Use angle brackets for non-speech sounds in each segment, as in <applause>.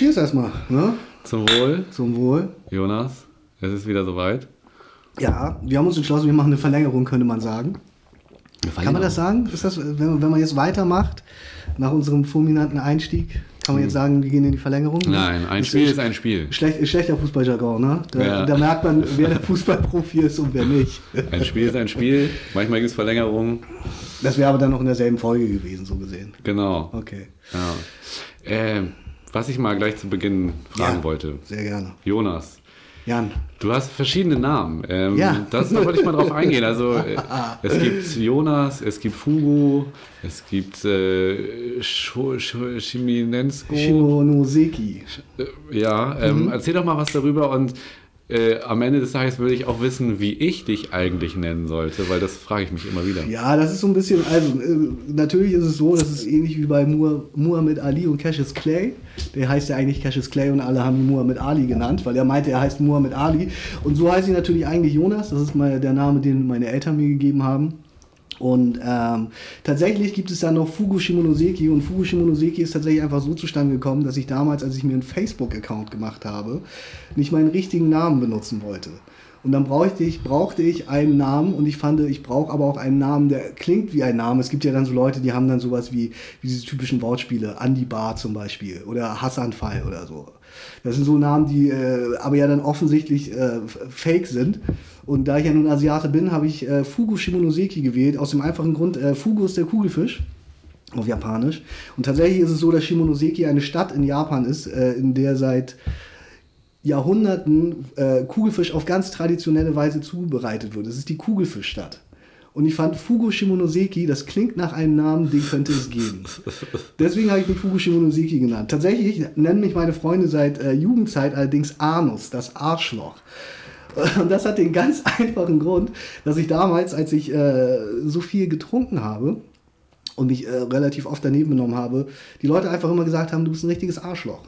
cheers erstmal. Ne? Zum Wohl, Zum Wohl. Jonas. Es ist wieder soweit. Ja, wir haben uns entschlossen, wir machen eine Verlängerung, könnte man sagen. Kann man das sagen? Ist das, wenn, wenn man jetzt weitermacht, nach unserem fulminanten Einstieg, kann man jetzt sagen, wir gehen in die Verlängerung? Nein, ein Das Spiel ist ist ein Spiel. Schlecht, schlechter Fußballjargon, ne? Da, Ja. da merkt man, wer der Fußballprofi ist und wer nicht. Ein Spiel ist ein Spiel. Manchmal gibt es Verlängerungen. Das wäre aber dann noch in derselben Folge gewesen, so gesehen. Genau. Okay, Ja. Äh, was ich mal gleich zu Beginn fragen Ja. wollte. sehr gerne. Jonas, Jan, du hast verschiedene Namen. Ähm, Ja. das, da wollte ich mal drauf eingehen. Also <laughs> äh, es gibt Jonas, es gibt Fugu, es gibt äh, Shiminensko. Shimonoseki. Äh, Ja, ähm, Mhm. erzähl doch mal was darüber und äh, am Ende des Tages will ich auch wissen, wie ich dich eigentlich nennen sollte, weil das frage ich mich immer wieder. Ja, das ist so ein bisschen, also äh, natürlich ist es so, das ist ähnlich wie bei Muh- Muhammad Ali und Cassius Clay. Der heißt ja eigentlich Cassius Clay und alle haben ihn Muhammad Ali genannt, weil er meinte, er heißt Muhammad Ali. Und so heißt ich natürlich eigentlich Jonas, das ist mal der Name, den meine Eltern mir gegeben haben. Und ähm, tatsächlich gibt es dann noch Fugu Shimonoseki und Fugu Shimonoseki ist tatsächlich einfach so zustande gekommen, dass ich damals, als ich mir einen Facebook-Account gemacht habe, nicht meinen richtigen Namen benutzen wollte. Und dann brauchte ich, brauchte ich einen Namen und ich fand, ich brauche aber auch einen Namen, der klingt wie ein Name. Es gibt ja dann so Leute, die haben dann sowas wie, wie diese typischen Wortspiele, Andy Bar zum Beispiel oder Hassanfall oder so. Das sind so Namen, die äh, aber ja dann offensichtlich äh, fake sind. Und da ich ja nun Asiate bin, habe ich äh, Fugu Shimonoseki gewählt, aus dem einfachen Grund, äh, Fugu ist der Kugelfisch auf Japanisch. Und tatsächlich ist es so, dass Shimonoseki eine Stadt in Japan ist, äh, in der seit Jahrhunderten äh, Kugelfisch auf ganz traditionelle Weise zubereitet wird. Es ist die Kugelfischstadt. Und ich fand Fugu Shimonoseki, das klingt nach einem Namen, den könnte es geben. <laughs> Deswegen habe ich mich Fugu Shimonoseki genannt. Tatsächlich nennen mich meine Freunde seit äh, Jugendzeit allerdings Anus, das Arschloch. Und das hat den ganz <laughs> einfachen Grund, dass ich damals, als ich äh, so viel getrunken habe und mich äh, relativ oft daneben genommen habe, die Leute einfach immer gesagt haben, du bist ein richtiges Arschloch.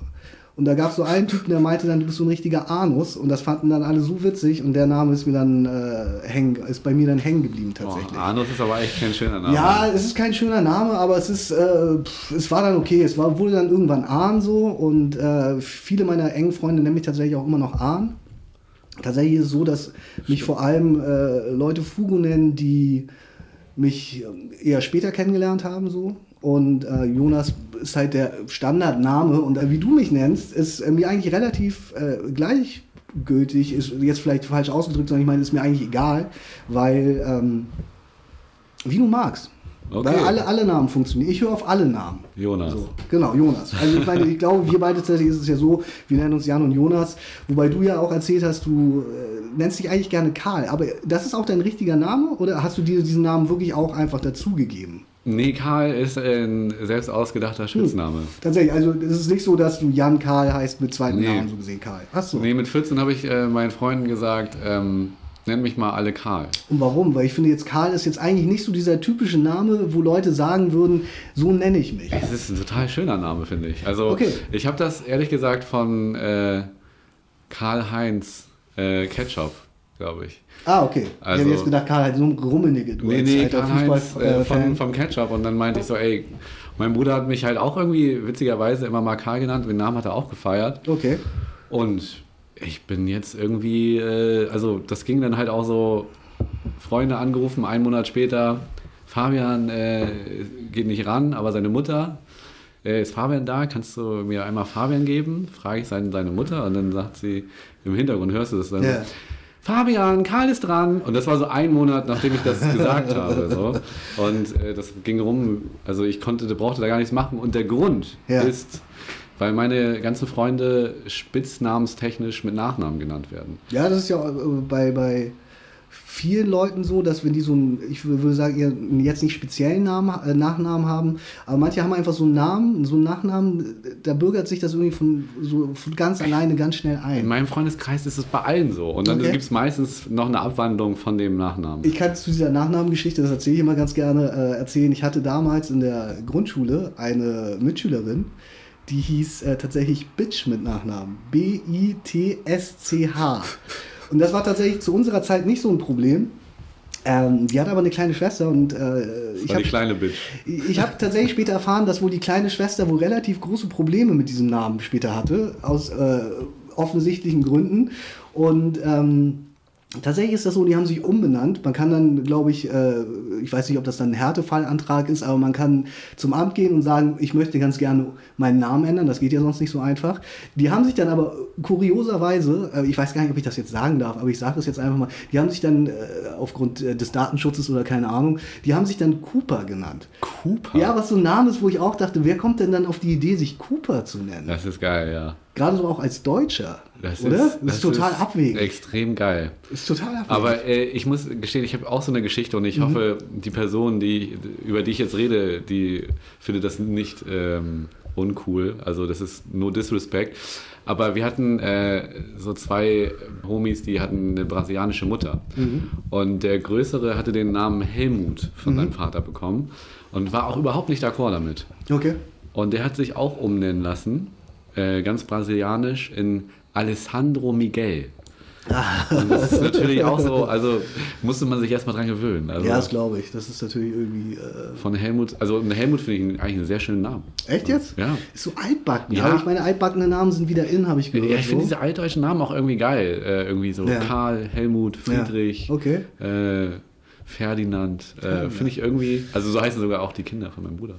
Und da gab es so einen Typen, der meinte dann, du bist so ein richtiger Anus. Und das fanden dann alle so witzig. Und der Name ist mir dann äh, hängen, ist bei mir dann hängen geblieben tatsächlich. Oh, Arnus ist aber echt kein schöner Name. Ja, es ist kein schöner Name, aber es ist, äh, pff, es war dann okay. Es war, wurde dann irgendwann Ahn so und äh, viele meiner engen Freunde nennen mich tatsächlich auch immer noch Ahn. Tatsächlich ist es so, dass mich vor allem äh, Leute Fugu nennen, die mich ähm, eher später kennengelernt haben so. Und äh, Jonas ist halt der Standardname und äh, wie du mich nennst, ist äh, mir eigentlich relativ äh, gleichgültig, ist jetzt vielleicht falsch ausgedrückt, sondern ich meine, ist mir eigentlich egal, weil ähm, wie du magst. Okay. Weil alle, alle Namen funktionieren. Ich höre auf alle Namen. Jonas. So, genau, Jonas. Also ich meine, ich glaube, wir beide tatsächlich ist es ja so, wir nennen uns Jan und Jonas, wobei du ja auch erzählt hast, du äh, nennst dich eigentlich gerne Karl. Aber das ist auch dein richtiger Name oder hast du dir diesen Namen wirklich auch einfach dazugegeben? Nee, Karl ist ein selbst ausgedachter Spitzname. Tatsächlich, also es ist nicht so, dass du Jan Karl heißt mit zweiten Nee. Namen so gesehen Karl. Achso. Nee, mit 14 habe ich äh, meinen Freunden gesagt, ähm, nenn mich mal alle Karl. Und warum? Weil ich finde jetzt Karl ist jetzt eigentlich nicht so dieser typische Name, wo Leute sagen würden, so nenne ich mich. Es ist ein total schöner Name, finde ich. Also, Okay. ich habe das ehrlich gesagt von äh, Karl-Heinz äh, Ketchup, glaube ich. Ah, okay. ich Also- hätte jetzt gedacht, Karl so ein Grummenige, du Nee, nee, alter Karl-Heinz äh, Fußballfan. von, vom Ketchup. Und dann meinte ich so, ey, mein Bruder hat mich halt auch irgendwie witzigerweise immer mal Karl genannt. Den Namen hat er auch gefeiert. okay. Und ich bin jetzt irgendwie, äh, also das ging dann halt auch so, Freunde angerufen, einen Monat später, Fabian äh, geht nicht ran, aber seine Mutter, äh, ist Fabian da, kannst du mir einmal Fabian geben? Frage ich seine, seine Mutter und dann sagt sie, im Hintergrund hörst du das dann, Ja. Fabian, Karl ist dran. Und das war so ein Monat, nachdem ich das gesagt habe. So. Und äh, das ging rum, also ich konnte, brauchte da gar nichts machen. Und der Grund Ja. ist, weil meine ganzen Freunde spitznamenstechnisch mit Nachnamen genannt werden. Ja, das ist ja äh, bei, bei vielen Leuten so, dass wenn die so einen, ich würde sagen, jetzt nicht speziellen Namen, äh, Nachnamen haben, aber manche haben einfach so einen Namen, so einen Nachnamen, da bürgert sich das irgendwie von, so von ganz alleine ganz schnell In ein. meinem Freundeskreis ist es bei allen so. Und dann Okay. gibt es meistens noch eine Abwandlung von dem Nachnamen. Ich kann zu dieser Nachnamengeschichte, das erzähle ich immer ganz gerne, äh, erzählen. Ich hatte damals in der Grundschule eine Mitschülerin, die hieß äh, tatsächlich Bitch mit Nachnamen. B-I-T-S-C-H. Und das war tatsächlich zu unserer Zeit nicht so ein Problem, Ähm, die hat aber eine kleine Schwester und äh, ich habe kleine Bitch. ich habe tatsächlich später erfahren, dass wohl die kleine Schwester wohl relativ große Probleme mit diesem Namen später hatte, aus äh, offensichtlichen Gründen. Und ähm, tatsächlich ist das so, die haben sich umbenannt. Man kann dann, glaube ich, äh, ich weiß nicht, ob das dann ein Härtefallantrag ist, aber man kann zum Amt gehen und sagen, ich möchte ganz gerne meinen Namen ändern. Das geht ja sonst nicht so einfach. Die haben sich dann aber kurioserweise, äh, ich weiß gar nicht, ob ich das jetzt sagen darf, aber ich sage es jetzt einfach mal, die haben sich dann äh, aufgrund äh, des Datenschutzes oder keine Ahnung, die haben sich dann Cooper genannt. Cooper? Ja, was so ein Name ist, wo ich auch dachte, wer kommt denn dann auf die Idee, sich Cooper zu nennen? Das ist geil, ja. Gerade so auch als Deutscher. Das oder? Ist, das ist total abwegig. Extrem geil. Ist total abwegig. Aber äh, ich muss gestehen, ich habe auch so eine Geschichte und ich Mhm. hoffe, die Person, die, über die ich jetzt rede, die findet das nicht ähm, uncool. Also das ist no disrespect. Aber wir hatten äh, so zwei Homies, die hatten eine brasilianische Mutter. Mhm. Und der Größere hatte den Namen Helmut von seinem Vater bekommen und war auch überhaupt nicht d'accord damit. okay. Und der hat sich auch umnennen lassen, äh, ganz brasilianisch, in Alessandro Miguel. Und das ist natürlich auch so, also musste man sich erstmal dran gewöhnen. Also Ja, das glaube ich. Das ist natürlich irgendwie. Äh, von Helmut, also Helmut finde ich eigentlich einen sehr schönen Namen. echt jetzt? Ja. Ist so altbacken. Ja. Ich meine, altbackene Namen sind wieder in, habe ich gehört. Ja, ich finde so. diese altdeutschen Namen auch irgendwie geil. Äh, irgendwie so Ja. Karl, Helmut, Friedrich, Ja, okay. äh, Ferdinand. Äh, finde ich irgendwie, also so heißen sogar auch die Kinder von meinem Bruder.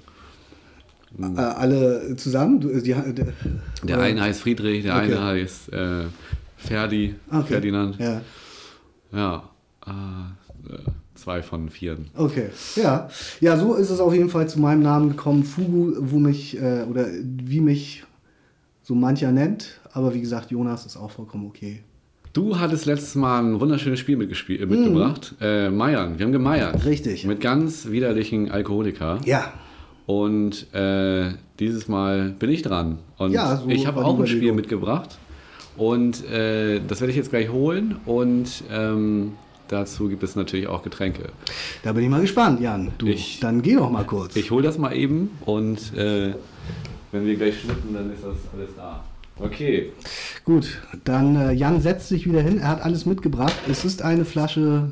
Äh, alle zusammen? Du, die, der, Der eine heißt Friedrich, der Okay. eine heißt äh, Ferdi, Okay. Ferdinand. Ja. Ja, äh, äh, zwei von vier. Okay, ja. Ja, so ist es auf jeden Fall zu meinem Namen gekommen. Fugu, wo mich, äh, oder wie mich so mancher nennt. Aber wie gesagt, Jonas ist auch vollkommen okay. Du hattest letztes Mal ein wunderschönes Spiel mitgespielt, äh, mitgebracht. Äh, Meiern. Wir haben gemeiert. Mhm. Richtig. Mit ganz widerlichen Alkoholika. Ja. Und äh, dieses Mal bin ich dran. Und Ja, so ich habe auch ein Spiel mitgebracht. Und äh, das werde ich jetzt gleich holen. Und ähm, dazu gibt es natürlich auch Getränke. Da bin ich mal gespannt, Jan. Du, Ich- dann geh doch mal kurz. Ich hole das mal eben und äh, wenn wir gleich schnippen, dann ist das alles da. Okay. Gut, dann äh, Jan setzt sich wieder hin. Er hat alles mitgebracht. Es ist eine Flasche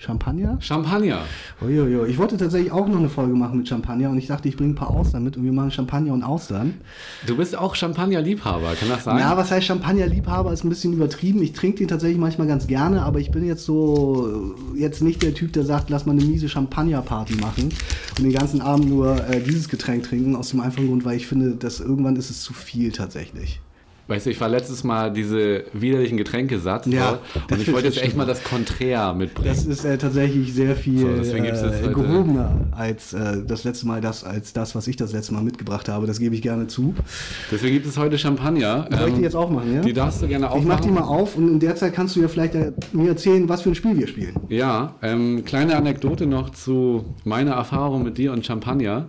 Champagner. Champagner. Uiuiui. Ich wollte tatsächlich auch noch eine Folge machen mit Champagner und ich dachte, ich bringe ein paar Austern mit und wir machen Champagner und Austern. Du bist auch Champagner-Liebhaber, kann das sein? Ja, was heißt Champagner-Liebhaber ist ein bisschen übertrieben. Ich trinke den tatsächlich manchmal ganz gerne, aber ich bin jetzt so jetzt nicht der Typ, der sagt, lass mal eine miese Champagner-Party machen und den ganzen Abend nur äh, dieses Getränk trinken. Aus dem einfachen Grund, weil ich finde, dass irgendwann ist es zu viel tatsächlich. Weißt du, ich war letztes Mal diese widerlichen Getränke satt. Ja, so, und ich wollte jetzt echt mal das Konträr mitbringen. Das ist äh, tatsächlich sehr viel So, äh, gehobener als äh, das letzte Mal das, als das, was ich das letzte Mal mitgebracht habe. Das gebe ich gerne zu. Deswegen gibt es heute Champagner. Soll ich die Ähm, jetzt auch machen, ja? Die darfst du gerne ich aufmachen. mache die mal auf und in der Zeit kannst du ja vielleicht äh, mir erzählen, was für ein Spiel wir spielen. Ja, ähm, kleine Anekdote noch zu meiner Erfahrung mit dir und Champagner.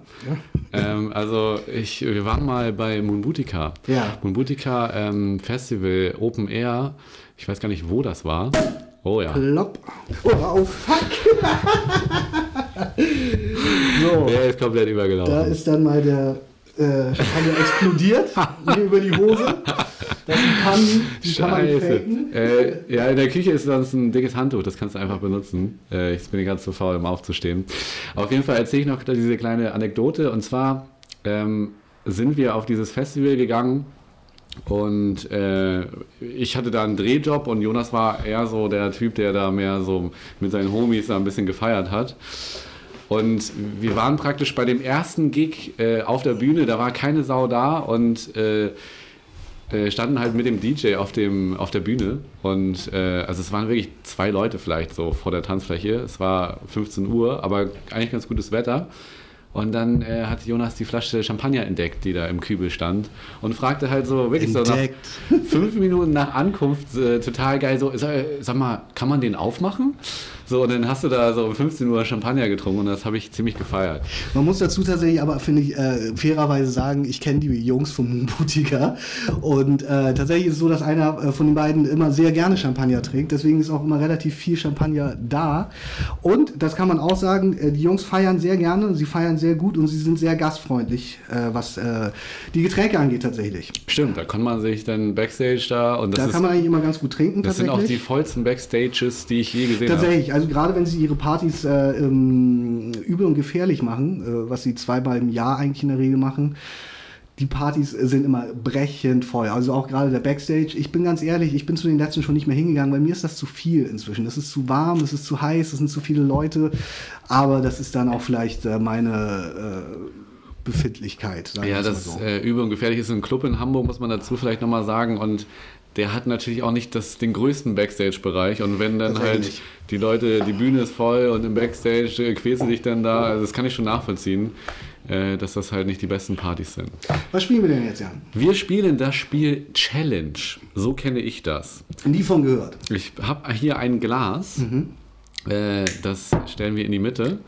Ähm, also ich, wir waren mal bei Moonbutika. Ja. Moonbutika ähm, Festival Open Air. Ich weiß gar nicht, wo das war. Oh ja. Plopp. Oh, oh fuck. <laughs> so, Der ist komplett übergelaufen. da ist dann mal der äh, explodiert <laughs> mir über die Hose. Das kann, die kann man faken. Äh, ja, in der Küche ist sonst ein dickes Handtuch, das kannst du einfach benutzen. Äh, ich bin ganz zu faul, um aufzustehen. Auf jeden Fall erzähle ich noch diese kleine Anekdote. Und zwar ähm, sind wir auf dieses Festival gegangen und äh, ich hatte da einen Drehjob und Jonas war eher so der Typ, der da mehr so mit seinen Homies da ein bisschen gefeiert hat. Und wir waren praktisch bei dem ersten Gig äh, auf der Bühne, da war keine Sau da und äh, äh, standen halt mit dem DJ auf, dem, auf der Bühne. Und äh, also es waren wirklich zwei Leute vielleicht so vor der Tanzfläche. Es war 15 Uhr, aber eigentlich ganz gutes Wetter. Und dann äh, hat Jonas die Flasche Champagner entdeckt, die da im Kübel stand. Und fragte halt so wirklich Entdeckt. so nach fünf Minuten nach Ankunft äh, total geil so, sag, sag mal, kann man den aufmachen? So, und dann hast du da so um 15 Uhr Champagner getrunken und das habe ich ziemlich gefeiert. Man muss dazu tatsächlich aber, finde ich, äh, fairerweise sagen, ich kenne die Jungs vom Moonboutica und äh, tatsächlich ist es so, dass einer äh, von den beiden immer sehr gerne Champagner trinkt, deswegen ist auch immer relativ viel Champagner da und das kann man auch sagen, äh, die Jungs feiern sehr gerne, sie feiern sehr gut und sie sind sehr gastfreundlich, äh, was äh, die Getränke angeht tatsächlich. Stimmt, da kann man sich dann Backstage da und das da ist kann man eigentlich immer ganz gut trinken Das sind auch die vollsten Backstages, die ich je gesehen habe. Tatsächlich, Also gerade wenn sie ihre Partys äh, ähm, übel und gefährlich machen, äh, was sie zweimal im Jahr eigentlich in der Regel machen, die Partys sind immer brechend voll. Also auch gerade der Backstage. Ich bin ganz ehrlich, ich bin zu den letzten schon nicht mehr hingegangen, weil mir ist das zu viel inzwischen. Es ist zu warm, es ist zu heiß, es sind zu viele Leute. Aber das ist dann auch vielleicht äh, meine äh, Befindlichkeit. Ja, das so. äh, übel und gefährlich ist ein Club in Hamburg, muss man dazu vielleicht nochmal sagen. Und der hat natürlich auch nicht das, den größten Backstage-Bereich. Und wenn dann halt nicht. die Leute, die Bühne ist voll und im Backstage äh, quälst du dich dann da, also das kann ich schon nachvollziehen, äh, dass das halt nicht die besten Partys sind. Was spielen wir denn jetzt, Jan? Wir spielen das Spiel Challenge. So kenne ich das. Nie von gehört. Ich habe hier ein Glas. Mhm. Äh, das stellen wir in die Mitte.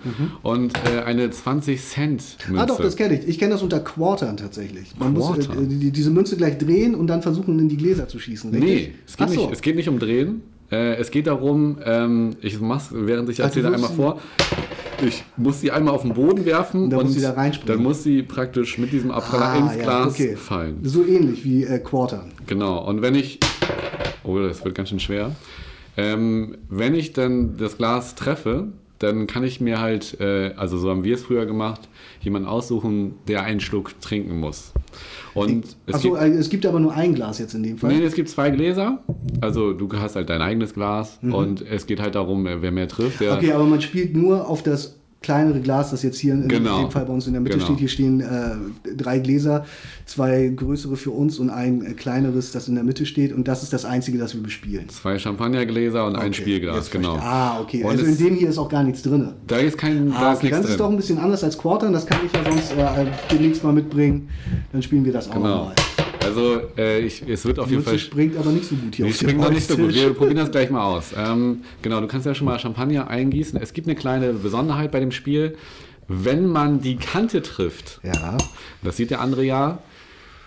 Und äh, eine 20 Cent Münze. Ah doch, das kenne ich. Ich kenne das unter Quartern tatsächlich. Man muss Quarter? äh, die, diese Münze gleich drehen und dann versuchen, in die Gläser zu schießen. Richtig? Nee, es geht, so. nicht, es geht nicht um Drehen. Äh, es geht darum, ähm, ich mach's, während ich Also erzähle, du einmal vor. Ich muss sie einmal auf den Boden werfen Und dann muss sie da reinspringen. dann muss sie praktisch mit diesem Abpraller Ah, ins ja, Glas okay. fallen. So ähnlich wie äh, Quartern. Genau. Und wenn ich. Oh, das wird ganz schön schwer. Ähm, wenn ich dann das Glas treffe, dann kann ich mir halt, äh, also so haben wir es früher gemacht, jemanden aussuchen, der einen Schluck trinken muss. Und es Achso, gibt, äh, es gibt aber nur ein Glas jetzt in dem Fall. nee, es gibt zwei Gläser. Also du hast halt dein eigenes Glas und es geht halt darum, wer mehr trifft. Der, Mhm. Okay, aber man spielt nur auf das kleinere Glas, das jetzt hier in Genau. dem Fall bei uns in der Mitte Genau. steht. Hier stehen äh, drei Gläser, zwei größere für uns und ein äh, kleineres, das in der Mitte steht. Und das ist das einzige, das wir bespielen. Zwei Champagnergläser und ein Okay, Spielglas, jetzt genau. Ah, okay. Und also in dem hier ist auch gar nichts drin. Da ist kein, da Ah, ist okay, nichts das ist doch ein bisschen anders als Quartern. Das kann ich ja sonst äh, demnächst mal mitbringen. Dann spielen wir das auch Genau. mal. Also äh, ich, es wird auf Die jeden Fall springt aber nicht so gut hier Die springen noch nicht so gut. Wir probieren das gleich mal aus. Ähm, genau, du kannst ja schon mal Champagner eingießen. Es gibt eine kleine Besonderheit bei dem Spiel. Wenn man die Kante trifft, Ja, das sieht der andere ja,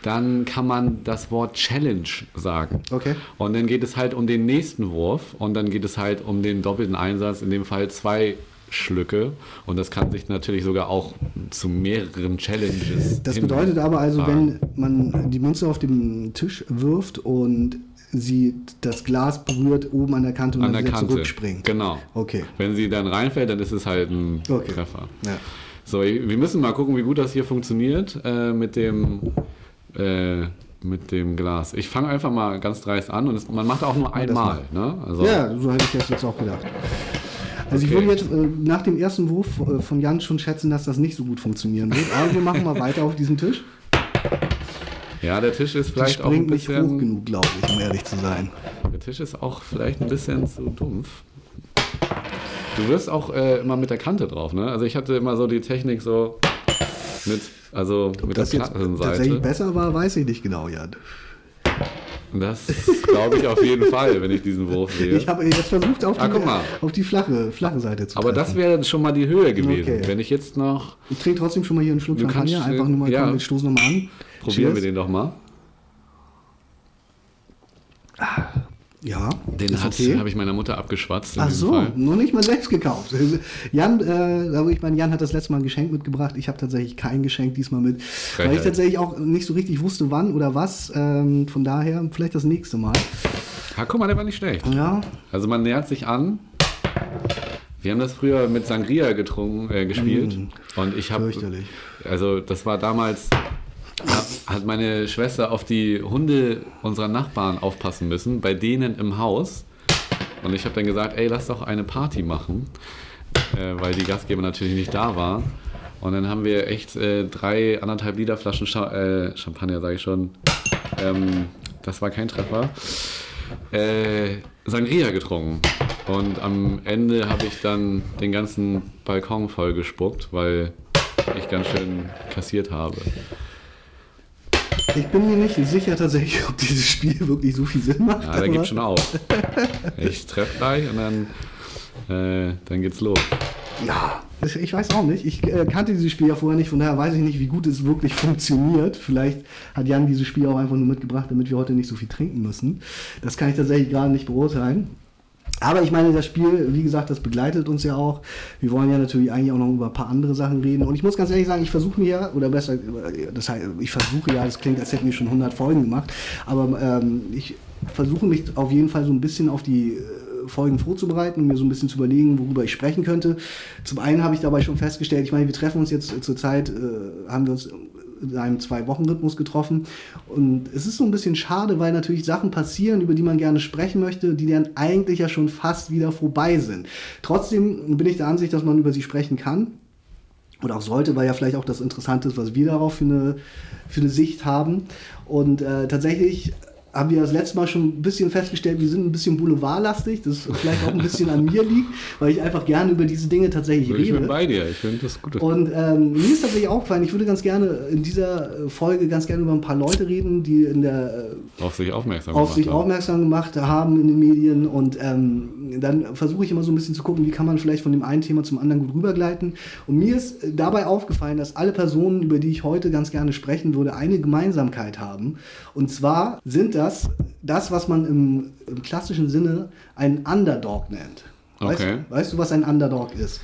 dann kann man das Wort Challenge sagen. okay. Und dann geht es halt um den nächsten Wurf und dann geht es halt um den doppelten Einsatz, in dem Fall zwei Schlücke. Und das kann sich natürlich sogar auch zu mehreren Challenges. Das bedeutet aber also, wenn man die Münze auf den Tisch wirft und sie das Glas berührt oben an der Kante und an dann der wieder Kante. zurückspringt. Genau. Okay. Wenn sie dann reinfällt, dann ist es halt ein Okay. Treffer. Ja. So, wir müssen mal gucken, wie gut das hier funktioniert äh, mit dem äh, mit dem Glas. Ich fange einfach mal ganz dreist an und es, man macht auch nur einmal. Ne? Also, ja, so hätte ich das jetzt auch gedacht. Also ich Okay. würde jetzt äh, nach dem ersten Wurf äh, von Jan schon schätzen, dass das nicht so gut funktionieren wird. Aber wir machen mal weiter auf diesem Tisch. ja, der Tisch ist vielleicht auch ein springt nicht hoch bisschen. genug, glaube ich, um ehrlich zu sein. Der Tisch ist auch vielleicht ein bisschen zu dumpf. Du wirst auch äh, immer mit der Kante drauf, ne? Also ich hatte immer so die Technik so mit, also Ob mit das der jetzt tatsächlich Plattenseite. besser war, weiß ich nicht genau, Jan. Das glaube ich auf jeden Fall, wenn ich diesen Wurf sehe. Ich habe jetzt versucht, auf Ah, die, auf die flache, flache Seite zu Aber treffen. das wäre schon mal die Höhe gewesen. Okay. Wenn ich jetzt noch Ich trinke trotzdem schon mal hier einen Schluck Champagner. Einfach nur mal, ja. komm, wir stoßen nochmal an. probieren Cheers. wir den doch mal. Ja, Den okay. habe ich meiner Mutter abgeschwatzt. Ach so, Fall. noch nicht mal selbst gekauft. <laughs> Jan, äh, aber ich meine, Jan hat das letzte Mal ein Geschenk mitgebracht. Ich habe tatsächlich kein Geschenk diesmal mit, weil ich Frechheit. tatsächlich auch nicht so richtig wusste, wann oder was. Ähm, von daher vielleicht das nächste Mal. Ja, guck mal, der war nicht schlecht. Ja, Also man nähert sich an. Wir haben das früher mit Sangria getrunken, äh, gespielt. Und ich habe, fürchterlich. also das war damals, hat, meine Schwester auf die Hunde unserer Nachbarn aufpassen müssen, bei denen im Haus. Und ich habe dann gesagt, ey, lass doch eine Party machen, äh, weil die Gastgeber natürlich nicht da war. Und dann haben wir echt äh, drei, anderthalb Liter Flaschen Cha äh, Champagner, sage ich schon. Ähm, das war kein Treffer. Äh, Sangria getrunken. Und am Ende habe ich dann den ganzen Balkon voll gespuckt, weil ich ganz schön kassiert habe. Ich bin mir nicht sicher tatsächlich, ob dieses Spiel wirklich so viel Sinn macht. Ja, da gibt schon auf. Ich treffe gleich und dann, äh, dann geht's los. Ja, ich ich weiß auch nicht. Ich äh, kannte dieses Spiel ja vorher nicht, von daher weiß ich nicht, wie gut es wirklich funktioniert. Vielleicht hat Jan dieses Spiel auch einfach nur mitgebracht, damit wir heute nicht so viel trinken müssen. Das kann ich tatsächlich gerade nicht beurteilen. Aber ich meine, das Spiel, wie gesagt, das begleitet uns ja auch. Wir wollen ja natürlich eigentlich auch noch über ein paar andere Sachen reden. Und ich muss ganz ehrlich sagen, ich versuche mir ja, oder besser, das heißt, ich versuche ja, das klingt, als hätten wir schon 100 Folgen gemacht, aber ähm, ich versuche mich auf jeden Fall so ein bisschen auf die äh, Folgen vorzubereiten und mir so ein bisschen zu überlegen, worüber ich sprechen könnte. Zum einen habe ich dabei schon festgestellt, ich meine, wir treffen uns jetzt zur Zeit, äh, haben wir uns in einem Zwei-Wochen-Rhythmus getroffen. Und es ist so ein bisschen schade, weil natürlich Sachen passieren, über die man gerne sprechen möchte, die dann eigentlich ja schon fast wieder vorbei sind. Trotzdem bin ich der Ansicht, dass man über sie sprechen kann oder auch sollte, weil ja vielleicht auch das Interessante ist, was wir darauf für eine, für eine Sicht haben. Und äh, tatsächlich haben wir das letzte Mal schon ein bisschen festgestellt, wir sind ein bisschen boulevardlastig, das vielleicht auch ein bisschen an mir liegt, weil ich einfach gerne über diese Dinge tatsächlich Ich rede. bin bei dir, ich finde das gut. Und ähm, mir ist tatsächlich aufgefallen, ich würde ganz gerne in dieser äh, Folge ganz gerne über ein paar Leute reden, die in der äh, auf sich aufmerksam auf sich haben. aufmerksam gemacht haben in den Medien und ähm, dann versuche ich immer so ein bisschen zu gucken, wie kann man vielleicht von dem einen Thema zum anderen gut rübergleiten. Und mir ist dabei aufgefallen, dass alle Personen, über die ich heute ganz gerne sprechen würde, eine Gemeinsamkeit haben. Und zwar sind das das, was man im, im klassischen Sinne einen Underdog nennt. Weißt, Okay. weißt du, was ein Underdog ist?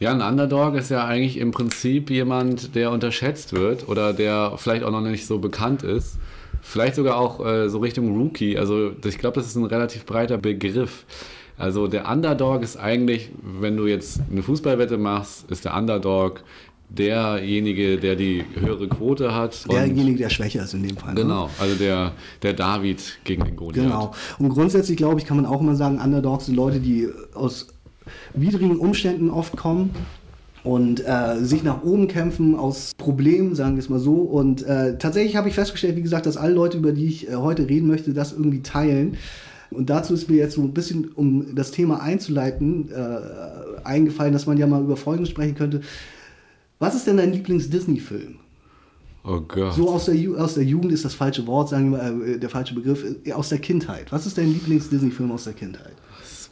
Ja, ein Underdog ist ja eigentlich im Prinzip jemand, der unterschätzt wird oder der vielleicht auch noch nicht so bekannt ist. Vielleicht sogar auch äh, so Richtung Rookie. Also ich glaube, das ist ein relativ breiter Begriff. Also der Underdog ist eigentlich, wenn du jetzt eine Fußballwette machst, ist der Underdog derjenige, der die höhere Quote hat. Derjenige, der schwächer ist in dem Fall. ne? Genau, also der, der David gegen den Goliath. Genau. Und grundsätzlich, glaube ich, kann man auch immer sagen, Underdogs sind Leute, die aus widrigen Umständen oft kommen und äh, sich nach oben kämpfen aus Problemen, sagen wir es mal so. Und äh, tatsächlich habe ich festgestellt, wie gesagt, dass alle Leute, über die ich äh, heute reden möchte, das irgendwie teilen. Und dazu ist mir jetzt so ein bisschen, um das Thema einzuleiten, äh, eingefallen, dass man ja mal über Folgendes sprechen könnte. Was ist denn dein Lieblings-Disney-Film? Oh Gott. So aus der, Ju aus der Jugend ist das falsche Wort, sagen wir mal, äh, der falsche Begriff, äh, aus der Kindheit. Was ist dein Lieblings-Disney-Film aus der Kindheit?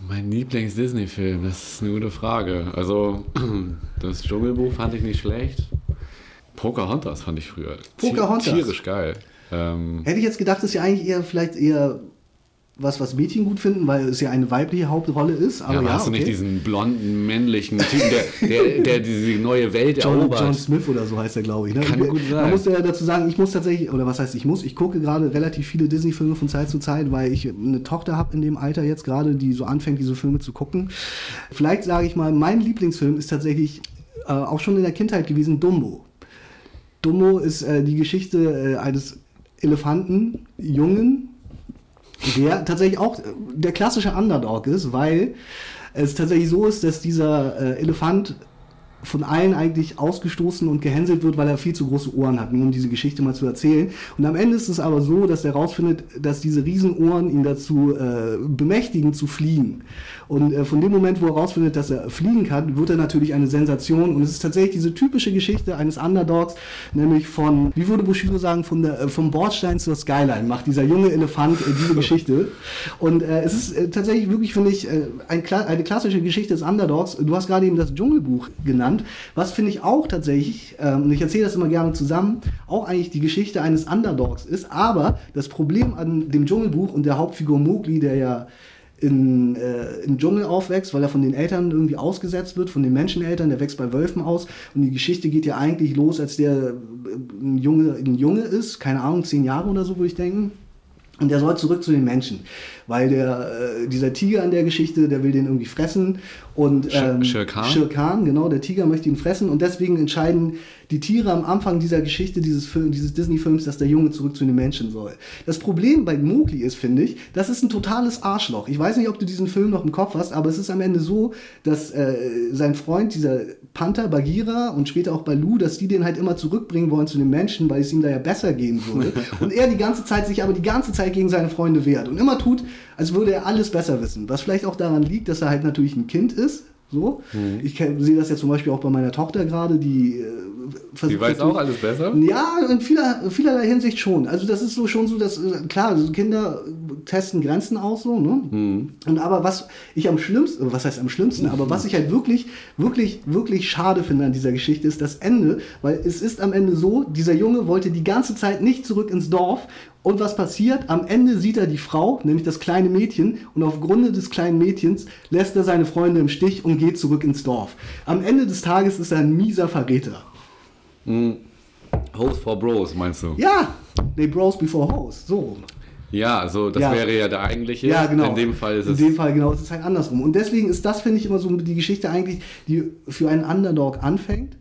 Mein Lieblings-Disney-Film, das ist eine gute Frage. Also, <clears throat> das Dschungelbuch fand ich nicht schlecht. Pocahontas fand ich früher. Pocahontas? Tierisch geil. Ähm, Hätte ich jetzt gedacht, ist ja eigentlich eher vielleicht eher was, was Mädchen gut finden, weil es ja eine weibliche Hauptrolle ist. Aber ja, ja, hast du nicht diesen blonden, männlichen Typen, der, der, der diese neue Welt John, erobert? John Smith oder so heißt er, glaube ich. Ne? Kann gut sein. Man muss ja dazu sagen, ich muss tatsächlich, oder was heißt ich muss, ich gucke gerade relativ viele Disney-Filme von Zeit zu Zeit, weil ich eine Tochter habe in dem Alter jetzt gerade, die so anfängt, diese Filme zu gucken. Vielleicht sage ich mal, mein Lieblingsfilm ist tatsächlich äh, auch schon in der Kindheit gewesen, Dumbo. Dumbo ist äh, die Geschichte äh, eines Elefanten, Jungen, der tatsächlich auch äh, der klassische Underdog ist, weil es tatsächlich so ist, dass dieser äh, Elefant von allen eigentlich ausgestoßen und gehänselt wird, weil er viel zu große Ohren hat, nur um diese Geschichte mal zu erzählen. Und am Ende ist es aber so, dass er herausfindet, dass diese Riesenohren ihn dazu äh, bemächtigen, zu fliegen. Und äh, von dem Moment, wo er herausfindet, dass er fliegen kann, wird er natürlich eine Sensation. Und es ist tatsächlich diese typische Geschichte eines Underdogs, nämlich von, wie würde Bushido sagen, von der, äh, vom Bordstein zur Skyline, macht dieser junge Elefant äh, diese Geschichte. Und äh, es ist äh, tatsächlich wirklich, finde ich, äh, ein, eine klassische Geschichte des Underdogs. Du hast gerade eben das Dschungelbuch genannt, was finde ich auch tatsächlich, ähm, und ich erzähle das immer gerne zusammen, auch eigentlich die Geschichte eines Underdogs ist. Aber das Problem an dem Dschungelbuch und der Hauptfigur Mowgli, der ja in, äh, im Dschungel aufwächst, weil er von den Eltern irgendwie ausgesetzt wird, von den Menscheneltern, der wächst bei Wölfen aus. Und die Geschichte geht ja eigentlich los, als der äh, ein Junge, ein Junge ist, keine Ahnung, zehn Jahre oder so, würde ich denken. Und der soll zurück zu den Menschen, weil der, äh, dieser Tiger in der Geschichte, der will den irgendwie fressen. Und, ähm? Shere Khan, genau, der Tiger möchte ihn fressen. Und deswegen entscheiden die Tiere am Anfang dieser Geschichte, dieses, Film, dieses Disney-Films, dass der Junge zurück zu den Menschen soll. Das Problem bei Mowgli ist, finde ich, das ist ein totales Arschloch. Ich weiß nicht, ob du diesen Film noch im Kopf hast, aber es ist am Ende so, dass äh, sein Freund, dieser Panther Bagheera und später auch Balu, dass die den halt immer zurückbringen wollen zu den Menschen, weil es ihm da ja besser gehen würde. <laughs> und er die ganze Zeit sich aber die ganze Zeit gegen seine Freunde wehrt und immer tut, als würde er alles besser wissen. Was vielleicht auch daran liegt, dass er halt natürlich ein Kind ist. So. Ich kenn- sehe das ja zum Beispiel auch bei meiner Tochter gerade, die äh, versucht. Die weiß auch alles besser? Ja, in vieler, vielerlei Hinsicht schon. Also das ist so schon so, dass äh, klar, also Kinder testen Grenzen aus so, ne? Mhm. Und aber was ich am schlimmsten, was heißt am schlimmsten, aber was ich halt wirklich, wirklich, wirklich schade finde an dieser Geschichte ist das Ende, weil es ist am Ende so, dieser Junge wollte die ganze Zeit nicht zurück ins Dorf. Und was passiert? Am Ende sieht er die Frau, nämlich das kleine Mädchen, und aufgrund des kleinen Mädchens lässt er seine Freunde im Stich und geht zurück ins Dorf. Am Ende des Tages ist er ein mieser Verräter. Host for Bros, meinst du? Ja, they bros before hoes. So. Ja, also das Ja. wäre ja der eigentliche. Ja, genau. In dem Fall ist In es. dem Fall genau, es ist halt andersrum. Und deswegen ist das, finde ich, immer so die Geschichte eigentlich, die für einen Underdog anfängt.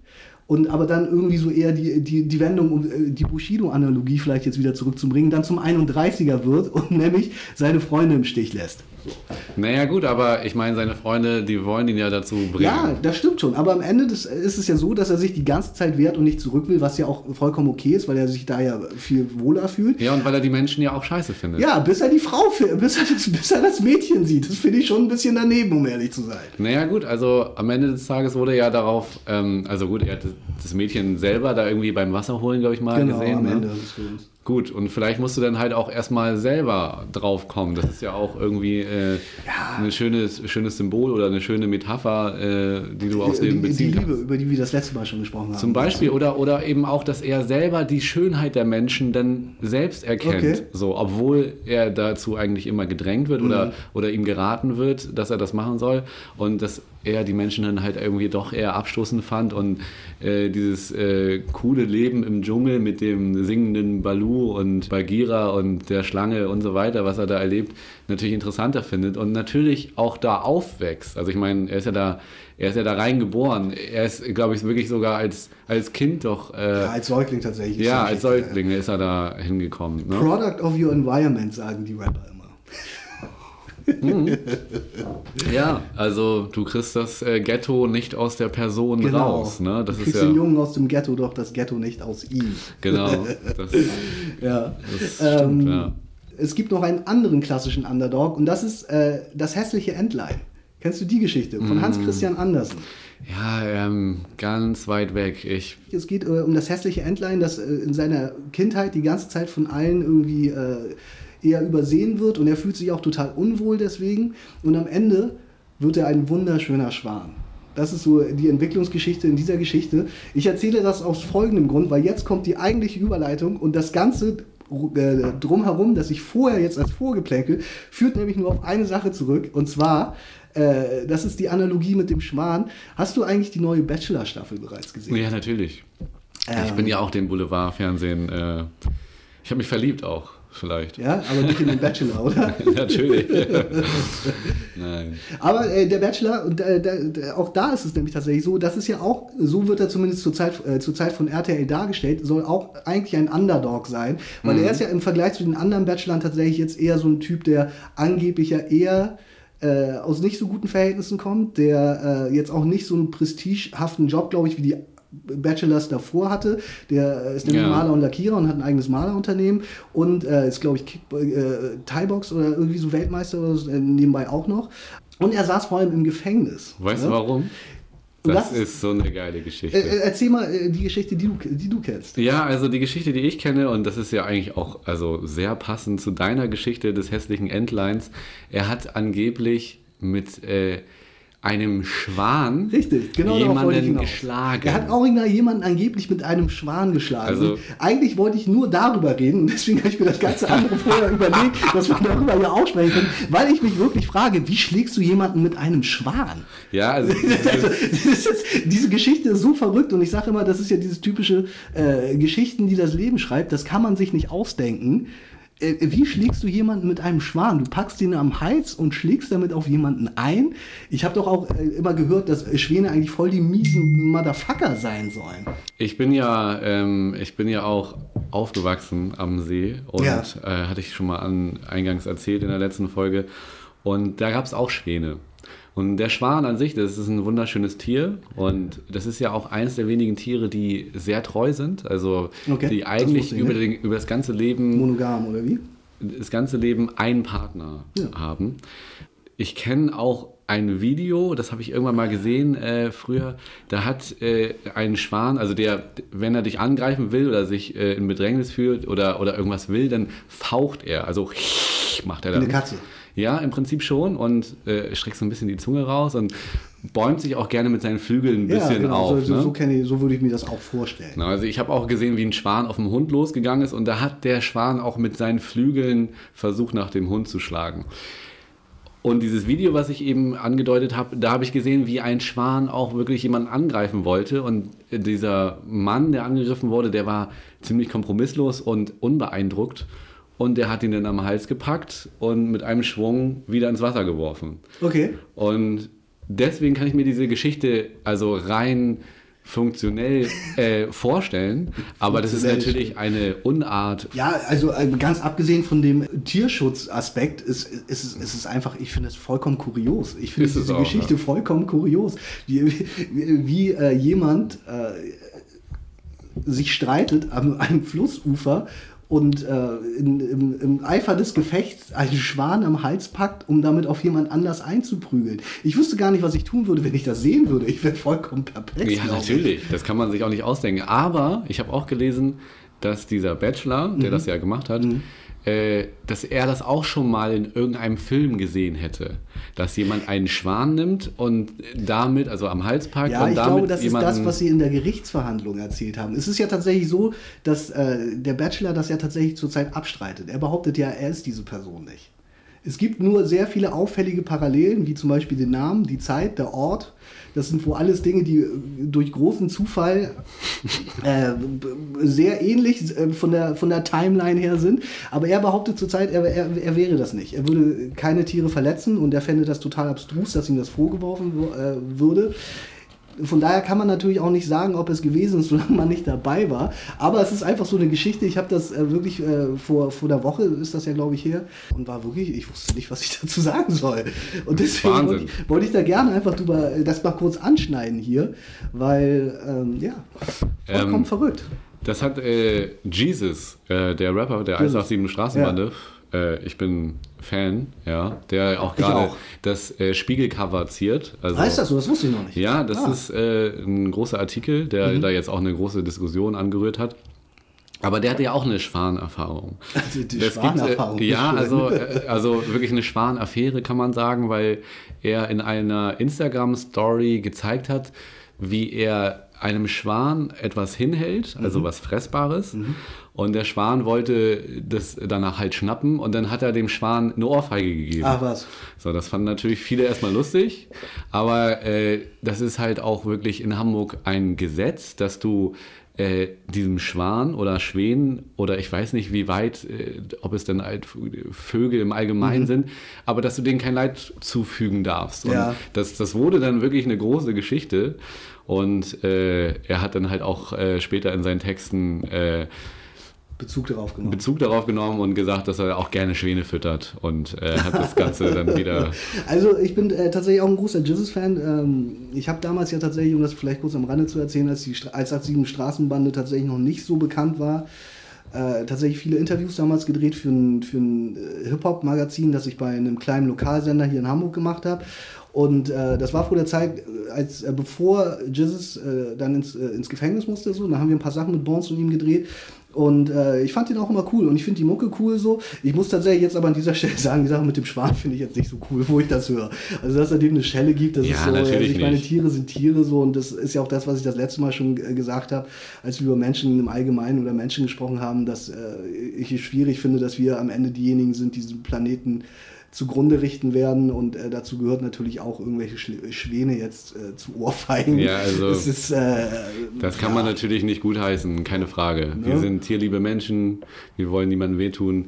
Und aber dann irgendwie so eher die, die, die Wendung, um äh, die Bushido-Analogie vielleicht jetzt wieder zurückzubringen, dann zum 31er wird und <laughs> nämlich seine Freunde im Stich lässt. Naja, gut, aber ich meine, seine Freunde, die wollen ihn ja dazu bringen. Ja, das stimmt schon. Aber am Ende des, ist es ja so, dass er sich die ganze Zeit wehrt und nicht zurück will, was ja auch vollkommen okay ist, weil er sich da ja viel wohler fühlt. Ja, und weil er die Menschen ja auch scheiße findet. Ja, bis er die Frau, bis er das, bis er das Mädchen sieht. Das finde ich schon ein bisschen daneben, um ehrlich zu sein. Naja, gut, also am Ende des Tages wurde ja darauf, ähm, also gut, er hat das- Mädchen selber da irgendwie beim Wasser holen, glaube ich, mal gesehen. Genau, am ne? Ende des Films. Gut, und vielleicht musst du dann halt auch erstmal selber drauf kommen. Das ist ja auch irgendwie äh, ein schönes, schönes Symbol oder eine schöne Metapher, äh, die du aus die, dem die beziehen Liebe, kannst. über die wir das letzte Mal schon gesprochen haben. Zum Beispiel, oder, oder eben auch, dass er selber die Schönheit der Menschen dann selbst erkennt. Okay. So, obwohl er dazu eigentlich immer gedrängt wird Mhm. oder, oder ihm geraten wird, dass er das machen soll. Und dass er die Menschen dann halt irgendwie doch eher abstoßend fand und äh, dieses äh, coole Leben im Dschungel mit dem singenden Balu und Bagheera und der Schlange und so weiter, was er da erlebt, natürlich interessanter findet und natürlich auch da aufwächst. Also ich meine, er ist ja da, er ist ja da reingeboren. Er ist, glaube ich, wirklich sogar als, als Kind doch, äh, Ja, als Säugling tatsächlich. ja, als Säugling ist er da hingekommen. Ne? Product of your environment, sagen die Rapper immer. Ja, also du kriegst das äh, Ghetto nicht aus der Person raus. Ne? Das du ist kriegst ja den Jungen aus dem Ghetto, doch das Ghetto nicht aus ihm. genau. <laughs> Das, Ja. das stimmt, Ähm, ja. Es gibt noch einen anderen klassischen Underdog und das ist äh, das hässliche Entlein. Kennst du die Geschichte? Von Hans Christian Andersen. Ja, ähm, ganz weit weg. Ich, Es geht äh, um das hässliche Entlein, das äh, in seiner Kindheit die ganze Zeit von allen irgendwie äh, eher übersehen wird und er fühlt sich auch total unwohl deswegen. Und am Ende wird er ein wunderschöner Schwan. Das ist so die Entwicklungsgeschichte in dieser Geschichte. Ich erzähle das aus folgendem Grund, weil jetzt kommt die eigentliche Überleitung und das Ganze äh, drumherum, das ich vorher jetzt als Vorgeplänkel, führt nämlich nur auf eine Sache zurück. Und zwar, äh, das ist die Analogie mit dem Schwan. Hast du eigentlich die neue Bachelor-Staffel bereits gesehen? ja, natürlich. ich Ähm. bin ja auch dem Boulevardfernsehen. Äh, ich habe mich verliebt auch, vielleicht. Ja, aber nicht in den Bachelor, oder? <laughs> natürlich. <laughs> Nein. Aber äh, der Bachelor, und äh, auch da ist es nämlich tatsächlich so, das ist ja auch, so wird er zumindest zur Zeit, äh, zur Zeit von RTL dargestellt, soll auch eigentlich ein Underdog sein, weil er ist ja im Vergleich zu den anderen Bachelorn tatsächlich jetzt eher so ein Typ, der angeblich ja eher äh, aus nicht so guten Verhältnissen kommt, der äh, jetzt auch nicht so einen prestigehaften Job, glaube ich, wie die Bachelors davor hatte. Der äh, ist nämlich Ja. Maler und Lackierer und hat ein eigenes Malerunternehmen und äh, ist, glaube ich, Kick, äh, Thai-Box oder irgendwie so Weltmeister oder so, äh, nebenbei auch noch. Und er saß vor allem im Gefängnis. Weißt ne? du warum? Das das- ist so eine geile Geschichte. Äh, äh, erzähl mal äh, die Geschichte, die du, die du kennst. Ja, also die Geschichte, die ich kenne, und das ist ja eigentlich auch also sehr passend zu deiner Geschichte des hässlichen Entleins. Er hat angeblich mit äh, einem Schwan Richtig, genau jemanden geschlagen. Er hat original jemanden angeblich mit einem Schwan geschlagen. Also- eigentlich wollte ich nur darüber reden und deswegen habe ich mir das ganze <laughs> andere vorher überlegt, dass wir darüber ja auch sprechen können, weil ich mich wirklich frage, wie schlägst du jemanden mit einem Schwan? ja, <laughs> also Also, ist, diese Geschichte ist so verrückt und ich sage immer, das ist ja dieses typische äh, Geschichten, die das Leben schreibt, das kann man sich nicht ausdenken. Äh, wie schlägst du jemanden mit einem Schwan? Du packst ihn am Hals und schlägst damit auf jemanden ein. Ich habe doch auch äh, immer gehört, dass Schwäne eigentlich voll die miesen Motherfucker sein sollen. ich bin ja, ähm, ich bin ja auch aufgewachsen am See und Ja. äh, hatte ich schon mal an, eingangs erzählt in der letzten Folge. Und da gab es auch Schwäne. Und der Schwan an sich, das ist ein wunderschönes Tier und das ist ja auch eines der wenigen Tiere, die sehr treu sind, also Okay, die eigentlich ich über, den, über das ganze Leben Monogam oder wie? das ganze Leben einen Partner Ja. haben. Ich kenne auch ein Video, das habe ich irgendwann mal gesehen äh, früher. Da hat äh, ein Schwan, also der, wenn er dich angreifen will oder sich äh, in Bedrängnis fühlt oder, oder irgendwas will, dann faucht er. Also <laughs> macht er dann. Eine Katze. Ja, im Prinzip schon und äh, streckt so ein bisschen die Zunge raus und bäumt sich auch gerne mit seinen Flügeln ein bisschen ja, genau. auf. so, ne? so, kenne ich, so würde ich mir das auch vorstellen. Na, Also ich habe auch gesehen, wie ein Schwan auf den Hund losgegangen ist und da hat der Schwan auch mit seinen Flügeln versucht, nach dem Hund zu schlagen. Und dieses Video, was ich eben angedeutet habe, da habe ich gesehen, wie ein Schwan auch wirklich jemanden angreifen wollte. Und dieser Mann, der angegriffen wurde, der war ziemlich kompromisslos und unbeeindruckt und der hat ihn dann am Hals gepackt und mit einem Schwung wieder ins Wasser geworfen. Okay. Und deswegen kann ich mir diese Geschichte also rein funktionell <laughs> äh, vorstellen, aber das ist natürlich eine Unart. Ja, also äh, ganz abgesehen von dem Tierschutzaspekt ist, ist, es, ist es einfach, ich finde es vollkommen kurios. Ich finde Ist es diese auch, Geschichte vollkommen kurios. Wie, wie, wie äh, jemand äh, sich streitet am einem Flussufer und äh, in, im, im Eifer des Gefechts einen Schwan am Hals packt, um damit auf jemand anders einzuprügeln. Ich wüsste gar nicht, was ich tun würde, wenn ich das sehen würde. Ich wäre vollkommen perplex. Ja, natürlich. Das kann man sich auch nicht ausdenken. Aber ich habe auch gelesen, dass dieser Bachelor, der Mhm. das ja gemacht hat, äh, dass er das auch schon mal in irgendeinem Film gesehen hätte. Dass jemand einen Schwan nimmt und damit, also am Hals packt Ja, und ich damit glaube, das ist das, was Sie in der Gerichtsverhandlung erzählt haben. Es ist ja tatsächlich so, dass äh, der Bachelor das ja tatsächlich zurzeit abstreitet. Er behauptet ja, er ist diese Person nicht. Es gibt nur sehr viele auffällige Parallelen, wie zum Beispiel den Namen, die Zeit, der Ort. Das sind wohl alles Dinge, die äh, durch großen Zufall äh, sehr ähnlich äh, von der, von der Timeline her sind. Aber er behauptet zurzeit, er, er, er wäre das nicht. Er würde keine Tiere verletzen und er fände das total abstrus, dass ihm das vorgeworfen wo- äh, würde. Von daher kann man natürlich auch nicht sagen, ob es gewesen ist, <laughs> solange man nicht dabei war. Aber es ist einfach so eine Geschichte. Ich habe das äh, wirklich äh, vor, vor der Woche, ist das ja glaube ich her, und war wirklich, ich wusste nicht, was ich <laughs> dazu sagen soll. Und deswegen wollte ich, wollte ich da gerne einfach drüber, äh, das mal kurz anschneiden hier, weil, ähm, ja, vollkommen Ähm, verrückt. Das hat äh, Jesus, äh, der Rapper der Jesus. 187 Straßenbande, äh, ich bin Fan, ja, der auch gerade das äh, Spiegelcover ziert. Also, Heißt das so? Das wusste ich noch nicht. Ja, das Ah. Mhm. ist äh, ein großer Artikel, der da jetzt auch eine große Diskussion angerührt hat. Aber der hatte ja auch eine Schwanerfahrung. Also <laughs> die Das Schwanerfahrung, Gibt, äh, ja, also, <laughs> äh, also wirklich eine Schwanaffäre kann man sagen, weil er in einer Instagram-Story gezeigt hat, wie er einem Schwan etwas hinhält, also Mhm. was Fressbares. Und der Schwan wollte das danach halt schnappen und dann hat er dem Schwan eine Ohrfeige gegeben. Ach was. So, das fanden natürlich viele erstmal lustig, aber äh, das ist halt auch wirklich in Hamburg ein Gesetz, dass du äh, diesem Schwan oder Schwänen oder ich weiß nicht, wie weit, äh, ob es denn halt Vögel im Allgemeinen Mhm. sind, aber dass du denen kein Leid zufügen darfst. Und Ja. das, das wurde dann wirklich eine große Geschichte und äh, er hat dann halt auch äh, später in seinen Texten äh, Bezug darauf genommen. Bezug darauf genommen und gesagt, dass er auch gerne Schwäne füttert und äh, hat das Ganze dann <laughs> wieder Also ich bin äh, tatsächlich auch ein großer Jesus-Fan. Ähm, ich habe damals ja tatsächlich, um das vielleicht kurz am Rande zu erzählen, als die Stra- als 87 Straßenbande tatsächlich noch nicht so bekannt war, äh, tatsächlich viele Interviews damals gedreht für ein, für ein äh, Hip-Hop-Magazin, das ich bei einem kleinen Lokalsender hier in Hamburg gemacht habe. Und äh, das war vor der Zeit, äh, als äh, bevor Jesus äh, dann ins, äh, ins Gefängnis musste, so, da haben wir ein paar Sachen mit Bones und ihm gedreht. Und äh, ich fand den auch immer cool und ich finde die Mucke cool so. Ich muss tatsächlich jetzt aber an dieser <laughs> Stelle sagen, die Sache mit dem Schwan finde ich jetzt nicht so cool, wo ich das höre. Also, dass er dem eine Schelle gibt, das Ja, ist so, also ich meine, nicht. Tiere sind Tiere so und das ist ja auch das, was ich das letzte Mal schon äh, gesagt habe, als wir über Menschen im Allgemeinen oder Menschen gesprochen haben, dass äh, ich es schwierig finde, dass wir am Ende diejenigen sind, die diesen Planeten zugrunde richten werden und äh, dazu gehört natürlich auch irgendwelche Schwäne jetzt äh, zu Ohrfeigen. Ja, also- das ist äh, Das kann ja. man natürlich nicht gutheißen, keine Frage. Wir Ne? sind tierliebe Menschen, wir wollen niemandem wehtun.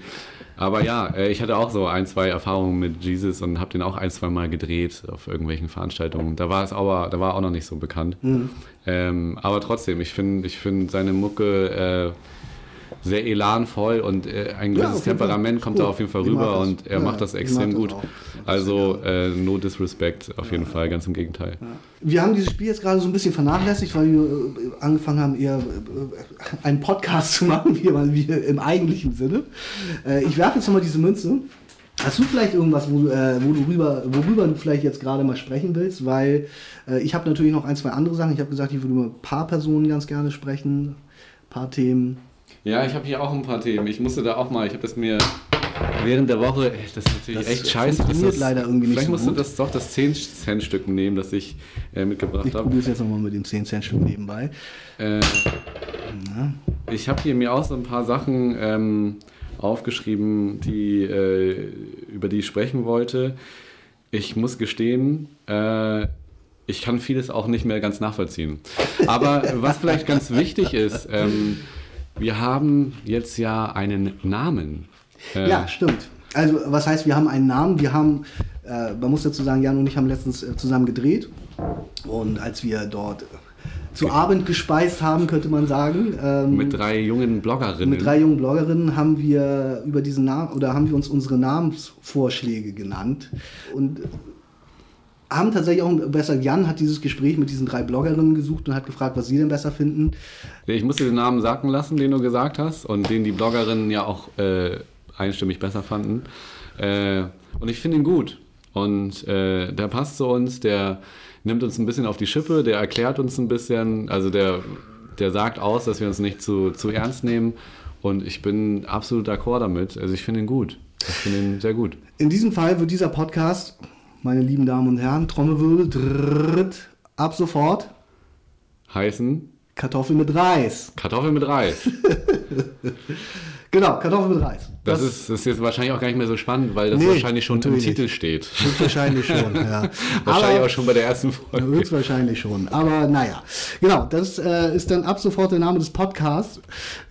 Aber ja, äh, ich hatte auch so ein, zwei Erfahrungen mit Jesus und habe den auch ein, zwei Mal gedreht auf irgendwelchen Veranstaltungen. Da war es aber, da war auch noch nicht so bekannt. Mhm. Ähm, aber trotzdem, ich finde ich find seine Mucke äh, sehr elanvoll und äh, ein Ja, gewisses Fall. Temperament kommt da auf jeden Fall rüber und er Ja, macht das extrem gut. Also äh, no disrespect auf jeden Fall, ganz im Gegenteil. Wir haben dieses Spiel jetzt gerade so ein bisschen vernachlässigt, weil wir äh, angefangen haben, eher äh, einen Podcast zu machen, <laughs> wie, wie im eigentlichen Sinne. Äh, ich werfe jetzt nochmal diese Münze. Hast du vielleicht irgendwas, wo, äh, wo du rüber, worüber du vielleicht jetzt gerade mal sprechen willst? Weil äh, ich habe natürlich noch ein, zwei andere Sachen. Ich habe gesagt, ich würde über ein paar Personen ganz gerne sprechen, ein paar Themen. Ja, ich habe hier auch ein paar Themen. Ich musste da auch mal, ich habe das mir während der Woche, ey, das ist natürlich Das echt scheiße. dass funktioniert das, leider irgendwie nicht Vielleicht so musst du gut. das doch das 10-Cent-Stück nehmen, das ich äh, mitgebracht Ich habe. probiere es jetzt nochmal mit dem 10-Cent-Stück nebenbei. Äh, ich habe hier mir auch so ein paar Sachen ähm, aufgeschrieben, die, äh, über die ich sprechen wollte. Ich muss gestehen, äh, ich kann vieles auch nicht mehr ganz nachvollziehen. Aber was vielleicht ganz wichtig ist, ähm, wir haben jetzt ja einen Namen Äh, Ja, stimmt. Also, was heißt, wir haben einen Namen, wir haben, äh, man muss dazu sagen, Jan und ich haben letztens äh, zusammen gedreht. Und als wir dort zu Abend gespeist haben, könnte man sagen, ähm, Mit drei jungen Bloggerinnen. mit drei jungen Bloggerinnen haben wir über diesen Namen oder haben wir uns unsere Namensvorschläge genannt und haben tatsächlich auch besser. Jan hat dieses Gespräch mit diesen drei Bloggerinnen gesucht und hat gefragt, was sie denn besser finden. Ich musste den Namen sacken lassen, den du gesagt hast und den die Bloggerinnen ja auch äh, einstimmig besser fanden. Äh, und ich finde ihn gut. Und äh, der passt zu uns, der nimmt uns ein bisschen auf die Schippe, der erklärt uns ein bisschen, also der, der sagt aus, dass wir uns nicht zu, zu ernst nehmen. Und ich bin absolut d'accord damit. Also ich finde ihn gut. Ich finde ihn sehr gut. In diesem Fall wird dieser Podcast, meine lieben Damen und Herren, Trommelwirbel, drrrt, ab sofort Heißen Kartoffel mit Reis. Kartoffeln mit Reis. <laughs> Genau, Kartoffel mit Reis. Das, ist, das ist jetzt wahrscheinlich auch gar nicht mehr so spannend, weil das Nee, wahrscheinlich schon im Titel nicht. steht. Wahrscheinlich schon, ja. <laughs> Wahrscheinlich Aber- auch schon bei der ersten Folge. Höchstwahrscheinlich schon. Aber naja, genau, das äh, ist dann ab sofort der Name des Podcasts.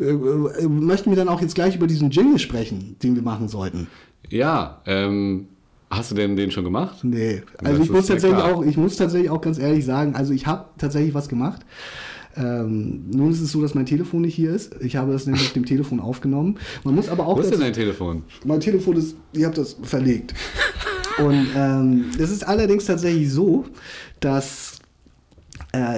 Äh, äh, möchten wir dann auch jetzt gleich über diesen Jingle sprechen, den wir machen sollten? Ja, ähm, hast du denn den schon gemacht? Nee, also Das ich muss, tatsächlich klar. auch, ich muss tatsächlich auch ganz ehrlich sagen, also ich habe tatsächlich was gemacht. Ähm, nun ist es so, dass mein Telefon nicht hier ist. Ich habe das nämlich auf dem Telefon aufgenommen. Man muss aber auch Wo ist denn dein Telefon? mein Telefon ist, ich habe das verlegt. Und ähm, es ist allerdings tatsächlich so, dass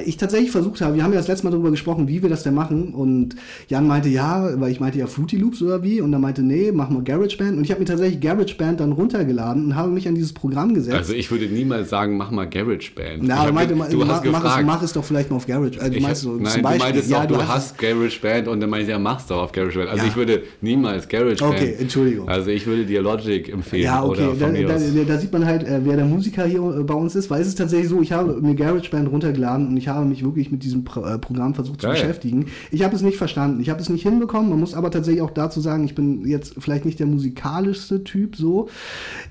ich tatsächlich versucht habe, wir haben ja das letzte Mal darüber gesprochen, wie wir das denn machen. Und Jan meinte ja, weil ich meinte ja Fruity Loops oder wie. Und er meinte, nee, mach mal GarageBand. Und ich habe mir tatsächlich GarageBand dann runtergeladen und habe mich an dieses Programm gesetzt. Also ich würde niemals sagen, mach mal GarageBand. Na, hab meinte, du hast mach, es, gefragt. mach es doch vielleicht mal auf Garage. Äh, du meinst so, nein, zum du Beispiel. meintest ja, doch, du hast GarageBand und dann meinte ich, ja, machst du auf GarageBand. Also Ja. ich würde niemals GarageBand. Okay, Entschuldigung. Also ich würde dir Logic empfehlen. Ja, okay, Oder da, da, da, da sieht man halt, äh, wer der Musiker hier äh, bei uns ist, weil es ist tatsächlich so, ich habe mir GarageBand runtergeladen und ich habe mich wirklich mit diesem Pro äh, Programm versucht zu Geil. beschäftigen. Ich habe es nicht verstanden, ich habe es nicht hinbekommen, man muss aber tatsächlich auch dazu sagen, ich bin jetzt vielleicht nicht der musikalischste Typ so.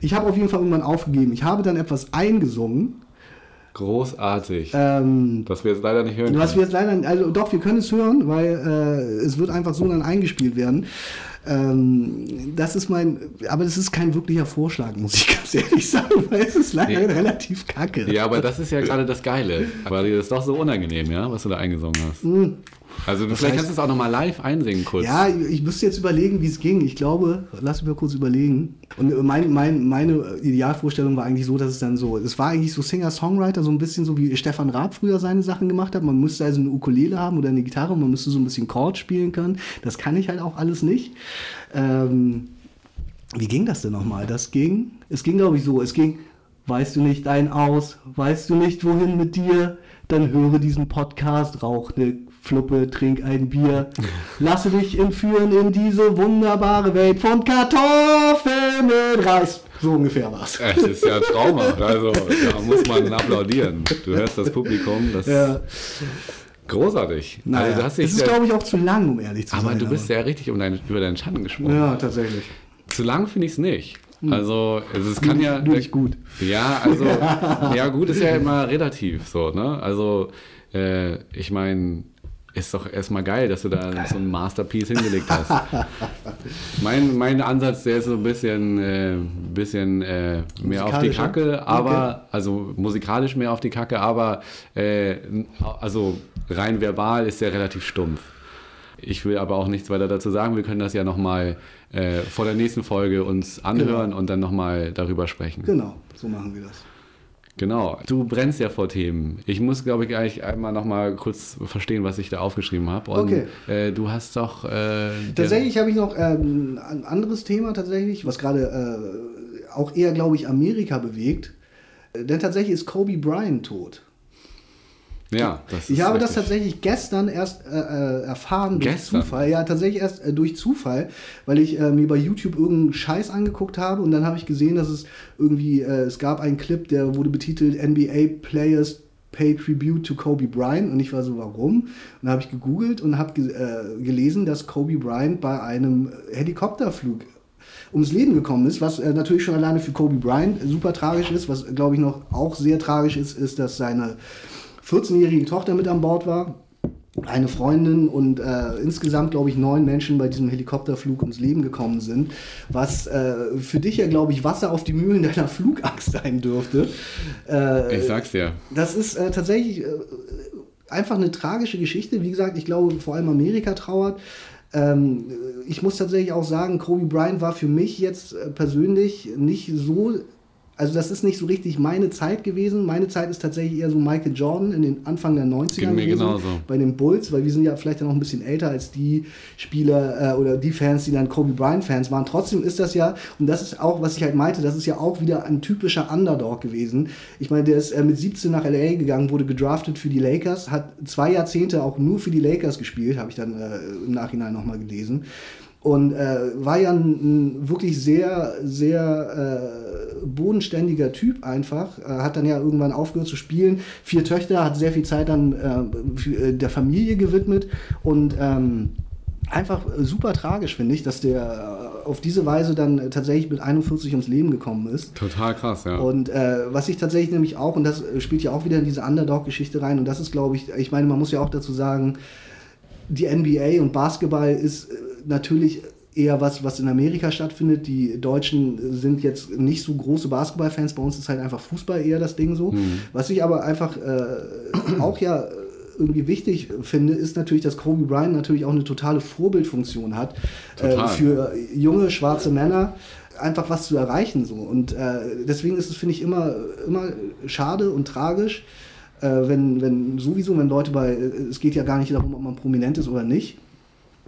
Ich habe auf jeden Fall irgendwann aufgegeben. Ich habe dann etwas eingesungen, Großartig. ähm, das wir jetzt leider nicht hören. was können. wir jetzt leider, also doch, wir können es hören, weil äh, es wird einfach so dann eingespielt werden. Ähm, das ist mein, aber das ist kein wirklicher Vorschlag, muss ich <laughs> ganz ehrlich sagen, weil es ist leider Nee. relativ kacke. Ja, aber das ist ja gerade das Geile. Aber dir ist doch so unangenehm, ja, was du da eingesungen hast. Also du, vielleicht heißt- kannst du es auch nochmal live einsingen kurz. Ja, ich müsste jetzt überlegen, wie es ging. Ich glaube, lass mich mal kurz überlegen. Und mein, mein, meine Idealvorstellung war eigentlich so, dass es dann so, es war eigentlich so Singer-Songwriter, so ein bisschen so wie Stefan Raab früher seine Sachen gemacht hat. Man müsste also eine Ukulele haben oder eine Gitarre und man müsste so ein bisschen Chord spielen können. Das kann ich halt auch alles nicht. Ähm, wie ging das denn nochmal? Das ging, es ging glaube ich so, es ging, weißt du nicht ein Aus, weißt du nicht wohin mit dir, dann höre diesen Podcast, rauch ne Fluppe, trink ein Bier, lasse dich entführen in diese wunderbare Welt von Kartoffeln mit Reis. So ungefähr war's. Es ist ja traumhaft. Also da muss man applaudieren. Du hörst das Publikum, das Ja, ist großartig. naja. also, hast es dich ist, glaube ich, auch zu lang, um ehrlich zu aber sein. du bist ja richtig um dein, über deinen Schatten gesprungen. Ja, tatsächlich. Zu lang finde ich es nicht. Also, also es kann ja. Nur nicht gut. Ja, also, <laughs> ja, gut ist ja immer relativ so, ne? Also, äh, ich meine, ist doch erstmal geil, dass du da so ein Masterpiece hingelegt hast. <laughs> mein, mein Ansatz, der ist so ein bisschen, äh, bisschen äh, mehr auf die? Kacke, aber, also musikalisch mehr auf die Kacke, aber äh, also rein verbal ist der relativ stumpf. Ich will aber auch nichts weiter dazu sagen. Wir können das ja nochmal äh, vor der nächsten Folge uns anhören und dann nochmal darüber sprechen. Genau, so machen wir das. Genau. Du brennst ja vor Themen. Ich muss, glaube ich, gleich einmal nochmal kurz verstehen, was ich da aufgeschrieben habe. Und Okay. äh, du hast doch. Äh, Tatsächlich habe ich noch ähm, ein anderes Thema tatsächlich, was gerade äh, auch eher, glaube ich, Amerika bewegt. Äh, Denn tatsächlich ist Kobe Bryant tot. Ja, das Ich ist habe das tatsächlich gestern erst äh, äh, erfahren durch Gestern? Zufall. Ja, tatsächlich erst äh, durch Zufall, weil ich äh, mir bei YouTube irgendeinen Scheiß angeguckt habe und dann habe ich gesehen, dass es irgendwie, äh, es gab einen Clip, der wurde betitelt NBA Players Pay Tribute to Kobe Bryant und ich war so, warum? Und dann habe ich gegoogelt und habe ge äh, gelesen, dass Kobe Bryant bei einem Helikopterflug ums Leben gekommen ist, was äh, natürlich schon alleine für Kobe Bryant super tragisch ist. Was, glaube ich, noch auch sehr tragisch ist, ist, dass seine 14-jährige Tochter mit an Bord war. eine Freundin und äh, insgesamt, glaube ich, neun Menschen bei diesem Helikopterflug ums Leben gekommen sind, was äh, für dich ja, glaube ich, Wasser auf die Mühlen deiner Flugangst sein dürfte. Äh, ich sag's dir. Das ist äh, tatsächlich äh, einfach eine tragische Geschichte. Wie gesagt, ich glaube, vor allem Amerika trauert. Ähm, ich muss tatsächlich auch sagen, Kobe Bryant war für mich jetzt äh, persönlich nicht so also das ist nicht so richtig meine Zeit gewesen. Meine Zeit ist tatsächlich eher so Michael Jordan in den Anfang der 90er Geht mir gewesen, genauso. bei den Bulls, weil wir sind ja vielleicht noch ein bisschen älter als die Spieler äh, oder die Fans, die dann Kobe Bryant Fans waren. Trotzdem ist das ja, und das ist auch, was ich halt meinte, das ist ja auch wieder ein typischer Underdog gewesen. Ich meine, der ist äh, mit 17 nach LA gegangen, wurde gedraftet für die Lakers, hat zwei Jahrzehnte auch nur für die Lakers gespielt, habe ich dann äh, im Nachhinein nochmal gelesen. Und äh, war ja ein, ein, wirklich sehr, sehr äh, bodenständiger Typ einfach. Äh, hat dann ja irgendwann aufgehört zu spielen. Vier Töchter, hat sehr viel Zeit dann äh, äh, der Familie gewidmet. Und ähm, einfach super tragisch, finde ich, dass der äh, auf diese Weise dann tatsächlich mit 41 ums Leben gekommen ist. Total krass, ja. Und äh, was ich tatsächlich nämlich auch, und das spielt ja auch wieder in diese Underdog-Geschichte rein, und das ist, glaube ich, ich meine, man muss ja auch dazu sagen, die NBA und Basketball ist natürlich eher was, was in Amerika stattfindet. Die Deutschen sind jetzt nicht so große Basketballfans. Bei uns ist halt einfach Fußball eher das Ding so. Mhm. Was ich aber einfach äh, auch ja irgendwie wichtig finde, ist natürlich, dass Kobe Bryant natürlich auch eine totale Vorbildfunktion hat äh, für junge schwarze Männer einfach was zu erreichen so und äh, deswegen ist es finde ich immer immer schade und tragisch äh, wenn wenn sowieso wenn Leute bei es geht ja gar nicht darum ob man prominent ist oder nicht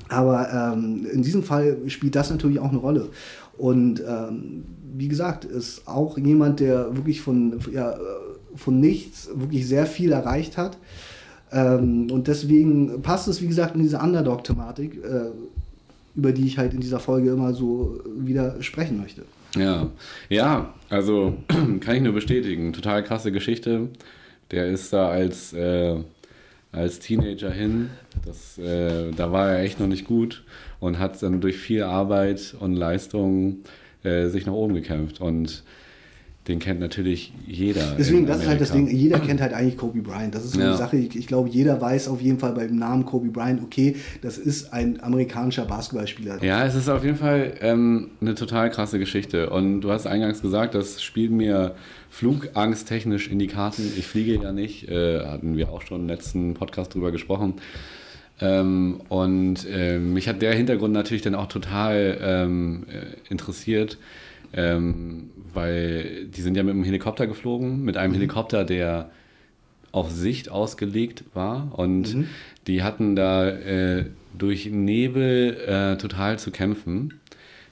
aber ähm, in diesem Fall spielt das natürlich auch eine Rolle. Und ähm, wie gesagt, ist auch jemand, der wirklich von, ja, von nichts wirklich sehr viel erreicht hat. Ähm, und deswegen passt es, wie gesagt, in diese Underdog-Thematik, äh, über die ich halt in dieser Folge immer so wieder sprechen möchte. Ja, ja, also <clears throat> kann ich nur bestätigen. Total krasse Geschichte. Der ist da als äh, als Teenager hin. Das, äh, da war er echt noch nicht gut und hat dann durch viel Arbeit und Leistung äh, sich nach oben gekämpft. Und den kennt natürlich jeder. Deswegen, das ist halt das Ding, jeder kennt halt eigentlich Kobe Bryant. Das ist so ja. eine Sache, ich, ich, glaube, jeder weiß auf jeden Fall beim Namen Kobe Bryant, okay, das ist ein amerikanischer Basketballspieler. Ja, es ist auf jeden Fall ähm, eine total krasse Geschichte. Und du hast eingangs gesagt, das spielt mir flugangsttechnisch in die Karten. Ich fliege ja nicht, äh, hatten wir auch schon im letzten Podcast drüber gesprochen. Ähm, und äh, mich hat der Hintergrund natürlich dann auch total ähm, äh, interessiert, ähm, weil die sind ja mit einem Helikopter geflogen, mit einem mhm. Helikopter, der auf Sicht ausgelegt war und mhm. die hatten da äh, durch Nebel äh, total zu kämpfen.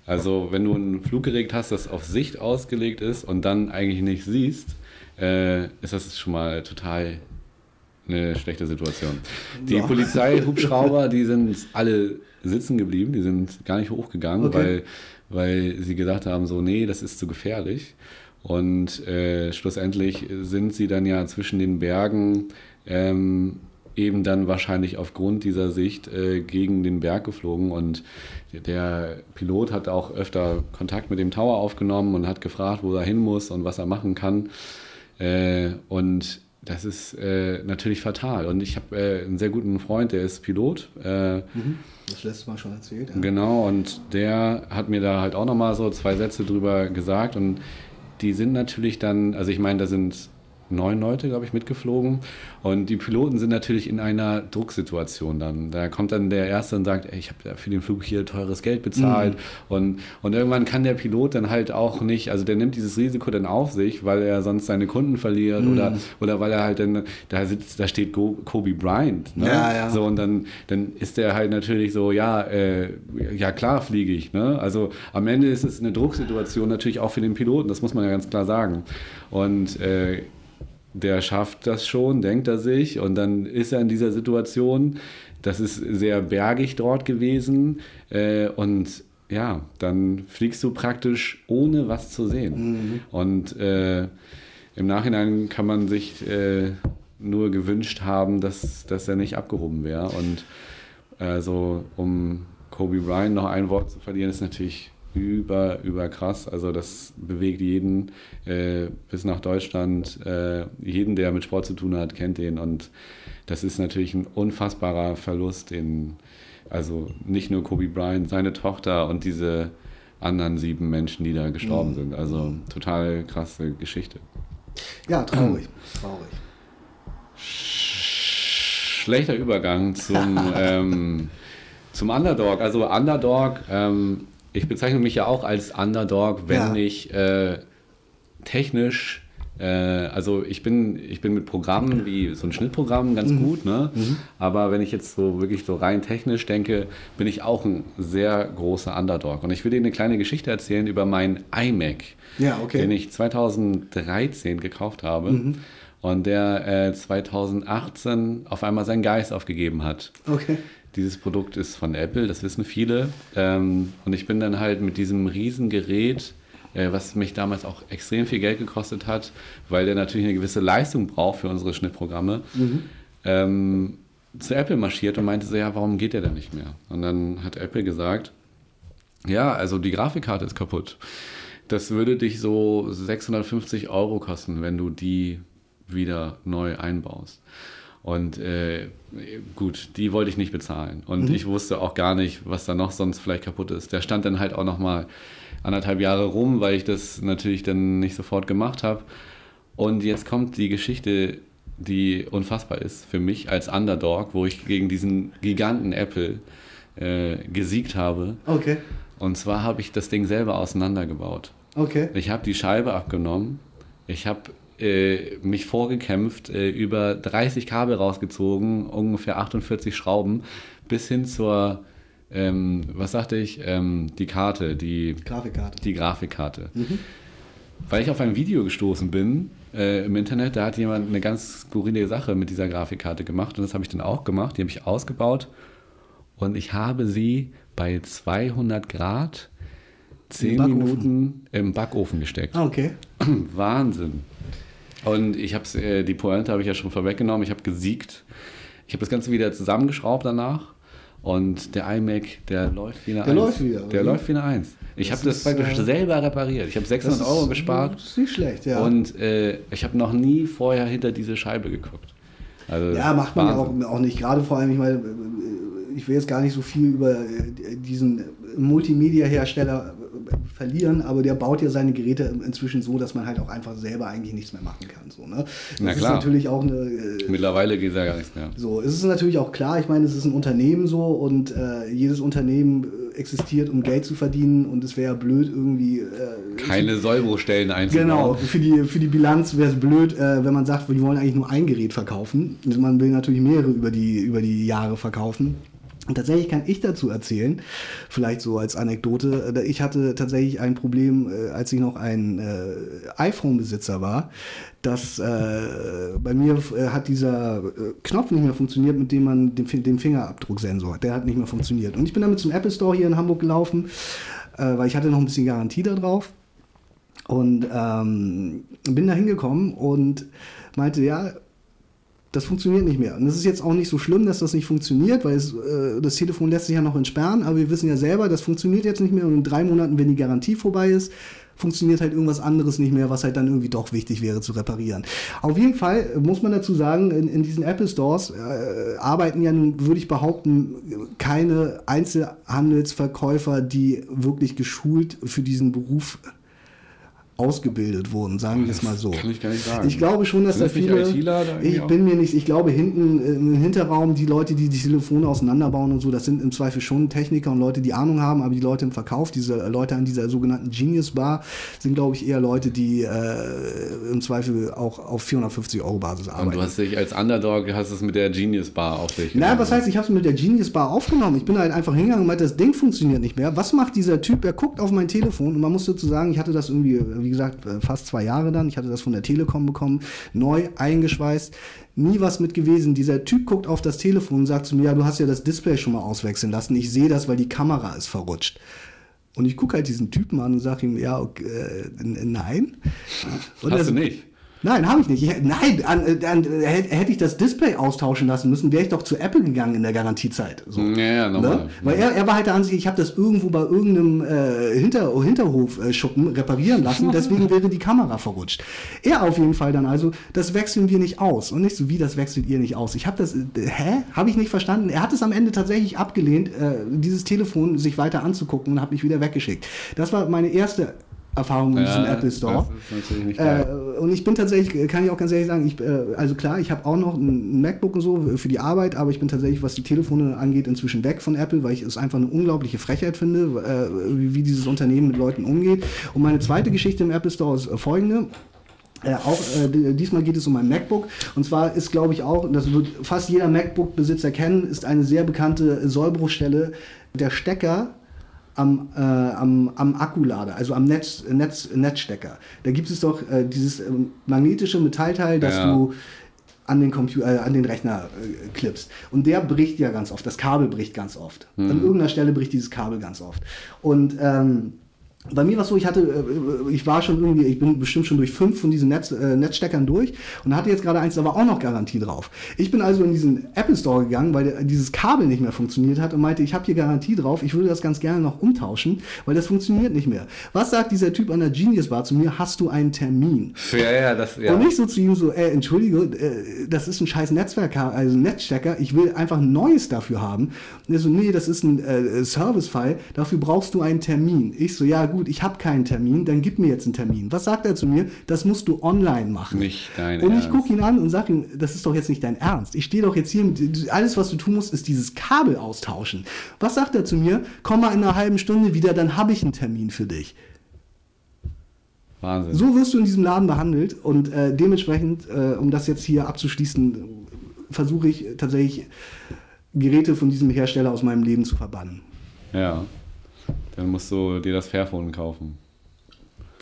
Also wenn du ein Fluggerät hast, das auf Sicht ausgelegt ist und dann eigentlich nicht siehst, äh, ist das schon mal total eine schlechte Situation. Die ja. Polizeihubschrauber, <laughs> die sind alle sitzen geblieben, die sind gar nicht hochgegangen, okay. weil, weil sie gesagt haben, so, nee, das ist zu gefährlich. Und äh, schlussendlich sind sie dann ja zwischen den Bergen ähm, eben dann wahrscheinlich aufgrund dieser Sicht äh, gegen den Berg geflogen und der Pilot hat auch öfter Kontakt mit dem Tower aufgenommen und hat gefragt, wo er hin muss und was er machen kann. Äh, und das ist äh, natürlich fatal. Und ich habe äh, einen sehr guten Freund, der ist Pilot. Äh, mhm. Das letzte Mal schon erzählt. Ja. Genau, und der hat mir da halt auch nochmal so zwei Sätze drüber gesagt. Und die sind natürlich dann, also ich meine, da sind neun Leute, glaube ich, mitgeflogen. Und die Piloten sind natürlich in einer Drucksituation dann. Da kommt dann der Erste und sagt, ey, ich habe für den Flug hier teures Geld bezahlt. Mhm. Und, und irgendwann kann der Pilot dann halt auch nicht, also der nimmt dieses Risiko dann auf sich, weil er sonst seine Kunden verliert mhm. oder, oder weil er halt dann, da sitzt, da steht Kobe Bryant. Ne? Ja, ja. So, und dann, dann ist der halt natürlich so, ja, äh, ja klar fliege ich. Ne? Also am Ende ist es eine Drucksituation natürlich auch für den Piloten, das muss man ja ganz klar sagen. Und äh, der schafft das schon, denkt er sich, und dann ist er in dieser Situation. Das ist sehr bergig dort gewesen. Äh, und ja, dann fliegst du praktisch ohne was zu sehen. Mhm. Und äh, im Nachhinein kann man sich äh, nur gewünscht haben, dass, dass er nicht abgehoben wäre. Und also, um Kobe Bryant noch ein Wort zu verlieren, ist natürlich über, über krass. Also das bewegt jeden äh, bis nach Deutschland. Äh, jeden, der mit Sport zu tun hat, kennt den. Und das ist natürlich ein unfassbarer Verlust. Den, also nicht nur Kobe Bryant, seine Tochter und diese anderen sieben Menschen, die da gestorben mhm. sind. Also total krasse Geschichte. Ja, traurig. traurig. Schlechter Übergang zum, <laughs> ähm, zum Underdog. Also Underdog, ähm, ich bezeichne mich ja auch als Underdog, wenn ja. ich äh, technisch äh, also ich bin, ich bin mit Programmen wie so ein Schnittprogramm ganz mhm. gut, ne? Mhm. aber wenn ich jetzt so wirklich so rein technisch denke, bin ich auch ein sehr großer Underdog. Und ich will dir eine kleine Geschichte erzählen über meinen iMac, ja, okay. den ich 2013 gekauft habe. Mhm. Und der äh, 2018 auf einmal seinen Geist aufgegeben hat. Okay. Dieses Produkt ist von Apple, das wissen viele. Ähm, und ich bin dann halt mit diesem Riesengerät äh, was mich damals auch extrem viel Geld gekostet hat, weil der natürlich eine gewisse Leistung braucht für unsere Schnittprogramme, mhm. ähm, zu Apple marschiert und meinte so, ja, warum geht der denn nicht mehr? Und dann hat Apple gesagt, ja, also die Grafikkarte ist kaputt. Das würde dich so 650 Euro kosten, wenn du die wieder neu einbaust. Und äh, gut, die wollte ich nicht bezahlen. Und mhm. ich wusste auch gar nicht, was da noch sonst vielleicht kaputt ist. Der stand dann halt auch noch mal anderthalb Jahre rum, weil ich das natürlich dann nicht sofort gemacht habe. Und jetzt kommt die Geschichte, die unfassbar ist für mich als Underdog, wo ich gegen diesen Giganten Apple äh, gesiegt habe. Okay. Und zwar habe ich das Ding selber auseinandergebaut. Okay. Ich habe die Scheibe abgenommen. Ich habe äh, mich vorgekämpft, äh, über 30 Kabel rausgezogen, ungefähr 48 Schrauben, bis hin zur ähm, was sagte ich? Ähm, die Karte, die Grafikkarte. Die Grafikkarte. Mhm. Weil ich auf ein Video gestoßen bin äh, im Internet, da hat jemand eine ganz skurrile Sache mit dieser Grafikkarte gemacht und das habe ich dann auch gemacht. Die habe ich ausgebaut und ich habe sie bei 200 Grad 10 Minuten im Backofen gesteckt. Ah, okay. <clears throat> Wahnsinn. Und ich habe äh, die Pointe habe ich ja schon vorweggenommen. Ich habe gesiegt. Ich habe das Ganze wieder zusammengeschraubt danach und der iMac, der läuft wie eine der 1. Läuft wieder, der läuft wie eine 1. Ich habe das praktisch äh, selber repariert. Ich habe 600 ist, Euro gespart. Das ist nicht schlecht, ja. Und äh, ich habe noch nie vorher hinter diese Scheibe geguckt. Also, ja, macht man ja auch, auch nicht. Gerade vor allem, ich meine, ich will jetzt gar nicht so viel über äh, diesen Multimedia-Hersteller verlieren, aber der baut ja seine Geräte inzwischen so, dass man halt auch einfach selber eigentlich nichts mehr machen kann. So, ne? Das Na klar. ist natürlich auch eine. Äh, Mittlerweile geht es ja gar nichts mehr. So, es ist natürlich auch klar, ich meine, es ist ein Unternehmen so und äh, jedes Unternehmen äh, existiert, um Geld zu verdienen und es wäre ja blöd, irgendwie. Äh, Keine Sollbruchstellen einzubauen. Genau, für die, für die Bilanz wäre es blöd, äh, wenn man sagt, wir wollen eigentlich nur ein Gerät verkaufen. Man will natürlich mehrere über die, über die Jahre verkaufen. Und tatsächlich kann ich dazu erzählen, vielleicht so als Anekdote, äh, ich hatte tatsächlich ein Problem, äh, als ich noch ein äh, iPhone-Besitzer war, dass äh, bei mir äh, hat dieser äh, Knopf nicht mehr funktioniert, mit dem man den, den Fingerabdrucksensor hat. Der hat nicht mehr funktioniert. Und ich bin damit zum Apple Store hier in Hamburg gelaufen, weil ich hatte noch ein bisschen Garantie da drauf. Und ähm, bin da hingekommen und meinte, ja, das funktioniert nicht mehr. Und es ist jetzt auch nicht so schlimm, dass das nicht funktioniert, weil es, äh, das Telefon lässt sich ja noch entsperren, aber wir wissen ja selber, das funktioniert jetzt nicht mehr und in drei Monaten, wenn die Garantie vorbei ist, funktioniert halt irgendwas anderes nicht mehr, was halt dann irgendwie doch wichtig wäre zu reparieren. Auf jeden Fall muss man dazu sagen, in, in diesen Apple Stores äh, arbeiten ja nun, würde ich behaupten, keine Einzelhandelsverkäufer, die wirklich geschult für diesen Beruf ausgebildet wurden, sagen wir es mal so. Kann ich gar nicht sagen. Ich glaube schon, dass Sind da viele. Ich bin mir nicht, ich glaube hinten im Hinterraum die Leute, die die Telefone auseinanderbauen und so, das sind im Zweifel schon Techniker und Leute, die Ahnung haben, aber die Leute im Verkauf, diese Leute an dieser sogenannten Genius Bar, sind glaube ich eher Leute, die äh, im Zweifel auch auf 450 Euro Basis arbeiten. Und du hast dich als Underdog hast es mit der Genius Bar auf dich. Na, was heißt, ich habe es mit der Genius Bar aufgenommen. Ich bin halt einfach hingegangen und meinte, das Ding funktioniert nicht mehr. Was macht dieser Typ? Er guckt auf mein Telefon und man muss dazu sagen, ich hatte das irgendwie wie gesagt, äh, fast zwei Jahre dann. Ich hatte das von der Telekom bekommen, neu eingeschweißt. Nie was mit gewesen. Dieser Typ guckt auf das Telefon und sagt zu mir, ja, du hast ja das Display schon mal auswechseln lassen. Ich sehe das, weil die Kamera ist verrutscht. Und ich gucke halt diesen Typen an und sage ihm, ja, okay, äh, nein. Und hast er, du nicht? Nein, habe ich nicht. Ich, nein, an, an, hätte ich das Display austauschen lassen müssen, wäre ich doch zu Apple gegangen in der Garantiezeit. So. Ja, ja, normal. Ne? Weil er, er war halt der Ansicht, ich habe das irgendwo bei irgendeinem äh, Hinter, Hinterhofschuppen reparieren lassen, deswegen <laughs> wäre die Kamera verrutscht. Er auf jeden Fall dann also, das wechseln wir nicht aus. Und nicht so, wie das wechselt ihr nicht aus. Ich habe das, äh, hä? Habe ich nicht verstanden. Er hat es am Ende tatsächlich abgelehnt, äh, dieses Telefon sich weiter anzugucken und hat mich wieder weggeschickt. Das war meine erste Erfahrung mit ja, diesem Apple Store. Äh, und ich bin tatsächlich, kann ich auch ganz ehrlich sagen, ich, äh, also klar, ich habe auch noch ein MacBook und so für die Arbeit, aber ich bin tatsächlich, was die Telefone angeht, inzwischen weg von Apple, weil ich es einfach eine unglaubliche Frechheit finde, äh, wie, wie, dieses Unternehmen mit Leuten umgeht. Und meine zweite Geschichte im Apple Store ist folgende. Äh, auch äh, diesmal geht es um ein MacBook und zwar ist glaube ich auch, das wird fast jeder MacBook-Besitzer kennen, ist eine sehr bekannte Sollbruchstelle der Stecker am, äh, am, am Akkulader, also am Netz, Netz, Netzstecker. Da gibt es doch äh, dieses äh, magnetische Metallteil, das ja. du an den, Computer, äh, an den Rechner äh, klippst. Und der bricht ja ganz oft. Das Kabel bricht ganz oft. Mhm. An irgendeiner Stelle bricht dieses Kabel ganz oft. Und ähm, bei mir war es so, ich hatte, äh, ich war schon irgendwie, ich bin bestimmt schon durch fünf von diesen Netz, äh, Netzsteckern durch und hatte jetzt gerade eins, da war auch noch Garantie drauf. Ich bin also in diesen Apple Store gegangen, weil dieses Kabel nicht mehr funktioniert hat und meinte, ich habe hier Garantie drauf, ich würde das ganz gerne noch umtauschen, weil das funktioniert nicht mehr. Was sagt dieser Typ an der Genius Bar zu mir? Hast du einen Termin? Ja, ja, das, ja. Und nicht so zu ihm so, äh, entschuldige, äh, das ist ein scheiß Netzwerk, also ein Netzstecker, ich will einfach ein neues dafür haben. Und er so, nee, das ist ein äh, Service-File, dafür brauchst du einen Termin. Ich so, ja gut, ich habe keinen Termin, dann gib mir jetzt einen Termin. Was sagt er zu mir? Das musst du online machen. Nicht dein Und ich gucke ihn an und sage ihm, das ist doch jetzt nicht dein Ernst. Ich stehe doch jetzt hier, alles was du tun musst, ist dieses Kabel austauschen. Was sagt er zu mir? Komm mal in einer halben Stunde wieder, dann habe ich einen Termin für dich. Wahnsinn. So wirst du in diesem Laden behandelt und äh, dementsprechend, äh, um das jetzt hier abzuschließen, versuche ich tatsächlich Geräte von diesem Hersteller aus meinem Leben zu verbannen. Ja. Dann musst du dir das Fairphone kaufen.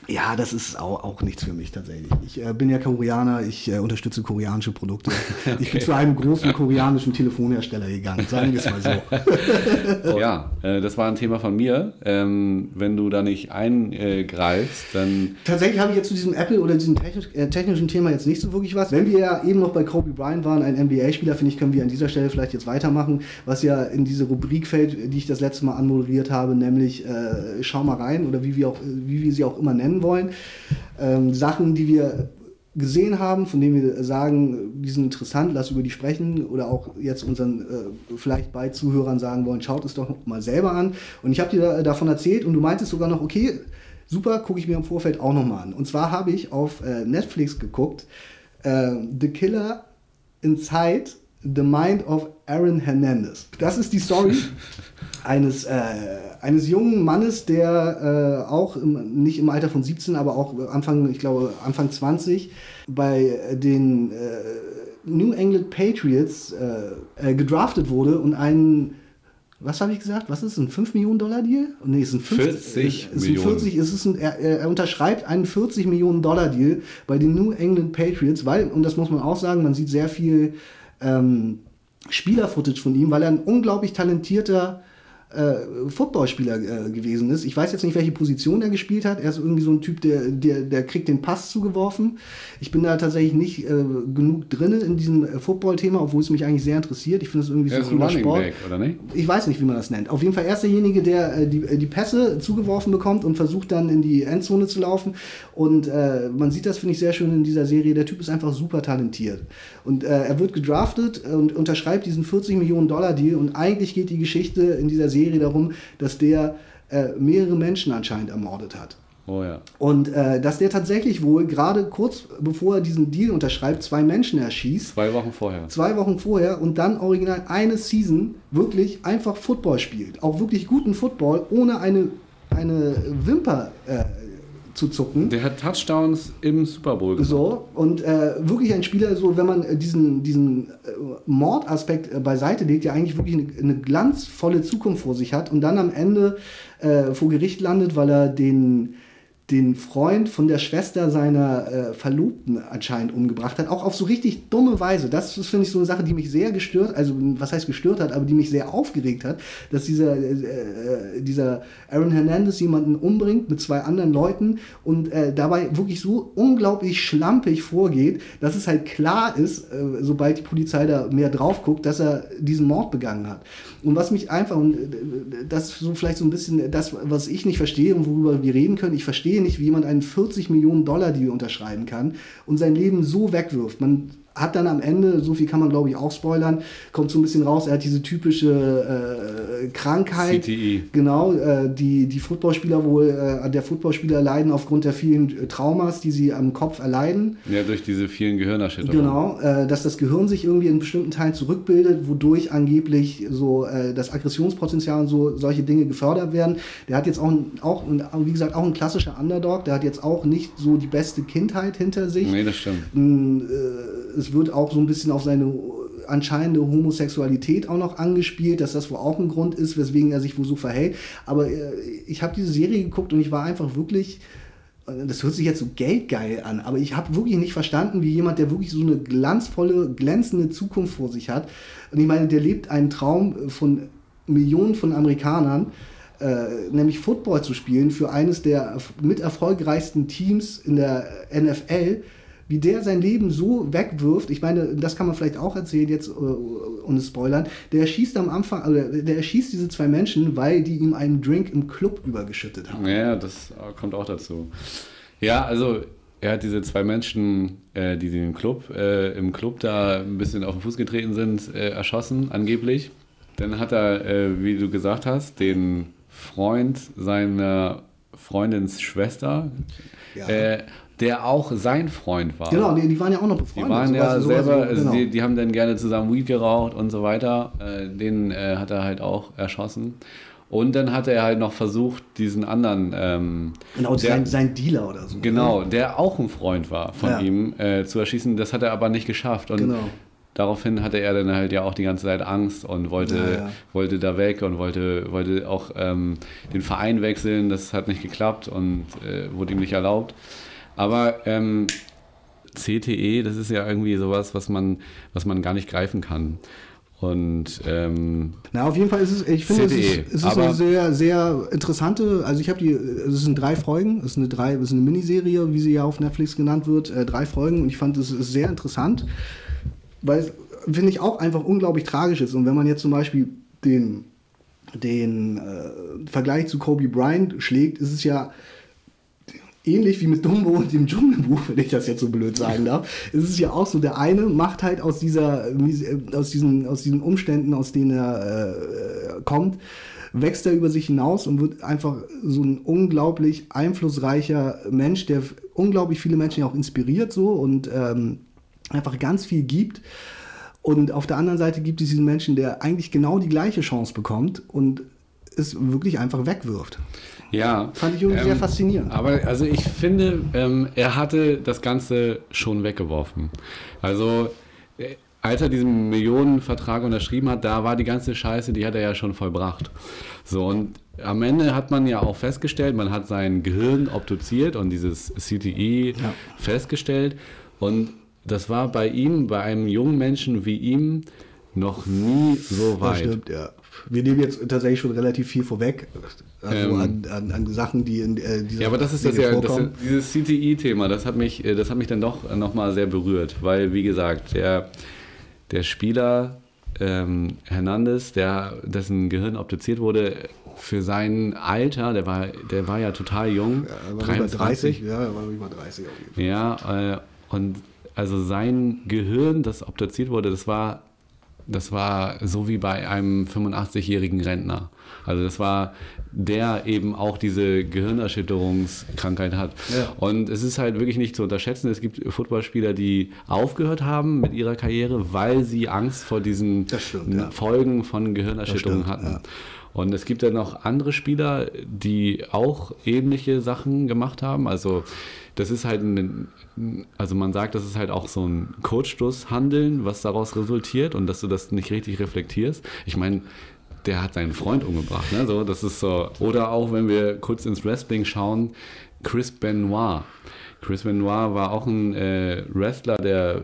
Ja, das ist auch, auch nichts für mich tatsächlich. Ich äh, bin ja Koreaner, ich äh, unterstütze koreanische Produkte. <laughs> okay. Ich bin zu einem großen koreanischen Telefonhersteller gegangen, sagen wir es mal so. <laughs> ja, äh, das war ein Thema von mir. Ähm, wenn du da nicht eingreifst, dann. Tatsächlich habe ich jetzt zu diesem Apple oder diesem technisch, äh, technischen Thema jetzt nicht so wirklich was. Wenn wir ja eben noch bei Kobe Bryant waren, ein NBA-Spieler, finde ich, können wir an dieser Stelle vielleicht jetzt weitermachen, was ja in diese Rubrik fällt, die ich das letzte Mal anmoderiert habe, nämlich äh, schau mal rein oder wie wir, auch, wie wir sie auch immer nennen wollen. Ähm, Sachen, die wir gesehen haben, von denen wir sagen, die sind interessant, lass über die sprechen oder auch jetzt unseren äh, vielleicht bei Zuhörern sagen wollen, schaut es doch mal selber an. Und ich habe dir da, davon erzählt und du meintest sogar noch, okay, super, gucke ich mir im Vorfeld auch nochmal an. Und zwar habe ich auf äh, Netflix geguckt, äh, The Killer Inside The Mind of Aaron Hernandez. Das ist die Story <laughs> eines, äh, eines jungen Mannes, der äh, auch im, nicht im Alter von 17, aber auch Anfang, ich glaube, Anfang 20 bei den äh, New England Patriots äh, äh, gedraftet wurde und einen was habe ich gesagt? Was ist ein 5 Millionen Dollar Deal? Nee, es sind 40 ist Millionen. 40, ist es ein, er, er, unterschreibt einen 40 Millionen Dollar Deal bei den New England Patriots, weil, und das muss man auch sagen, man sieht sehr viel ähm, Spieler-Footage von ihm, weil er ein unglaublich talentierter äh, Footballspieler äh, gewesen ist. Ich weiß jetzt nicht, welche Position er gespielt hat. Er ist irgendwie so ein Typ, der, der, der kriegt den Pass zugeworfen. Ich bin da tatsächlich nicht äh, genug drin in diesem äh, Football-Thema, obwohl es mich eigentlich sehr interessiert. Ich finde es irgendwie er so ein cooler Sport. Back, oder nicht? Ich weiß nicht, wie man das nennt. Auf jeden Fall er ist derjenige, der äh, die, äh, die Pässe zugeworfen bekommt und versucht dann in die Endzone zu laufen. Und man sieht das, finde ich, sehr schön in dieser Serie. Der Typ ist einfach super talentiert. Und er wird gedraftet und unterschreibt diesen 40 Millionen Dollar Deal. Und eigentlich geht die Geschichte in dieser Serie Serie darum, dass der äh, mehrere Menschen anscheinend ermordet hat. Oh ja. Und äh, dass der tatsächlich wohl gerade kurz bevor er diesen Deal unterschreibt, zwei Menschen erschießt. Zwei Wochen vorher. Zwei Wochen vorher und dann original eine Season wirklich einfach Football spielt. Auch wirklich guten Football, ohne eine, eine Wimper äh, zu zucken. Der hat Touchdowns im Super Bowl gemacht. So, und äh, wirklich ein Spieler, so wenn man äh, diesen, diesen äh, Mordaspekt äh, beiseite legt, der eigentlich wirklich eine, eine, glanzvolle Zukunft vor sich hat und dann am Ende äh, vor Gericht landet, weil er den den Freund von der Schwester seiner äh, Verlobten anscheinend umgebracht hat, auch auf so richtig dumme Weise. Das, das finde ich so eine Sache, die mich sehr gestört, also was heißt gestört hat, aber die mich sehr aufgeregt hat, dass dieser, äh, äh dieser Aaron Hernandez jemanden umbringt mit zwei anderen Leuten und äh, dabei wirklich so unglaublich schlampig vorgeht, dass es halt klar ist, äh, sobald die Polizei da mehr drauf guckt, dass er diesen Mord begangen hat. Und was mich einfach, und äh, das ist so vielleicht so ein bisschen das, was ich nicht verstehe und worüber wir reden können, ich verstehe verstehe nicht, wie jemand einen 40 Millionen Dollar Deal unterschreiben kann und sein Leben so wegwirft. Man hat dann am Ende, so viel kann man glaube ich auch spoilern, kommt so ein bisschen raus, er hat diese typische äh, Krankheit. CTE. Genau, äh, die, die Footballspieler wohl, äh, der Footballspieler leiden aufgrund der vielen äh, Traumas, die sie am Kopf erleiden. Ja, durch diese vielen Gehirnerschütterungen. Genau, äh, dass das Gehirn sich irgendwie in bestimmten Teilen zurückbildet, wodurch angeblich so äh, das Aggressionspotenzial und so solche Dinge gefördert werden. Der hat jetzt auch, auch, wie gesagt, auch ein klassischer Underdog, der hat jetzt auch nicht so die beste Kindheit hinter sich. Nee, das stimmt. Ähm, es wird auch so ein bisschen auf seine anscheinende Homosexualität auch noch angespielt, dass das wohl auch ein Grund ist, weswegen er sich wohl so verhält. Aber äh, ich habe diese Serie geguckt und ich war einfach wirklich, äh, das hört sich jetzt so geldgeil an, aber ich habe wirklich nicht verstanden, wie jemand, der wirklich so eine glanzvolle, glänzende Zukunft vor sich hat. Und ich meine, der lebt einen Traum von Millionen von Amerikanern. Äh, nämlich Football zu spielen für eines der mit erfolgreichsten Teams in der NFL wie der sein Leben so wegwirft, ich meine, das kann man vielleicht auch erzählen jetzt, äh, ohne Spoilern, der erschießt am Anfang, also der erschießt diese zwei Menschen, weil die ihm einen Drink im Club übergeschüttet haben. Ja, das kommt auch dazu. Ja, also er hat diese zwei Menschen, äh, die im Club, äh, im Club da ein bisschen auf den Fuß getreten sind, äh, erschossen, angeblich. Dann hat er, äh, wie du gesagt hast, den Freund seiner Freundins Schwester ja. Der auch sein Freund war. Genau, die, die waren ja auch noch befreundet. Die waren ja selber, also genau. die, die, haben dann gerne zusammen Weed geraucht und so weiter. Äh, den äh, hat er halt auch erschossen. Und dann hat er halt noch versucht, diesen anderen. Ähm, genau, der, sein, sein, Dealer oder so. Genau, oder? der auch ein Freund war von ja. ihm, äh, zu erschießen. Das hat er aber nicht geschafft. Und genau. daraufhin hatte er dann halt ja auch die ganze Zeit Angst und wollte, ja, ja. wollte da weg und wollte, wollte auch ähm, den Verein wechseln. Das hat nicht geklappt und äh, wurde ihm nicht erlaubt. Aber ähm, CTE, das ist ja irgendwie sowas, was man, was man gar nicht greifen kann. Und ähm, na, auf jeden Fall ist es, ich finde, es ist, es ist eine sehr, sehr interessante, also ich habe die, es sind drei Folgen, es ist eine drei, es ist eine Miniserie, wie sie ja auf Netflix genannt wird, äh, drei Folgen und ich fand es sehr interessant, weil es, finde ich, auch einfach unglaublich tragisch ist. Und wenn man jetzt zum Beispiel den, den äh, Vergleich zu Kobe Bryant schlägt, ist es ja ähnlich wie mit Dumbo und dem Dschungelbuch, wenn ich das jetzt so blöd sagen darf, ist es ja auch so, der eine macht halt aus dieser, aus diesen, aus diesen Umständen, aus denen er äh, kommt, wächst er über sich hinaus und wird einfach so ein unglaublich einflussreicher Mensch, der unglaublich viele Menschen ja auch inspiriert so und ähm, einfach ganz viel gibt. Und auf der anderen Seite gibt es diesen Menschen, der eigentlich genau die gleiche Chance bekommt und es wirklich einfach wegwirft. Ja. Fand ich irgendwie ähm, sehr faszinierend. Aber also ich finde, ähm, er hatte das Ganze schon weggeworfen. Also äh, als er diesen Millionenvertrag unterschrieben hat, da war die ganze Scheiße, die hat er ja schon vollbracht. So, und am Ende hat man ja auch festgestellt, man hat sein Gehirn obduziert und dieses CTE ja. festgestellt. Und das war bei ihm, bei einem jungen Menschen wie ihm, noch nie so weit. Das stimmt, ja. Wir nehmen jetzt tatsächlich schon relativ viel vorweg, also ähm, an, an, an, Sachen, die in äh, dieser Ja, aber das ist das ja, das, dieses CTI-Thema, das hat mich, äh, das hat mich dann doch nochmal sehr berührt, weil, wie gesagt, der, der Spieler ähm, Hernandez, der, dessen Gehirn obduziert wurde, für sein Alter, der war, der war ja total jung. Ja, er war 23, über 30, ja, er war über 30 auf jeden Fall. Ja, äh, und also sein Gehirn, das obduziert wurde, das war das war so wie bei einem 85-jährigen Rentner. Also das war der eben auch diese Gehirnerschütterungskrankheit hat. Ja. Und es ist halt wirklich nicht zu unterschätzen. Es gibt Footballspieler, die aufgehört haben mit ihrer Karriere, weil sie Angst vor diesen stimmt, ja. Folgen von Gehirnerschütterungen hatten. Ja. Und es gibt ja noch andere Spieler, die auch ähnliche Sachen gemacht haben. Also das ist halt ein, also man sagt, das ist halt auch so ein Kurzstoßhandeln, was daraus resultiert und dass du das nicht richtig reflektierst. Ich meine, der hat seinen Freund umgebracht, ne? So, das ist so. Oder auch, wenn wir kurz ins Wrestling schauen, Chris Benoit. Chris Benoit war auch ein äh, Wrestler der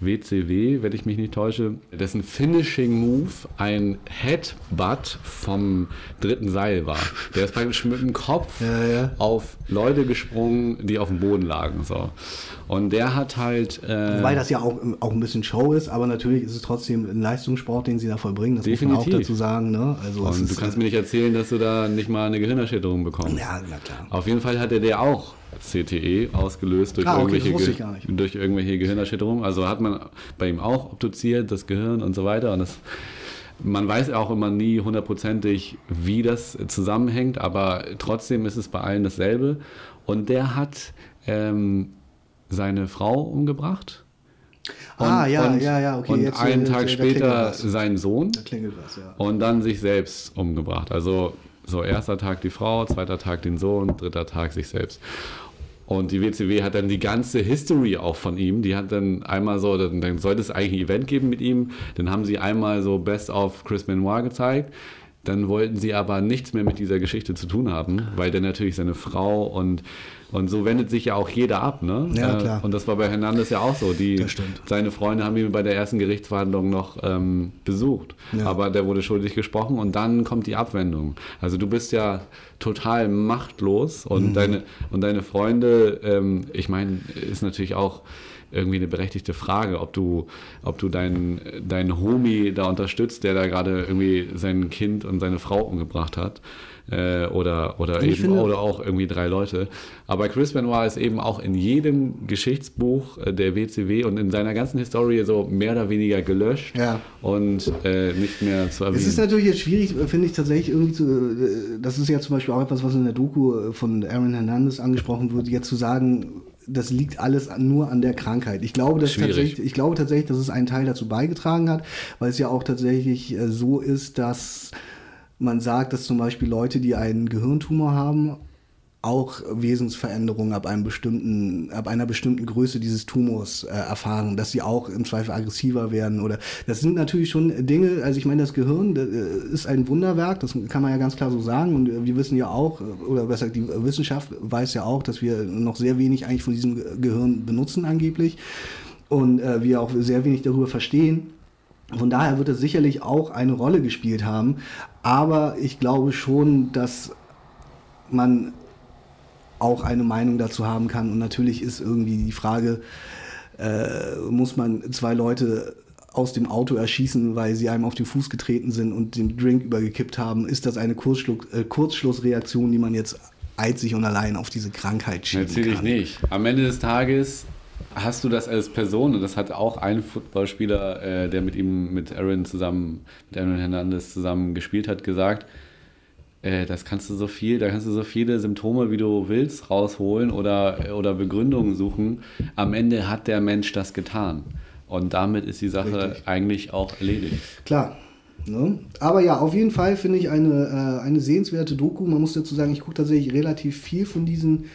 WCW, wenn ich mich nicht täusche, dessen Finishing Move ein Headbutt vom dritten Seil war. Der ist praktisch mit dem Kopf Ja, ja. auf Leute gesprungen, die auf dem Boden lagen. So. Und der hat halt. Äh, Wobei das ja auch, auch ein bisschen Show ist, aber natürlich ist es trotzdem ein Leistungssport, den sie da vollbringen. Das muss man Definitiv. auch dazu sagen. Ne? Also und du ist, kannst äh, mir nicht erzählen, dass du da nicht mal eine Gehirnerschütterung bekommst. Ja, na klar. Auf jeden Fall hatte der auch CTE ausgelöst durch, Ah, okay, irgendwelche, durch irgendwelche Gehirnerschütterungen. Also hat man bei ihm auch obduziert, das Gehirn und so weiter. Und das, man weiß auch immer nie hundertprozentig, wie das zusammenhängt, aber trotzdem ist es bei allen dasselbe. Und der hat ähm, seine Frau umgebracht. Ah, Und- ja, und, ja, ja, okay, Und jetzt, einen äh, Tag später seinen Sohn Da klingelt was, ja. und dann sich selbst umgebracht. Also so erster Tag die Frau, zweiter Tag den Sohn, dritter Tag sich selbst. Und die WCW hat dann die ganze History auch von ihm. Die hat dann einmal so, dann, sollte es eigentlich ein Event geben mit ihm. Dann haben sie einmal so Best of Chris Benoit gezeigt. Dann wollten sie aber nichts mehr mit dieser Geschichte zu tun haben, weil dann natürlich seine Frau und, und so wendet sich ja auch jeder ab. Ne? Ja, Äh, klar. Und das war bei Hernandez ja auch so. Die, Das stimmt. Seine Freunde haben ihn bei der ersten Gerichtsverhandlung noch ähm, besucht. Ja. Aber der wurde schuldig gesprochen und dann kommt die Abwendung. Also du bist ja total machtlos Mhm. und, deine, und deine Freunde, ähm, ich meine, ist natürlich auch irgendwie eine berechtigte Frage, ob du, ob du deinen, deinen Homie da unterstützt, der da gerade irgendwie sein Kind und seine Frau umgebracht hat. Äh, oder oder, Ich eben, finde- oder auch irgendwie drei Leute. Aber Chris Benoit ist eben auch in jedem Geschichtsbuch äh, der WCW und in seiner ganzen Historie so mehr oder weniger gelöscht Ja. und äh, nicht mehr zu erwähnen. Es ist natürlich jetzt schwierig, äh, finde ich tatsächlich irgendwie zu, äh, das ist ja zum Beispiel auch etwas, was in der Doku von Aaron Hernandez angesprochen wurde, jetzt zu sagen, das liegt alles an- nur an der Krankheit. Ich glaube, dass tatsächlich, ich glaube tatsächlich, dass es einen Teil dazu beigetragen hat, weil es ja auch tatsächlich äh, so ist, dass man sagt, dass zum Beispiel Leute, die einen Gehirntumor haben, auch Wesensveränderungen ab einem bestimmten, ab einer bestimmten Größe dieses Tumors äh, erfahren, dass sie auch im Zweifel aggressiver werden oder das sind natürlich schon Dinge, also ich meine, das Gehirn das, äh, ist ein Wunderwerk, das kann man ja ganz klar so sagen und äh, wir wissen ja auch, äh, oder besser gesagt, die Wissenschaft weiß ja auch, dass wir noch sehr wenig eigentlich von diesem Ge- Gehirn benutzen angeblich und äh, wir auch sehr wenig darüber verstehen. Von daher wird es sicherlich auch eine Rolle gespielt haben, aber ich glaube schon, dass man auch eine Meinung dazu haben kann. Und natürlich ist irgendwie die Frage, äh, muss man zwei Leute aus dem Auto erschießen, weil sie einem auf den Fuß getreten sind und den Drink übergekippt haben? Ist das eine Kurzschluck, äh, Kurzschlussreaktion, die man jetzt einzig und allein auf diese Krankheit schieben Natürlich kann? nicht. Am Ende des Tages hast du das als Person, und das hat auch ein Footballspieler, äh, der mit ihm, mit Aaron zusammen, mit Aaron Hernandez zusammen gespielt hat, gesagt, äh, das kannst du so viel, da kannst du so viele Symptome, wie du willst, rausholen oder, oder Begründungen suchen. Am Ende hat der Mensch das getan. Und damit ist die Sache Richtig. eigentlich auch erledigt. Klar. Ne? Aber ja, auf jeden Fall finde ich eine, äh, eine sehenswerte Doku. Man muss dazu sagen, ich gucke tatsächlich relativ viel von diesen,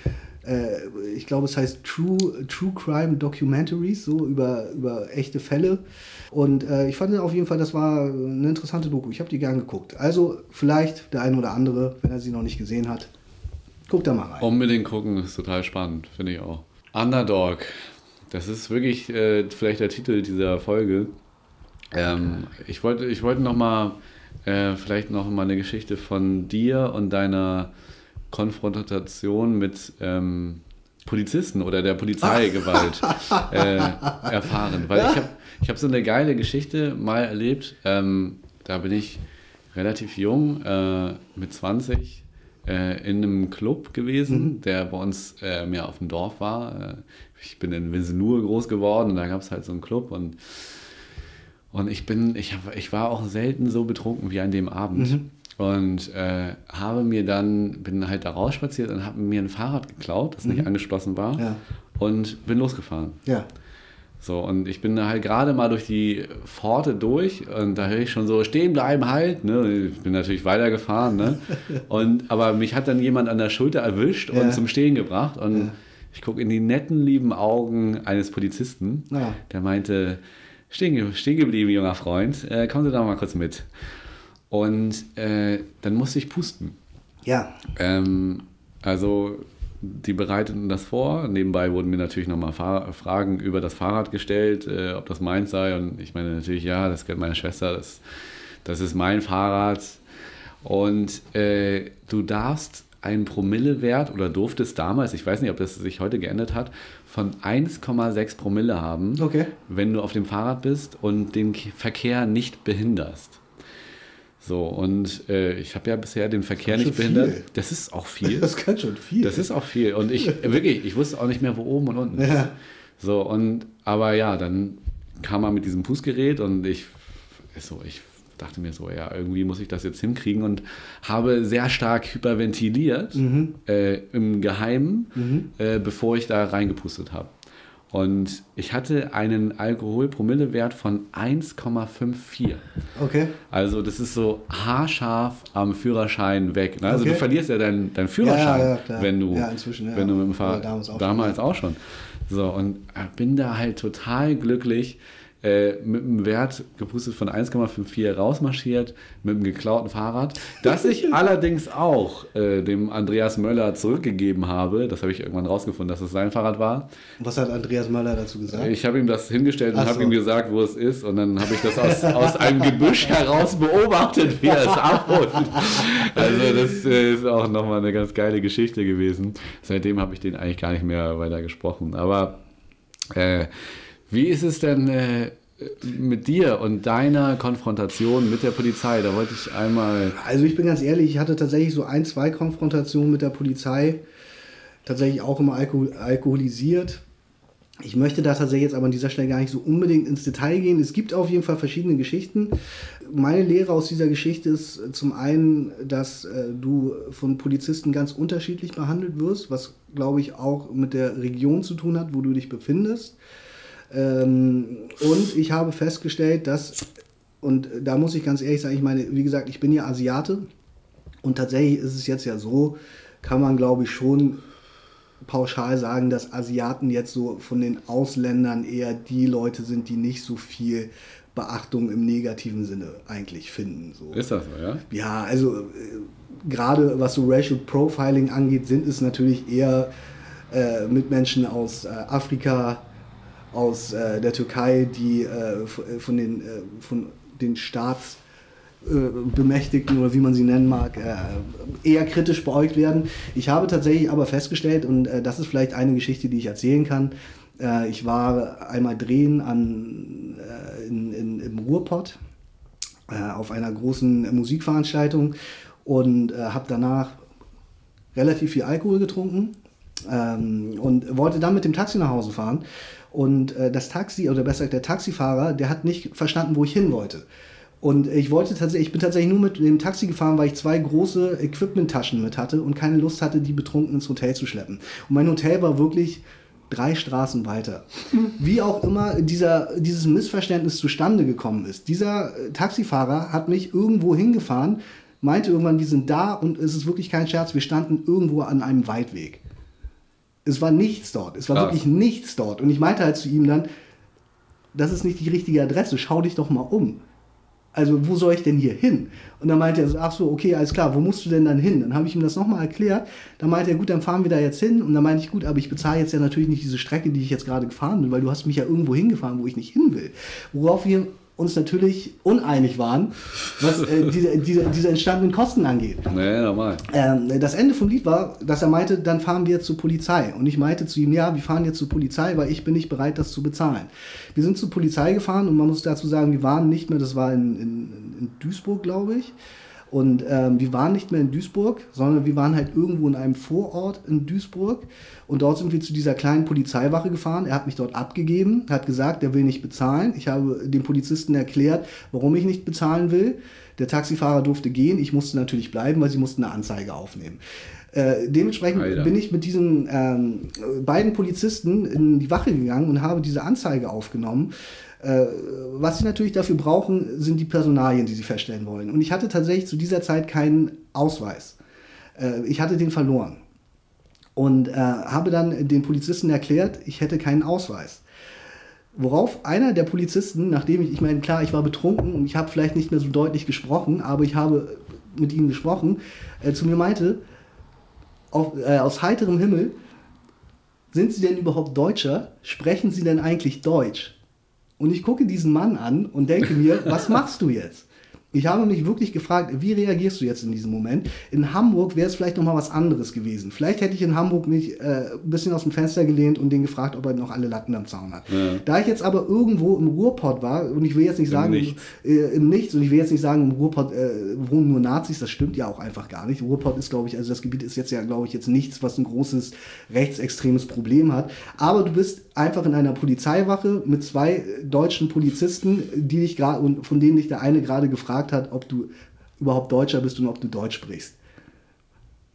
äh, ich glaube, es heißt True, True Crime Documentaries, so über, über echte Fälle. Und äh, ich fand auf jeden Fall, das war eine interessante Doku. Ich habe die gern geguckt. Also vielleicht der eine oder andere, wenn er sie noch nicht gesehen hat, guckt da mal rein. Unbedingt gucken, ist total spannend, finde ich auch. Underdog, das ist wirklich äh, vielleicht der Titel dieser Folge. Ähm, ich wollte ich wollte noch mal äh, vielleicht noch mal eine Geschichte von dir und deiner Konfrontation mit ähm, Polizisten oder der <laughs> Polizeigewalt äh, erfahren. Weil ich habe ich hab so eine geile Geschichte mal erlebt. Ähm, da bin ich relativ jung, äh, mit 20, äh, in einem Club gewesen, der bei uns äh, mehr auf dem Dorf war. Äh, ich bin in Winsenur groß geworden und da gab es halt so einen Club und und ich bin, ich, hab, ich war auch selten so betrunken wie an dem Abend. Mhm. Und äh, habe mir dann, bin halt da rausspaziert und habe mir ein Fahrrad geklaut, das nicht angeschlossen war. Mhm. Ja. Und bin losgefahren. Ja. So, und ich bin da halt gerade mal durch die Pforte durch und da höre ich schon so, stehen bleiben halt, ne? Ich bin natürlich weitergefahren, ne? <laughs> Und, aber mich hat dann jemand an der Schulter erwischt Ja. und zum Stehen gebracht und Ja. ich gucke in die netten, lieben Augen eines Polizisten, Ja. der meinte, stehen, stehen geblieben, junger Freund, äh, kommen Sie da mal kurz mit. Und äh, dann musste ich pusten. Ja. Ähm, also die bereiteten das vor. Nebenbei wurden mir natürlich nochmal Fragen über das Fahrrad gestellt, äh, ob das meins sei. Und ich meine natürlich, ja, das gehört meiner Schwester, das, das ist mein Fahrrad. Und äh, du darfst einen Promillewert oder durftest damals, ich weiß nicht, ob das sich heute geändert hat, von 1,6 Promille haben, okay. wenn du auf dem Fahrrad bist und den Verkehr nicht behinderst. So, und äh, ich habe ja bisher den Verkehr nicht behindert. Viel. Das ist auch viel. <laughs> Das kann schon viel. Das ist auch viel. Und ich, wirklich, ich wusste auch nicht mehr, wo oben und unten ja. ist. So, und, aber ja, dann kam man mit diesem Fußgerät und ich, so, ich dachte mir so, ja, irgendwie muss ich das jetzt hinkriegen und habe sehr stark hyperventiliert mhm. äh, im Geheimen, mhm. äh, bevor ich da reingepustet habe. Und ich hatte einen Alkoholpromillewert von 1,54. Okay. Also das ist so haarscharf am Führerschein weg. Ne? Also okay. du verlierst ja deinen dein Führerschein, ja, ja, wenn du, ja, wenn du mit dem Fahrrad, damals, auch, damals schon, auch schon. So, und bin da halt total glücklich, äh, mit einem Wert gepustet von 1,54 rausmarschiert, mit einem geklauten Fahrrad, das ich <laughs> allerdings auch äh, dem Andreas Möller zurückgegeben habe. Das habe ich irgendwann rausgefunden, dass es sein Fahrrad war. Was hat Andreas Möller dazu gesagt? Ich habe ihm das hingestellt und Ach habe so. ihm gesagt, wo es ist. Und dann habe ich das aus, aus einem Gebüsch heraus beobachtet, wie er es <laughs> abholt. Also das äh, ist auch nochmal eine ganz geile Geschichte gewesen. Seitdem habe ich den eigentlich gar nicht mehr weiter gesprochen. Aber äh, wie ist es denn äh, mit dir und deiner Konfrontation mit der Polizei? Da wollte ich einmal. Also ich bin ganz ehrlich, ich hatte tatsächlich so ein, zwei Konfrontationen mit der Polizei. Tatsächlich auch immer alkohol alkoholisiert. Ich möchte da tatsächlich jetzt aber an dieser Stelle gar nicht so unbedingt ins Detail gehen. Es gibt auf jeden Fall verschiedene Geschichten. Meine Lehre aus dieser Geschichte ist zum einen, dass äh, du von Polizisten ganz unterschiedlich behandelt wirst, was glaube ich auch mit der Region zu tun hat, wo du dich befindest. Ähm, und ich habe festgestellt, dass, und da muss ich ganz ehrlich sagen, ich meine, wie gesagt, ich bin ja Asiate und tatsächlich ist es jetzt ja so, kann man glaube ich schon pauschal sagen, dass Asiaten jetzt so von den Ausländern eher die Leute sind, die nicht so viel Beachtung im negativen Sinne eigentlich finden. So. Ist das so, ja? Ja, also äh, gerade was so Racial Profiling angeht, sind es natürlich eher äh, Mitmenschen aus äh, Afrika, aus äh, der Türkei, die äh, von den, äh, von den Staatsbemächtigten oder wie man sie nennen mag, äh, eher kritisch beäugt werden. Ich habe tatsächlich aber festgestellt, und äh, das ist vielleicht eine Geschichte, die ich erzählen kann, äh, ich war einmal drehen an, in, in, im Ruhrpott auf einer großen Musikveranstaltung und habe danach relativ viel Alkohol getrunken ähm, und wollte dann mit dem Taxi nach Hause fahren. Und äh, das Taxi, oder besser gesagt der Taxifahrer, der hat nicht verstanden, wo ich hin wollte. Und ich wollte tatsächlich, ich bin tatsächlich nur mit dem Taxi gefahren, weil ich zwei große Equipment-Taschen mit hatte und keine Lust hatte, die betrunken ins Hotel zu schleppen. Und mein Hotel war wirklich drei Straßen weiter. <laughs> Wie auch immer dieser, dieses Missverständnis zustande gekommen ist. Dieser äh, Taxifahrer hat mich irgendwo hingefahren, meinte irgendwann, wir sind da und es ist wirklich kein Scherz, wir standen irgendwo an einem Waldweg. Es war nichts dort. Es war Krass. wirklich nichts dort. Und ich meinte halt zu ihm dann, das ist nicht die richtige Adresse, schau dich doch mal um. Also, wo soll ich denn hier hin? Und dann meinte er so, ach so, okay, alles klar, wo musst du denn dann hin? Dann habe ich ihm das nochmal erklärt. Dann meinte er, gut, dann fahren wir da jetzt hin. Und dann meinte ich, gut, aber ich bezahle jetzt ja natürlich nicht diese Strecke, die ich jetzt gerade gefahren bin, weil du hast mich ja irgendwo hingefahren, wo ich nicht hin will. Worauf wir uns natürlich uneinig waren, was äh, <laughs> diese, diese, diese entstandenen Kosten angeht. Nee, normal. Ähm, das Ende vom Lied war, dass er meinte, dann fahren wir zur Polizei. Und ich meinte zu ihm, ja, wir fahren jetzt zur Polizei, weil ich bin nicht bereit, das zu bezahlen. Wir sind zur Polizei gefahren und man muss dazu sagen, wir waren nicht mehr, das war in, in, in Duisburg, glaube ich. Und ähm, wir waren nicht mehr in Duisburg, sondern wir waren halt irgendwo in einem Vorort in Duisburg. Und dort sind wir zu dieser kleinen Polizeiwache gefahren. Er hat mich dort abgegeben, hat gesagt, er will nicht bezahlen. Ich habe dem Polizisten erklärt, warum ich nicht bezahlen will. Der Taxifahrer durfte gehen. Ich musste natürlich bleiben, weil sie mussten eine Anzeige aufnehmen. Äh, dementsprechend Alter. bin ich mit diesen ähm, beiden Polizisten in die Wache gegangen und habe diese Anzeige aufgenommen. Äh, was sie natürlich dafür brauchen, sind die Personalien, die sie feststellen wollen. Und ich hatte tatsächlich zu dieser Zeit keinen Ausweis. Äh, ich hatte den verloren. Und äh, habe dann den Polizisten erklärt, ich hätte keinen Ausweis. Worauf einer der Polizisten, nachdem ich, ich meine, klar, ich war betrunken und ich habe vielleicht nicht mehr so deutlich gesprochen, aber ich habe mit ihm gesprochen, äh, zu mir meinte, auf, äh, aus heiterem Himmel, sind Sie denn überhaupt Deutscher? Sprechen Sie denn eigentlich Deutsch? Und ich gucke diesen Mann an und denke mir, <laughs> was machst du jetzt? Ich habe mich wirklich gefragt, wie reagierst du jetzt in diesem Moment? In Hamburg wäre es vielleicht noch mal was anderes gewesen. Vielleicht hätte ich in Hamburg mich äh, ein bisschen aus dem Fenster gelehnt und den gefragt, ob er noch alle Latten am Zaun hat. Ja. Da ich jetzt aber irgendwo im Ruhrpott war und ich will jetzt nicht sagen Im Nichts, äh, im Nichts und ich will jetzt nicht sagen, im Ruhrpott äh, wohnen nur Nazis, das stimmt ja auch einfach gar nicht. Ruhrpott ist, glaube ich, also das Gebiet ist jetzt ja, glaube ich, jetzt nichts, was ein großes rechtsextremes Problem hat. Aber du bist einfach in einer Polizeiwache mit zwei deutschen Polizisten, die dich gerade und von denen dich der eine gerade gefragt hat, ob du überhaupt Deutscher bist und ob du Deutsch sprichst.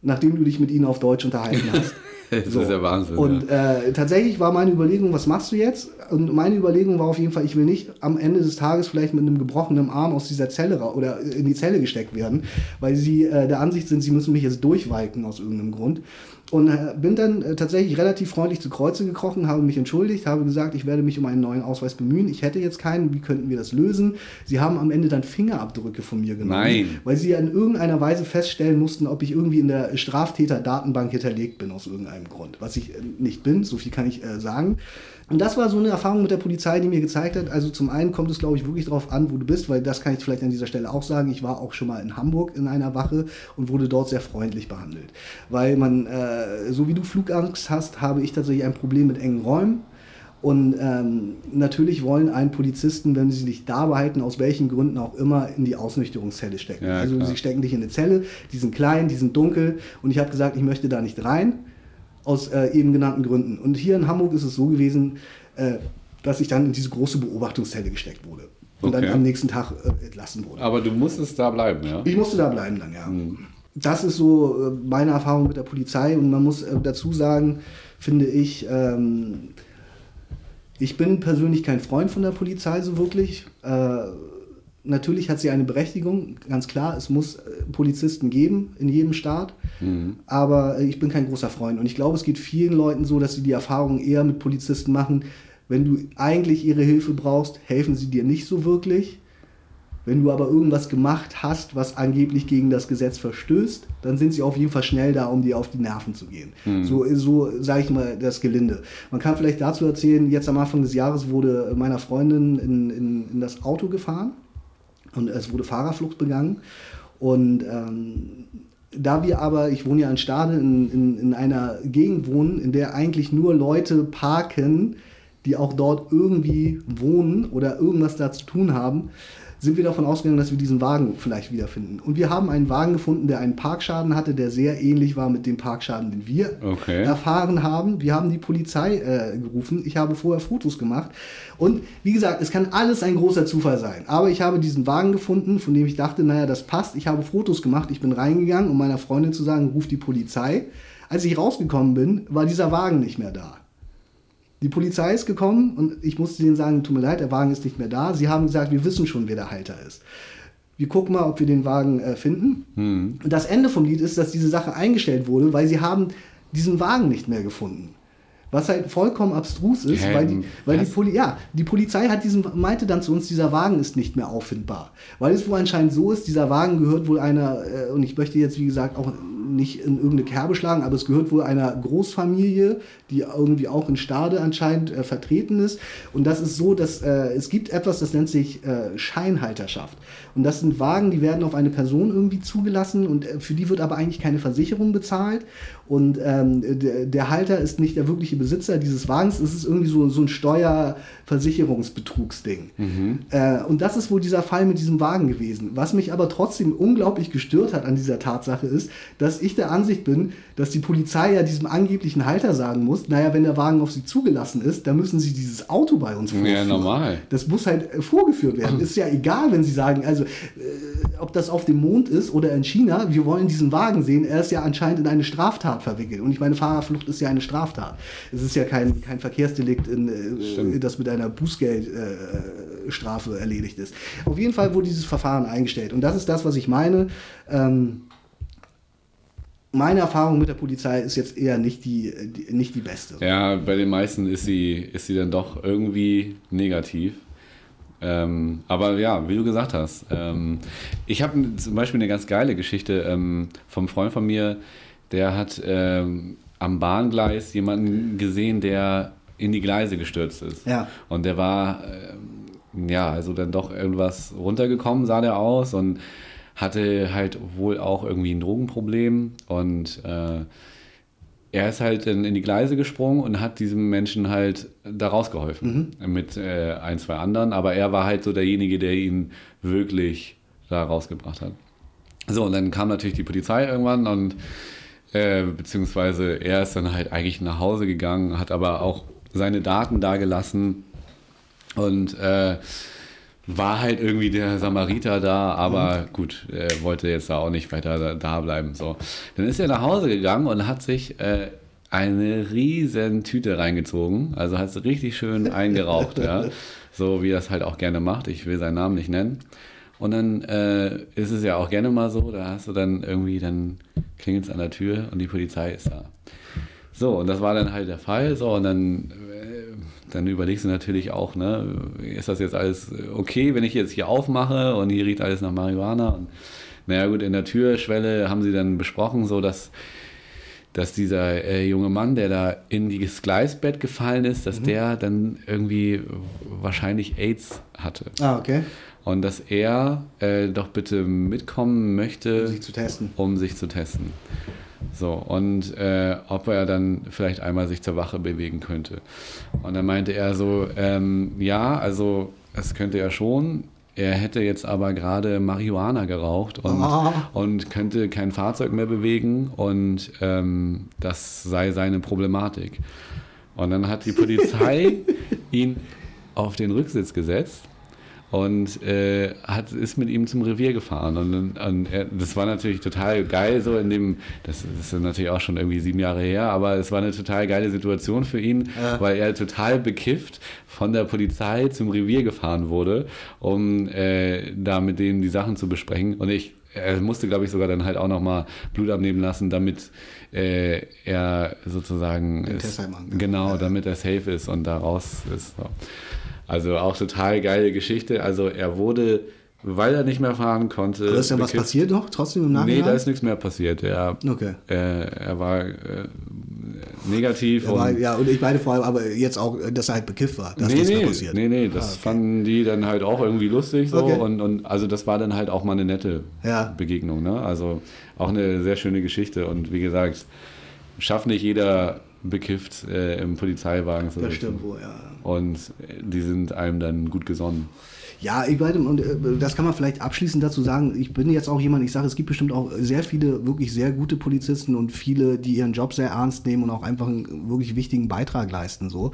Nachdem du dich mit ihnen auf Deutsch unterhalten <laughs> hast. das so. ist ja Wahnsinn. Und ja. Äh, tatsächlich war meine Überlegung, was machst du jetzt? Und meine Überlegung war auf jeden Fall, ich will nicht am Ende des Tages vielleicht mit einem gebrochenen Arm aus dieser Zelle oder in die Zelle gesteckt werden, weil sie äh, der Ansicht sind, sie müssen mich jetzt durchwalken aus irgendeinem Grund. Und äh, bin dann äh, tatsächlich relativ freundlich zu Kreuze gekrochen, habe mich entschuldigt, habe gesagt, ich werde mich um einen neuen Ausweis bemühen. Ich hätte jetzt keinen, wie könnten wir das lösen? Sie haben am Ende dann Fingerabdrücke von mir genommen. Nein. Weil sie in irgendeiner Weise feststellen mussten, ob ich irgendwie in der Straftäter-Datenbank hinterlegt bin aus irgendeinem Grund. Was ich äh, nicht bin, so viel kann ich äh, sagen. Und das war so eine Erfahrung mit der Polizei, die mir gezeigt hat, also zum einen kommt es, glaube ich, wirklich darauf an, wo du bist, weil das kann ich vielleicht an dieser Stelle auch sagen. Ich war auch schon mal in Hamburg in einer Wache und wurde dort sehr freundlich behandelt. Weil man, äh, so wie du Flugangst hast, habe ich tatsächlich ein Problem mit engen Räumen. Und ähm, natürlich wollen einen Polizisten, wenn sie dich da behalten, aus welchen Gründen auch immer, in die Ausnüchterungszelle stecken. Ja, also sie stecken dich in eine Zelle, die sind klein, die sind dunkel und ich habe gesagt, ich möchte da nicht rein aus äh, eben genannten Gründen. Und hier in Hamburg ist es so gewesen, äh, dass ich dann in diese große Beobachtungszelle gesteckt wurde. Und okay. dann am nächsten Tag äh, entlassen wurde. Aber du musstest da bleiben, ja? Ich musste da bleiben dann, ja. Mhm. Das ist so äh, meine Erfahrung mit der Polizei. Und man muss äh, dazu sagen, finde ich, ähm, ich bin persönlich kein Freund von der Polizei so wirklich. Äh, natürlich hat sie eine Berechtigung, ganz klar, es muss äh, Polizisten geben in jedem Staat, mhm. aber äh, ich bin kein großer Freund und ich glaube, es geht vielen Leuten so, dass sie die Erfahrung eher mit Polizisten machen, wenn du eigentlich ihre Hilfe brauchst, helfen sie dir nicht so wirklich. Wenn du aber irgendwas gemacht hast, was angeblich gegen das Gesetz verstößt, dann sind sie auf jeden Fall schnell da, um dir auf die Nerven zu gehen. Mhm. So, so sage ich mal das Gelinde. Man kann vielleicht dazu erzählen, jetzt am Anfang des Jahres wurde meiner Freundin in, in, in das Auto gefahren und es wurde Fahrerflucht begangen. Und ähm, da wir aber, ich wohne ja in Stade, in, in, in einer Gegend wohnen, in der eigentlich nur Leute parken, die auch dort irgendwie wohnen oder irgendwas da zu tun haben, sind wir davon ausgegangen, dass wir diesen Wagen vielleicht wiederfinden. Und wir haben einen Wagen gefunden, der einen Parkschaden hatte, der sehr ähnlich war mit dem Parkschaden, den wir okay. erfahren haben. Wir haben die Polizei äh, gerufen. Ich habe vorher Fotos gemacht. Und wie gesagt, es kann alles ein großer Zufall sein. Aber ich habe diesen Wagen gefunden, von dem ich dachte, naja, das passt. Ich habe Fotos gemacht. Ich bin reingegangen, um meiner Freundin zu sagen, ruf die Polizei. Als ich rausgekommen bin, war dieser Wagen nicht mehr da. Die Polizei ist gekommen und ich musste denen sagen, tut mir leid, der Wagen ist nicht mehr da. Sie haben gesagt, wir wissen schon, wer der Halter ist. Wir gucken mal, ob wir den Wagen äh, finden. Hm. Und das Ende vom Lied ist, dass diese Sache eingestellt wurde, weil sie haben diesen Wagen nicht mehr gefunden. Was halt vollkommen abstrus ist, ähm, weil, die, weil die, Poli ja, die Polizei hat diesen, meinte dann zu uns, dieser Wagen ist nicht mehr auffindbar. Weil es wohl anscheinend so ist, dieser Wagen gehört wohl einer, äh, und ich möchte jetzt wie gesagt auch nicht in irgendeine Kerbe schlagen, aber es gehört wohl einer Großfamilie, die irgendwie auch in Stade anscheinend äh, vertreten ist. Und das ist so, dass äh, es gibt etwas, das nennt sich äh, Scheinhalterschaft. Und das sind Wagen, die werden auf eine Person irgendwie zugelassen und äh, für die wird aber eigentlich keine Versicherung bezahlt. Und ähm, der, der, Halter ist nicht der wirkliche Besitzer dieses Wagens, es ist irgendwie so, so ein Steuerversicherungsbetrugsding. Mhm. Äh, und das ist wohl dieser Fall mit diesem Wagen gewesen. Was mich aber trotzdem unglaublich gestört hat an dieser Tatsache ist, dass ich der Ansicht bin, dass die Polizei ja diesem angeblichen Halter sagen muss, naja, wenn der Wagen auf sie zugelassen ist, dann müssen sie dieses Auto bei uns vorführen. Ja, normal. Das muss halt äh, vorgeführt werden. ist ja egal, wenn sie sagen, also äh, ob das auf dem Mond ist oder in China, wir wollen diesen Wagen sehen, er ist ja anscheinend in eine Straftat Straftat verwickelt. Und ich meine, Fahrerflucht ist ja eine Straftat. Es ist ja kein, kein Verkehrsdelikt, in, äh, das mit einer Bußgeldstrafe äh, erledigt ist. Auf jeden Fall wurde dieses Verfahren eingestellt. Und das ist das, was ich meine. Ähm, meine Erfahrung mit der Polizei ist jetzt eher nicht die, die, nicht die beste. Ja, bei den meisten ist sie, ist sie dann doch irgendwie negativ. Ähm, aber ja, wie du gesagt hast, ähm, ich habe zum Beispiel eine ganz geile Geschichte ähm, vom Freund von mir, der hat ähm, am Bahngleis jemanden gesehen, der in die Gleise gestürzt ist. Ja. Und der war, ähm, ja, also dann doch irgendwas runtergekommen, sah der aus und hatte halt wohl auch irgendwie ein Drogenproblem und äh, er ist halt in, in die Gleise gesprungen und hat diesem Menschen halt da rausgeholfen mit äh, ein, zwei anderen, aber er war halt so derjenige, der ihn wirklich da rausgebracht hat. So, und dann kam natürlich die Polizei irgendwann und äh, beziehungsweise er ist dann halt eigentlich nach Hause gegangen, hat aber auch seine Daten da gelassen und äh, war halt irgendwie der Samariter da, aber gut, er wollte jetzt da auch nicht weiter da, da bleiben. So. Dann ist er nach Hause gegangen und hat sich äh, eine riesen Tüte reingezogen, also hat es richtig schön <laughs> eingeraucht, ja. so wie er es halt auch gerne macht. Ich will seinen Namen nicht nennen. Und dann äh, ist es ja auch gerne mal so, da hast du dann irgendwie, dann klingelt es an der Tür und die Polizei ist da. So, und das war dann halt der Fall. So, und dann, dann überlegst du natürlich auch, ne, ist das jetzt alles okay, wenn ich jetzt hier aufmache und hier riecht alles nach Marihuana? Und naja, gut, in der Türschwelle haben sie dann besprochen, so dass, dass dieser äh, junge Mann, der da in das Gleisbett gefallen ist, dass der dann irgendwie wahrscheinlich AIDS hatte. Ah, okay. Und dass er äh, doch bitte mitkommen möchte, Um sich zu testen. um sich zu testen. So, und äh, ob er dann vielleicht einmal sich zur Wache bewegen könnte. Und dann meinte er so, ähm, ja, also es könnte er schon. Er hätte jetzt aber gerade Marihuana geraucht und, Ah. und könnte kein Fahrzeug mehr bewegen und ähm, das sei seine Problematik. Und dann hat die Polizei <laughs> ihn auf den Rücksitz gesetzt und äh, hat, ist mit ihm zum Revier gefahren. Und, und er, das war natürlich total geil, so in dem, das, das ist natürlich auch schon irgendwie sieben Jahre her, aber es war eine total geile Situation für ihn, Ja. weil er total bekifft von der Polizei zum Revier gefahren wurde, um äh, da mit denen die Sachen zu besprechen. Und ich, er musste, glaube ich, sogar dann halt auch nochmal Blut abnehmen lassen, damit äh, er sozusagen kann. genau, Ja. damit er safe ist und da raus ist. So. Also auch total geile Geschichte. Also er wurde, weil er nicht mehr fahren konnte. Aber ist denn was passiert noch trotzdem im Nee, Nachhinein? da ist nichts mehr passiert. Er, Okay. äh, er war äh, negativ. Ja, war, und ja, und ich meine vor allem, aber jetzt auch, dass er halt bekifft war. Das nee, nee, passiert. nee, nee, das Ah, okay. fanden die dann halt auch irgendwie lustig so Okay. und, und also das war dann halt auch mal eine nette Ja. Begegnung, ne? Also auch eine sehr schöne Geschichte und wie gesagt, schafft nicht jeder bekifft äh, im Polizeiwagen Das stimmt wohl, ja. Und die sind einem dann gut gesonnen. Ja, ich meine, und äh, das kann man vielleicht abschließend dazu sagen. Ich bin jetzt auch jemand, ich sage, es gibt bestimmt auch sehr viele wirklich sehr gute Polizisten und viele, die ihren Job sehr ernst nehmen und auch einfach einen wirklich wichtigen Beitrag leisten. So,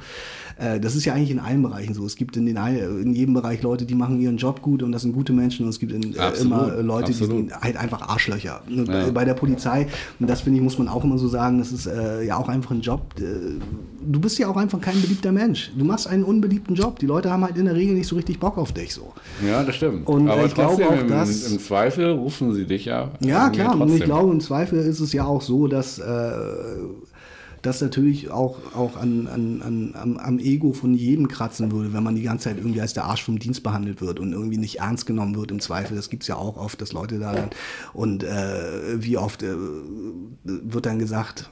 Äh, das ist ja eigentlich in allen Bereichen so. Es gibt in, den, in jedem Bereich Leute, die machen ihren Job gut und das sind gute Menschen und es gibt in, äh, Absolut, immer Leute, die absolut. sind halt einfach Arschlöcher. Ne, Ja. Bei, bei der Polizei, und das finde ich, muss man auch immer so sagen, das ist äh, ja auch einfach ein Job. Äh, du bist ja auch einfach kein beliebter Mensch. Du machst einen unbeliebten Job. Die Leute haben halt in der Regel nicht so richtig Bock auf dich so. Ja, das stimmt. Und, Aber ich glaube auch, im, dass- im Zweifel rufen sie dich ja. Ja, klar. Und ich glaube, im Zweifel ist es ja auch so, dass äh, das natürlich auch, auch an, an, an, am, am Ego von jedem kratzen würde, wenn man die ganze Zeit irgendwie als der Arsch vom Dienst behandelt wird und irgendwie nicht ernst genommen wird im Zweifel. Das gibt es ja auch oft, dass Leute da dann. Und äh, wie oft äh, wird dann gesagt,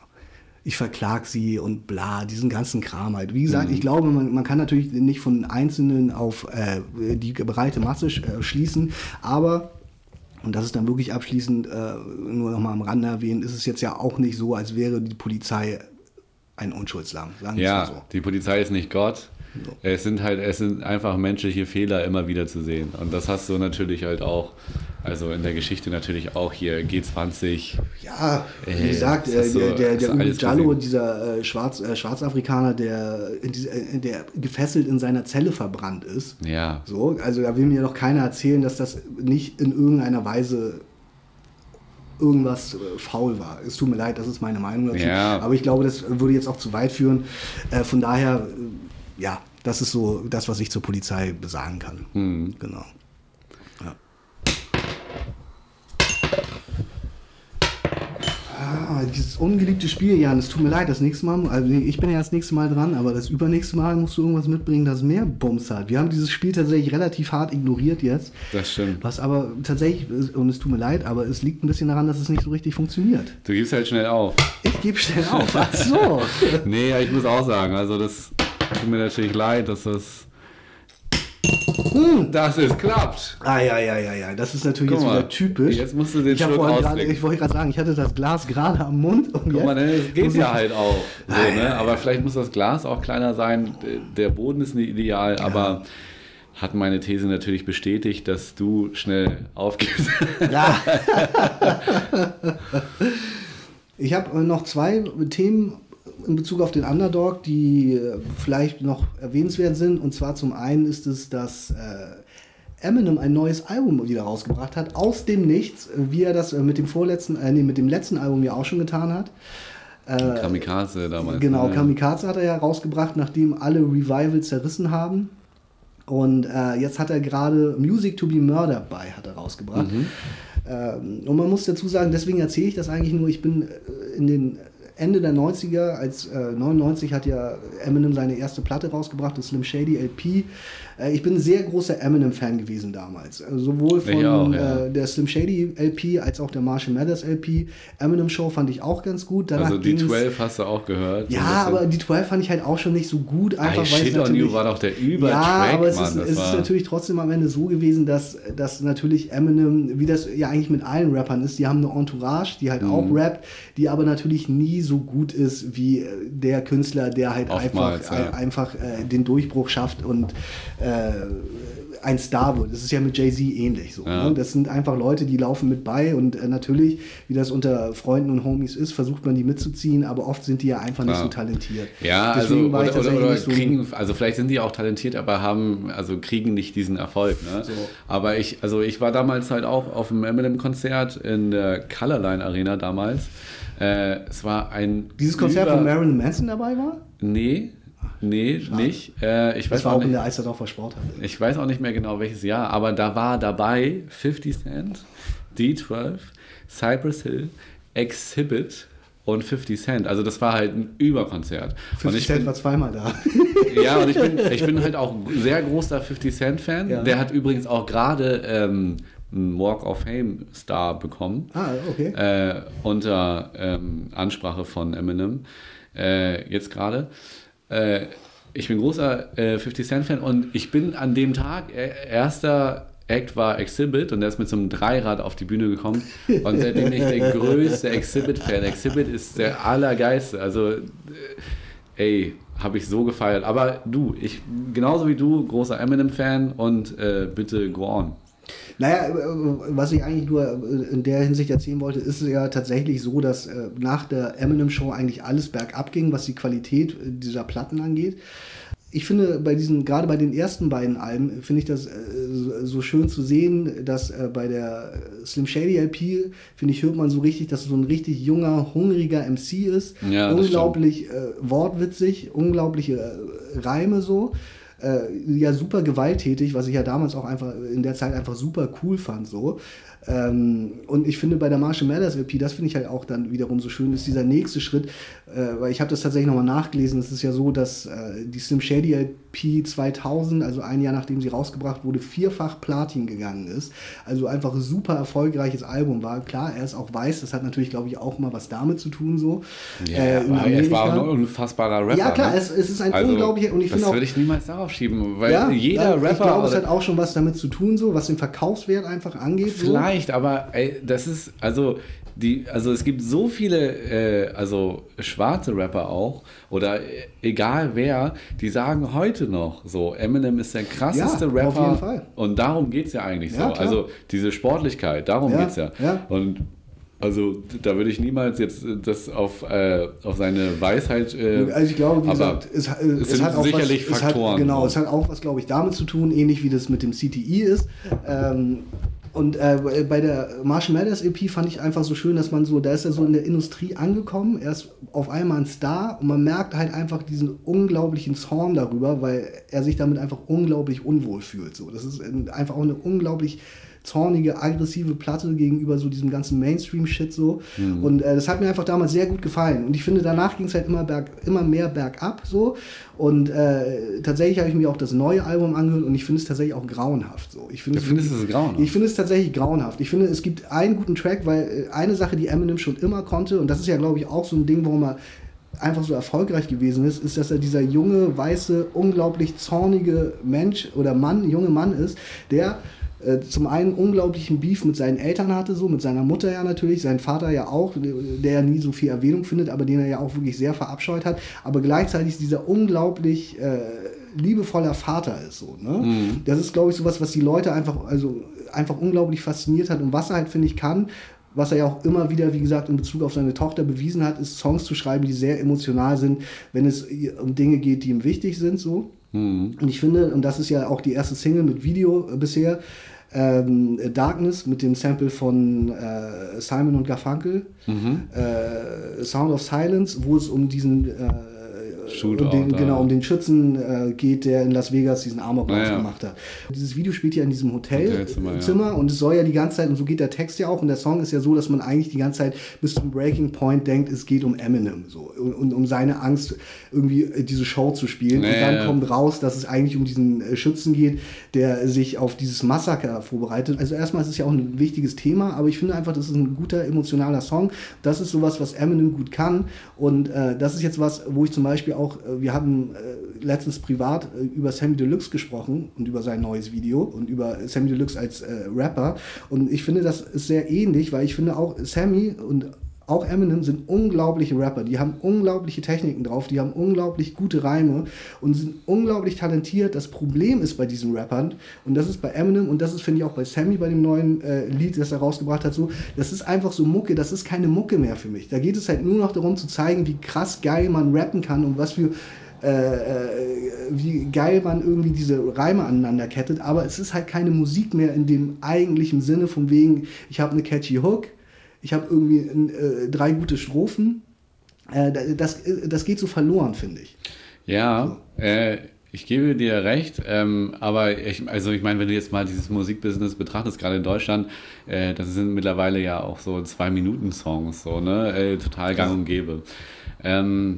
ich verklag sie und bla, diesen ganzen Kram halt. Wie gesagt, ich glaube, man, man kann natürlich nicht von Einzelnen auf äh, die breite Masse sch- äh, schließen, aber und das ist dann wirklich abschließend äh, nur noch mal am Rande erwähnt, ist es jetzt ja auch nicht so, als wäre die Polizei ein Unschuldslamm. Sagen Ja, so. die Polizei ist nicht Gott. Es sind halt, es sind einfach menschliche Fehler immer wieder zu sehen. Und das hast du natürlich halt auch, also in der Geschichte natürlich auch hier G20. Ja, wie Ey, gesagt, äh, der, der, der gesehen. dieser äh, Schwarz, äh, Schwarzafrikaner, der, äh, der gefesselt in seiner Zelle verbrannt ist. Ja, So, also da will mir noch keiner erzählen, dass das nicht in irgendeiner Weise irgendwas äh, faul war. Es tut mir leid, das ist meine Meinung dazu. Ja. Aber ich glaube, das würde jetzt auch zu weit führen. Äh, von daher, äh, ja, das ist so das, was ich zur Polizei sagen kann. Hm. Genau. Ja. Ah, dieses ungeliebte Spiel, Jan, es tut mir leid, das nächste Mal, also ich bin ja das nächste Mal dran, aber das übernächste Mal musst du irgendwas mitbringen, das mehr Bums hat. Wir haben dieses Spiel tatsächlich relativ hart ignoriert jetzt. Das stimmt. Was aber tatsächlich, und es tut mir leid, aber es liegt ein bisschen daran, dass es nicht so richtig funktioniert. Du gibst halt schnell auf. Ich gebe schnell auf. Ach so. <laughs> nee, ja, ich muss auch sagen, also das tut mir natürlich leid, dass das. Hm. Dass es klappt. Ah, ja, ja, ja, ja. Das ist natürlich Guck jetzt mal, wieder typisch. jetzt musst du den ich Schluck. Ich wollte gerade sagen, ich hatte das Glas gerade am Mund. Und Guck mal, jetzt- das geht ja halt auch. <laughs> So, Ah, ja, ne? ja, Aber ja. vielleicht muss das Glas auch kleiner sein. Der Boden ist nicht ideal, aber hat meine These natürlich bestätigt, dass du schnell aufgibst. Ja. <laughs> ich habe noch zwei Themen in Bezug auf den Underdog, die äh, vielleicht noch erwähnenswert sind. Und zwar zum einen ist es, dass äh, Eminem ein neues Album wieder rausgebracht hat, aus dem Nichts, wie er das äh, mit dem vorletzten, äh, nee, mit dem letzten Album ja auch schon getan hat. Äh, Kamikaze damals. Genau, ne? Kamikaze hat er ja rausgebracht, nachdem alle Revivals zerrissen haben. Und äh, jetzt hat er gerade Music to be Murdered by hat er rausgebracht. Mhm. Ähm, und man muss dazu sagen, deswegen erzähle ich das eigentlich nur, ich bin äh, in den Ende der 90er, als äh, 99 hat ja Eminem seine erste Platte rausgebracht, das Slim Shady LP. Äh, ich bin ein sehr großer Eminem-Fan gewesen damals. Also sowohl von auch, ja. äh, der Slim Shady LP als auch der Marshall Mathers LP. Eminem Show fand ich auch ganz gut. Danach Also die ging's- 12 hast du auch gehört. ja, aber die 12 fand ich halt auch schon nicht so gut, einfach Ey, weil Shit on. You war doch der Übertrack, ja, aber es, Mann. ist, es ist natürlich trotzdem am Ende so gewesen, dass, dass natürlich Eminem, wie das ja eigentlich mit allen Rappern ist, die haben eine Entourage, die halt Mhm. auch rappt, die aber natürlich nie so gut ist wie äh, der Künstler, der halt Oftmals, einfach, ja. äh, einfach äh, den Durchbruch schafft und äh, ein Star wird. Das ist ja mit Jay-Z ähnlich so. Ja. Ne? Das sind einfach Leute, die laufen mit bei und äh, natürlich, wie das unter Freunden und Homies ist, versucht man die mitzuziehen, aber oft sind die ja einfach nicht Klar. so talentiert. Ja, Deswegen also, oder, oder, oder so- kriegen, also vielleicht sind die auch talentiert, aber haben, also kriegen nicht diesen Erfolg. Ne? So. Aber ich, also ich war damals halt auch auf dem Eminem-Konzert in der Colorline Arena damals. Äh, es war ein. Dieses Konzert, wo Marilyn Manson dabei war? Nee, nee, nicht. Äh, ich, Das weiß war auch auch in nicht der Eiserdorfer Sporthalle. ich weiß auch nicht mehr genau welches Jahr, aber da war dabei 50 Cent, D12, Cypress Hill, Exhibit und 50 Cent. Also das war halt ein Überkonzert. Und 50 ich Cent bin, war zweimal da. ja, und ich bin, ich bin halt auch sehr großer 50 Cent Fan. Ja. Der hat übrigens auch gerade ähm, einen Walk of Fame Star bekommen. ah, okay. Äh, unter ähm, Ansprache von Eminem. Äh, jetzt gerade. Äh, ich bin großer äh, 50 Cent Fan und ich bin an dem Tag, äh, erster Act war Exhibit und der ist mit so einem Dreirad auf die Bühne gekommen und seitdem bin ich der größte Exhibit-Fan. Exhibit ist der allergeiste. Also, äh, ey, habe ich so gefeiert. Aber du, ich genauso wie du, großer Eminem-Fan und äh, bitte go on. Naja, äh, was ich eigentlich nur äh, in der Hinsicht erzählen wollte, ist es ja tatsächlich so, dass äh, nach der Eminem-Show eigentlich alles bergab ging, was die Qualität äh, dieser Platten angeht. Ich finde, bei diesen, gerade bei den ersten beiden Alben, finde ich das äh, so- schön zu sehen, dass äh, bei der Slim Shady LP, finde ich, hört man so richtig, dass es so ein richtig junger, hungriger MC ist. Ja, unglaublich äh, wortwitzig, unglaubliche äh, Reime so. Äh, ja, super gewalttätig, was ich ja damals auch einfach in der Zeit einfach super cool fand. So. Ähm, und ich finde bei der Marshall Mathers LP, das finde ich halt auch dann wiederum so schön, ist dieser nächste Schritt, äh, weil ich habe das tatsächlich nochmal nachgelesen. Es ist ja so, dass äh, die Slim Shady LP 2000, also ein Jahr nachdem sie rausgebracht wurde, vierfach Platin gegangen ist. Also einfach ein super erfolgreiches Album war. Klar, er ist auch weiß, das hat natürlich, glaube ich, auch mal was damit zu tun. So. Äh, in aber es war Amerika. ein unfassbarer Rapper. Ja, klar, ne? es, es ist ein Also, unglaublicher, und ich das finde auch, würde ich niemals darauf schieben, weil ja, jeder ja, Rapper. Ich glaube, es hat auch schon was damit zu tun, so, was den Verkaufswert einfach angeht. So. Vielleicht, aber ey, das ist, also, die, also es gibt so viele, äh, also schwarze Rapper auch, oder äh, egal wer, die sagen heute noch so, Eminem ist der krasseste Ja, Rapper. auf jeden Fall. Und darum geht es ja eigentlich Ja, so. klar. Also diese Sportlichkeit, darum Ja, geht es ja. ja. Und also da würde ich niemals jetzt das auf, äh, auf seine Weisheit. Äh, Also ich glaube, wie aber gesagt, es, es es, sind hat auch sicherlich was, Faktoren, Es hat, genau, es hat auch was, glaube ich, damit zu tun, ähnlich wie das mit dem CTI ist. Ähm, und äh, bei der Marshall Mathers EP fand ich einfach so schön, dass man so, da ist er so in der Industrie angekommen, er ist auf einmal ein Star und man merkt halt einfach diesen unglaublichen Zorn darüber, weil er sich damit einfach unglaublich unwohl fühlt. So. Das ist ein- einfach auch eine unglaublich zornige, aggressive Platte gegenüber so diesem ganzen Mainstream-Shit so. Mhm. Und äh, das hat mir einfach damals sehr gut gefallen. Und ich finde, danach ging es halt immer, berg, immer mehr bergab so. Und äh, tatsächlich habe ich mir auch das neue Album angehört und ich finde es tatsächlich auch grauenhaft. So. Ich finde du findest es grauenhaft? Ich finde es tatsächlich grauenhaft. Ich finde, es gibt einen guten Track, weil äh, eine Sache, die Eminem schon immer konnte, und das ist ja, glaube ich, auch so ein Ding, warum er einfach so erfolgreich gewesen ist, ist, dass er dieser junge, weiße, unglaublich zornige Mensch oder Mann, junge Mann ist, der äh, zum einen unglaublichen Beef mit seinen Eltern hatte, so mit seiner Mutter ja natürlich, sein Vater ja auch, der ja nie so viel Erwähnung findet, aber den er ja auch wirklich sehr verabscheut hat, aber gleichzeitig dieser unglaublich äh, liebevoller Vater ist so. Ne? Mhm. Das ist, glaube ich, sowas, was die Leute einfach, also einfach unglaublich fasziniert hat und was er halt, finde ich, kann, was er ja auch immer wieder, wie gesagt, in Bezug auf seine Tochter bewiesen hat, ist Songs zu schreiben, die sehr emotional sind, wenn es um Dinge geht, die ihm wichtig sind, so. Mhm. Und ich finde, und das ist ja auch die erste Single mit Video äh, bisher, ähm, Darkness mit dem Sample von äh, Simon und Garfunkel, mhm. äh, Sound of Silence, wo es um diesen äh, Shootout, um den, genau, um den Schützen äh, geht, der in Las Vegas diesen Amoklauf ja, ja. gemacht hat. Dieses Video spielt ja in diesem Hotelzimmer Hotel ja. und es soll ja die ganze Zeit, und so geht der Text ja auch, und der Song ist ja so, dass man eigentlich die ganze Zeit bis zum Breaking Point denkt, es geht um Eminem so, und, und um seine Angst, irgendwie äh, diese Show zu spielen. und dann kommt raus, dass es eigentlich um diesen äh, Schützen geht, der sich auf dieses Massaker vorbereitet. Also erstmal ist es ja auch ein wichtiges Thema, aber ich finde einfach, das ist ein guter emotionaler Song. Das ist sowas, was Eminem gut kann. Und äh, das ist jetzt was, wo ich zum Beispiel auch, äh, wir haben äh, letztens privat äh, über Sammy Deluxe gesprochen und über sein neues Video und über Sammy Deluxe als Rapper. Und ich finde, das ist sehr ähnlich, weil ich finde auch Sammy und auch Eminem sind unglaubliche Rapper, die haben unglaubliche Techniken drauf, die haben unglaublich gute Reime und sind unglaublich talentiert. Das Problem ist bei diesen Rappern, und das ist bei Eminem und das ist, finde ich, auch bei Sammy bei dem neuen äh, Lied, das er rausgebracht hat, so, das ist einfach so Mucke, das ist keine Mucke mehr für mich. Da geht es halt nur noch darum zu zeigen, wie krass geil man rappen kann und was für äh, äh, wie geil man irgendwie diese Reime aneinander kettet, aber es ist halt keine Musik mehr in dem eigentlichen Sinne, von wegen, ich habe eine catchy Hook, ich habe irgendwie äh, drei gute Strophen. Äh, das, das geht so verloren, finde ich. Ja, so. äh, ich gebe dir recht, ähm, aber ich, also ich meine, wenn du jetzt mal dieses Musikbusiness betrachtest, gerade in Deutschland, äh, das sind mittlerweile ja auch so Zwei-Minuten-Songs, so, ne? Äh, total gang und gäbe. Ähm,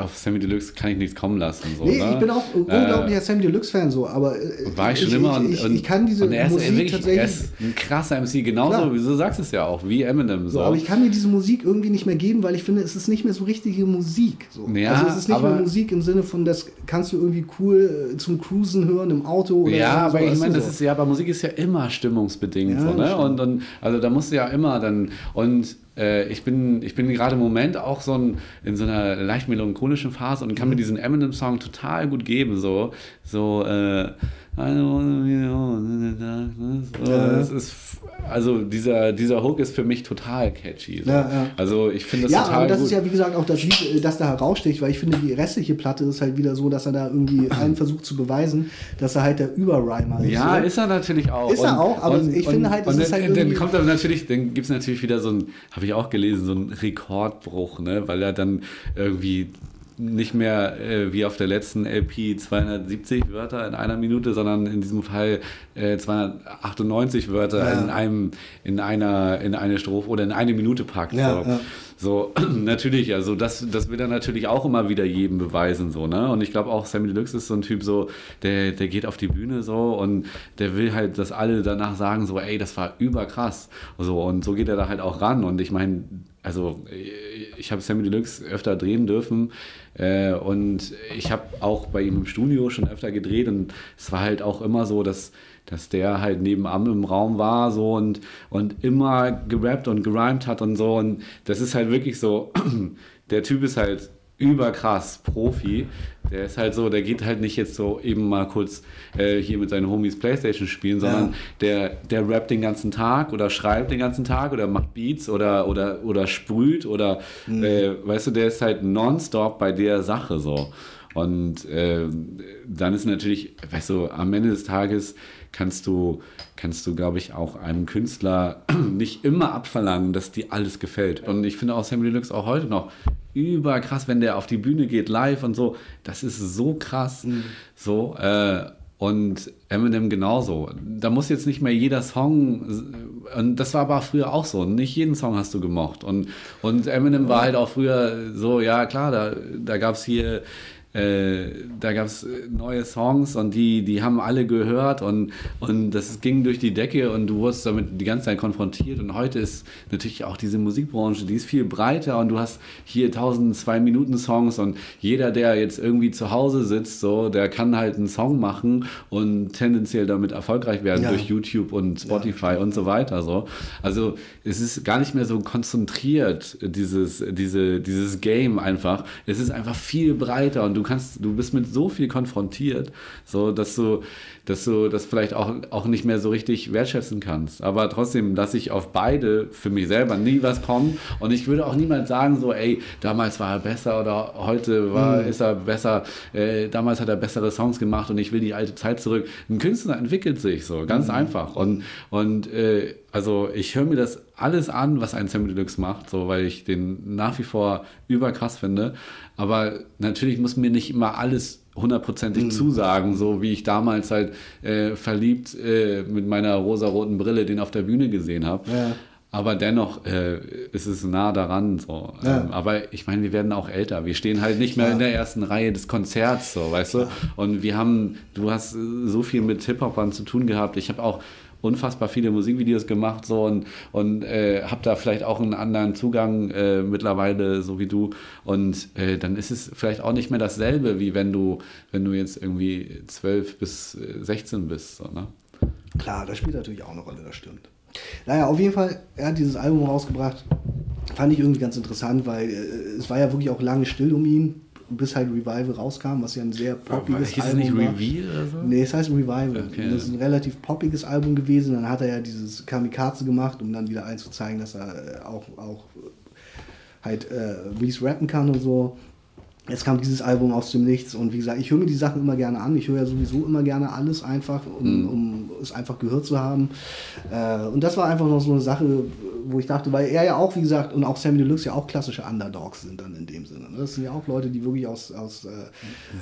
auf Sammy Deluxe kann ich nichts kommen lassen. So, nee, ne? ich bin auch ein unglaublicher äh, Sammy Deluxe-Fan, so, aber. Äh, war ich schon ich, immer und, ich, ich, kann diese und er ist, Musik wirklich, tatsächlich. Er ist ein krasser MC, genauso, Klar. wie du sagst es ja auch, wie Eminem. So. so. aber ich kann mir diese Musik irgendwie nicht mehr geben, weil ich finde, es ist nicht mehr so richtige Musik. So. Ja, also es ist nicht mehr Musik im Sinne von, das kannst du irgendwie cool äh, zum Cruisen hören im Auto oder Ja, so, aber ich meine, das ist ja, aber Musik ist ja immer stimmungsbedingt. Ja, so, ne? und, und also da musst du ja immer dann. Und äh, ich bin, ich bin gerade im Moment auch so ein, in so einer leicht melancholischen Phase und kann mhm. mir diesen Eminem-Song total gut geben. So, so äh, das ist, also dieser, dieser Hook ist für mich total catchy. So. Ja, ja. Also ich finde das ja, total aber das gut. ist ja wie gesagt auch das Lied, das da heraussticht, weil ich finde die restliche Platte ist halt wieder so, dass er da irgendwie <clears throat> einen versucht zu beweisen, dass er halt der Überrhymer ist. Ja, ist er natürlich auch. Ist er auch, aber und, ich und, finde halt, es ist halt. Dann kommt er natürlich, dann gibt es natürlich wieder so ein, habe ich auch gelesen, so ein Rekordbruch, ne, weil er dann irgendwie nicht mehr äh, wie auf der letzten LP 270 Wörter in einer Minute, sondern in diesem Fall äh, 298 Wörter ja. in einem in einer in eine Strophe oder in eine Minute packt. Ja, so. Ja. So <clears throat> natürlich, also das das will er natürlich auch immer wieder jedem beweisen so, ne? Und ich glaube auch Sammy Deluxe ist so ein Typ so, der der geht auf die Bühne so und der will halt, dass alle danach sagen so, ey, das war überkrass. So und so geht er da halt auch ran und ich meine also ich habe Sammy Deluxe öfter drehen dürfen äh, und ich habe auch bei ihm im Studio schon öfter gedreht und es war halt auch immer so, dass, dass der halt nebenan im Raum war so und, und immer gerappt und gerimt hat und so und das ist halt wirklich so, <clears throat> der Typ ist halt überkrass Profi. Der ist halt so, der geht halt nicht jetzt so eben mal kurz äh, hier mit seinen Homies Playstation spielen, sondern ja. der, der rappt den ganzen Tag oder schreibt den ganzen Tag oder macht Beats oder, oder, oder sprüht oder, mhm. äh, weißt du, der ist halt nonstop bei der Sache so. Und äh, dann ist natürlich, weißt du, am Ende des Tages kannst du, kannst du, glaube ich, auch einem Künstler <clears throat> nicht immer abverlangen, dass dir alles gefällt. Und ich finde auch Sammy Deluxe auch heute noch überkrass, wenn der auf die Bühne geht, live und so. Das ist so krass. Mhm. So, äh, Und Eminem genauso. Da muss jetzt nicht mehr jeder Song, und das war aber früher auch so, nicht jeden Song hast du gemocht. Und, und Eminem war halt auch früher so, ja klar, da, da gab es hier äh, da gab es äh, neue Songs und die, die haben alle gehört und, und das ging durch die Decke und du wurdest damit die ganze Zeit konfrontiert. Und heute ist natürlich auch diese Musikbranche, die ist viel breiter und du hast hier 1000 2-Minuten-Songs und jeder, der jetzt irgendwie zu Hause sitzt, so, der kann halt einen Song machen und tendenziell damit erfolgreich werden ja. durch YouTube und Spotify ja. und so weiter. So. Also es ist gar nicht mehr so konzentriert, dieses, diese, dieses Game einfach. Es ist einfach viel breiter und du du kannst, du bist mit so viel konfrontiert, so dass du, dass du das vielleicht auch, auch nicht mehr so richtig wertschätzen kannst. Aber trotzdem lasse ich auf beide für mich selber nie was kommen. Und ich würde auch niemand sagen, so, ey, damals war er besser oder heute war, mhm. ist er besser, äh, damals hat er bessere Songs gemacht und ich will die alte Zeit zurück. Ein Künstler entwickelt sich so, ganz mhm. einfach. Und, und äh, also ich höre mir das alles an, was ein Sammy Deluxe macht, so weil ich den nach wie vor überkrass finde. Aber natürlich muss mir nicht immer alles hundertprozentig mhm. zusagen, so wie ich damals halt äh, verliebt äh, mit meiner rosaroten Brille den auf der Bühne gesehen habe. Ja. Aber dennoch äh, ist es nah daran. So. Ja. Ähm, aber ich meine, wir werden auch älter. Wir stehen halt nicht mehr ja. in der ersten Reihe des Konzerts, so, weißt du? Und wir haben, du hast so viel mit Hip-Hopern zu tun gehabt. Ich habe auch unfassbar viele Musikvideos gemacht so und, und äh, habe da vielleicht auch einen anderen Zugang äh, mittlerweile, so wie du. Und äh, dann ist es vielleicht auch nicht mehr dasselbe, wie wenn du, wenn du jetzt irgendwie 12 bis 16 äh, bist. So, ne? Klar, das spielt natürlich auch eine Rolle, das stimmt. Naja, auf jeden Fall, er hat dieses Album rausgebracht. Fand ich irgendwie ganz interessant, weil äh, es war ja wirklich auch lange still um ihn bis halt Revival rauskam, was ja ein sehr poppiges Album nicht war. Reveal oder so? Nee, es heißt Revival. Okay. Das ist ein relativ poppiges Album gewesen. Dann hat er ja dieses Kamikaze gemacht, um dann wieder einzuzeigen, dass er äh, auch, auch halt äh, mies rappen kann und so. Jetzt kam dieses Album aus dem Nichts und wie gesagt, ich höre mir die Sachen immer gerne an. Ich höre ja sowieso immer gerne alles einfach, um, mhm. um es einfach gehört zu haben. Äh, und das war einfach noch so eine Sache, wo ich dachte, weil er ja auch, wie gesagt, und auch Sammy Deluxe ja auch klassische Underdogs sind dann in dem Sinne. Ne? Das sind ja auch Leute, die wirklich aus. aus, äh,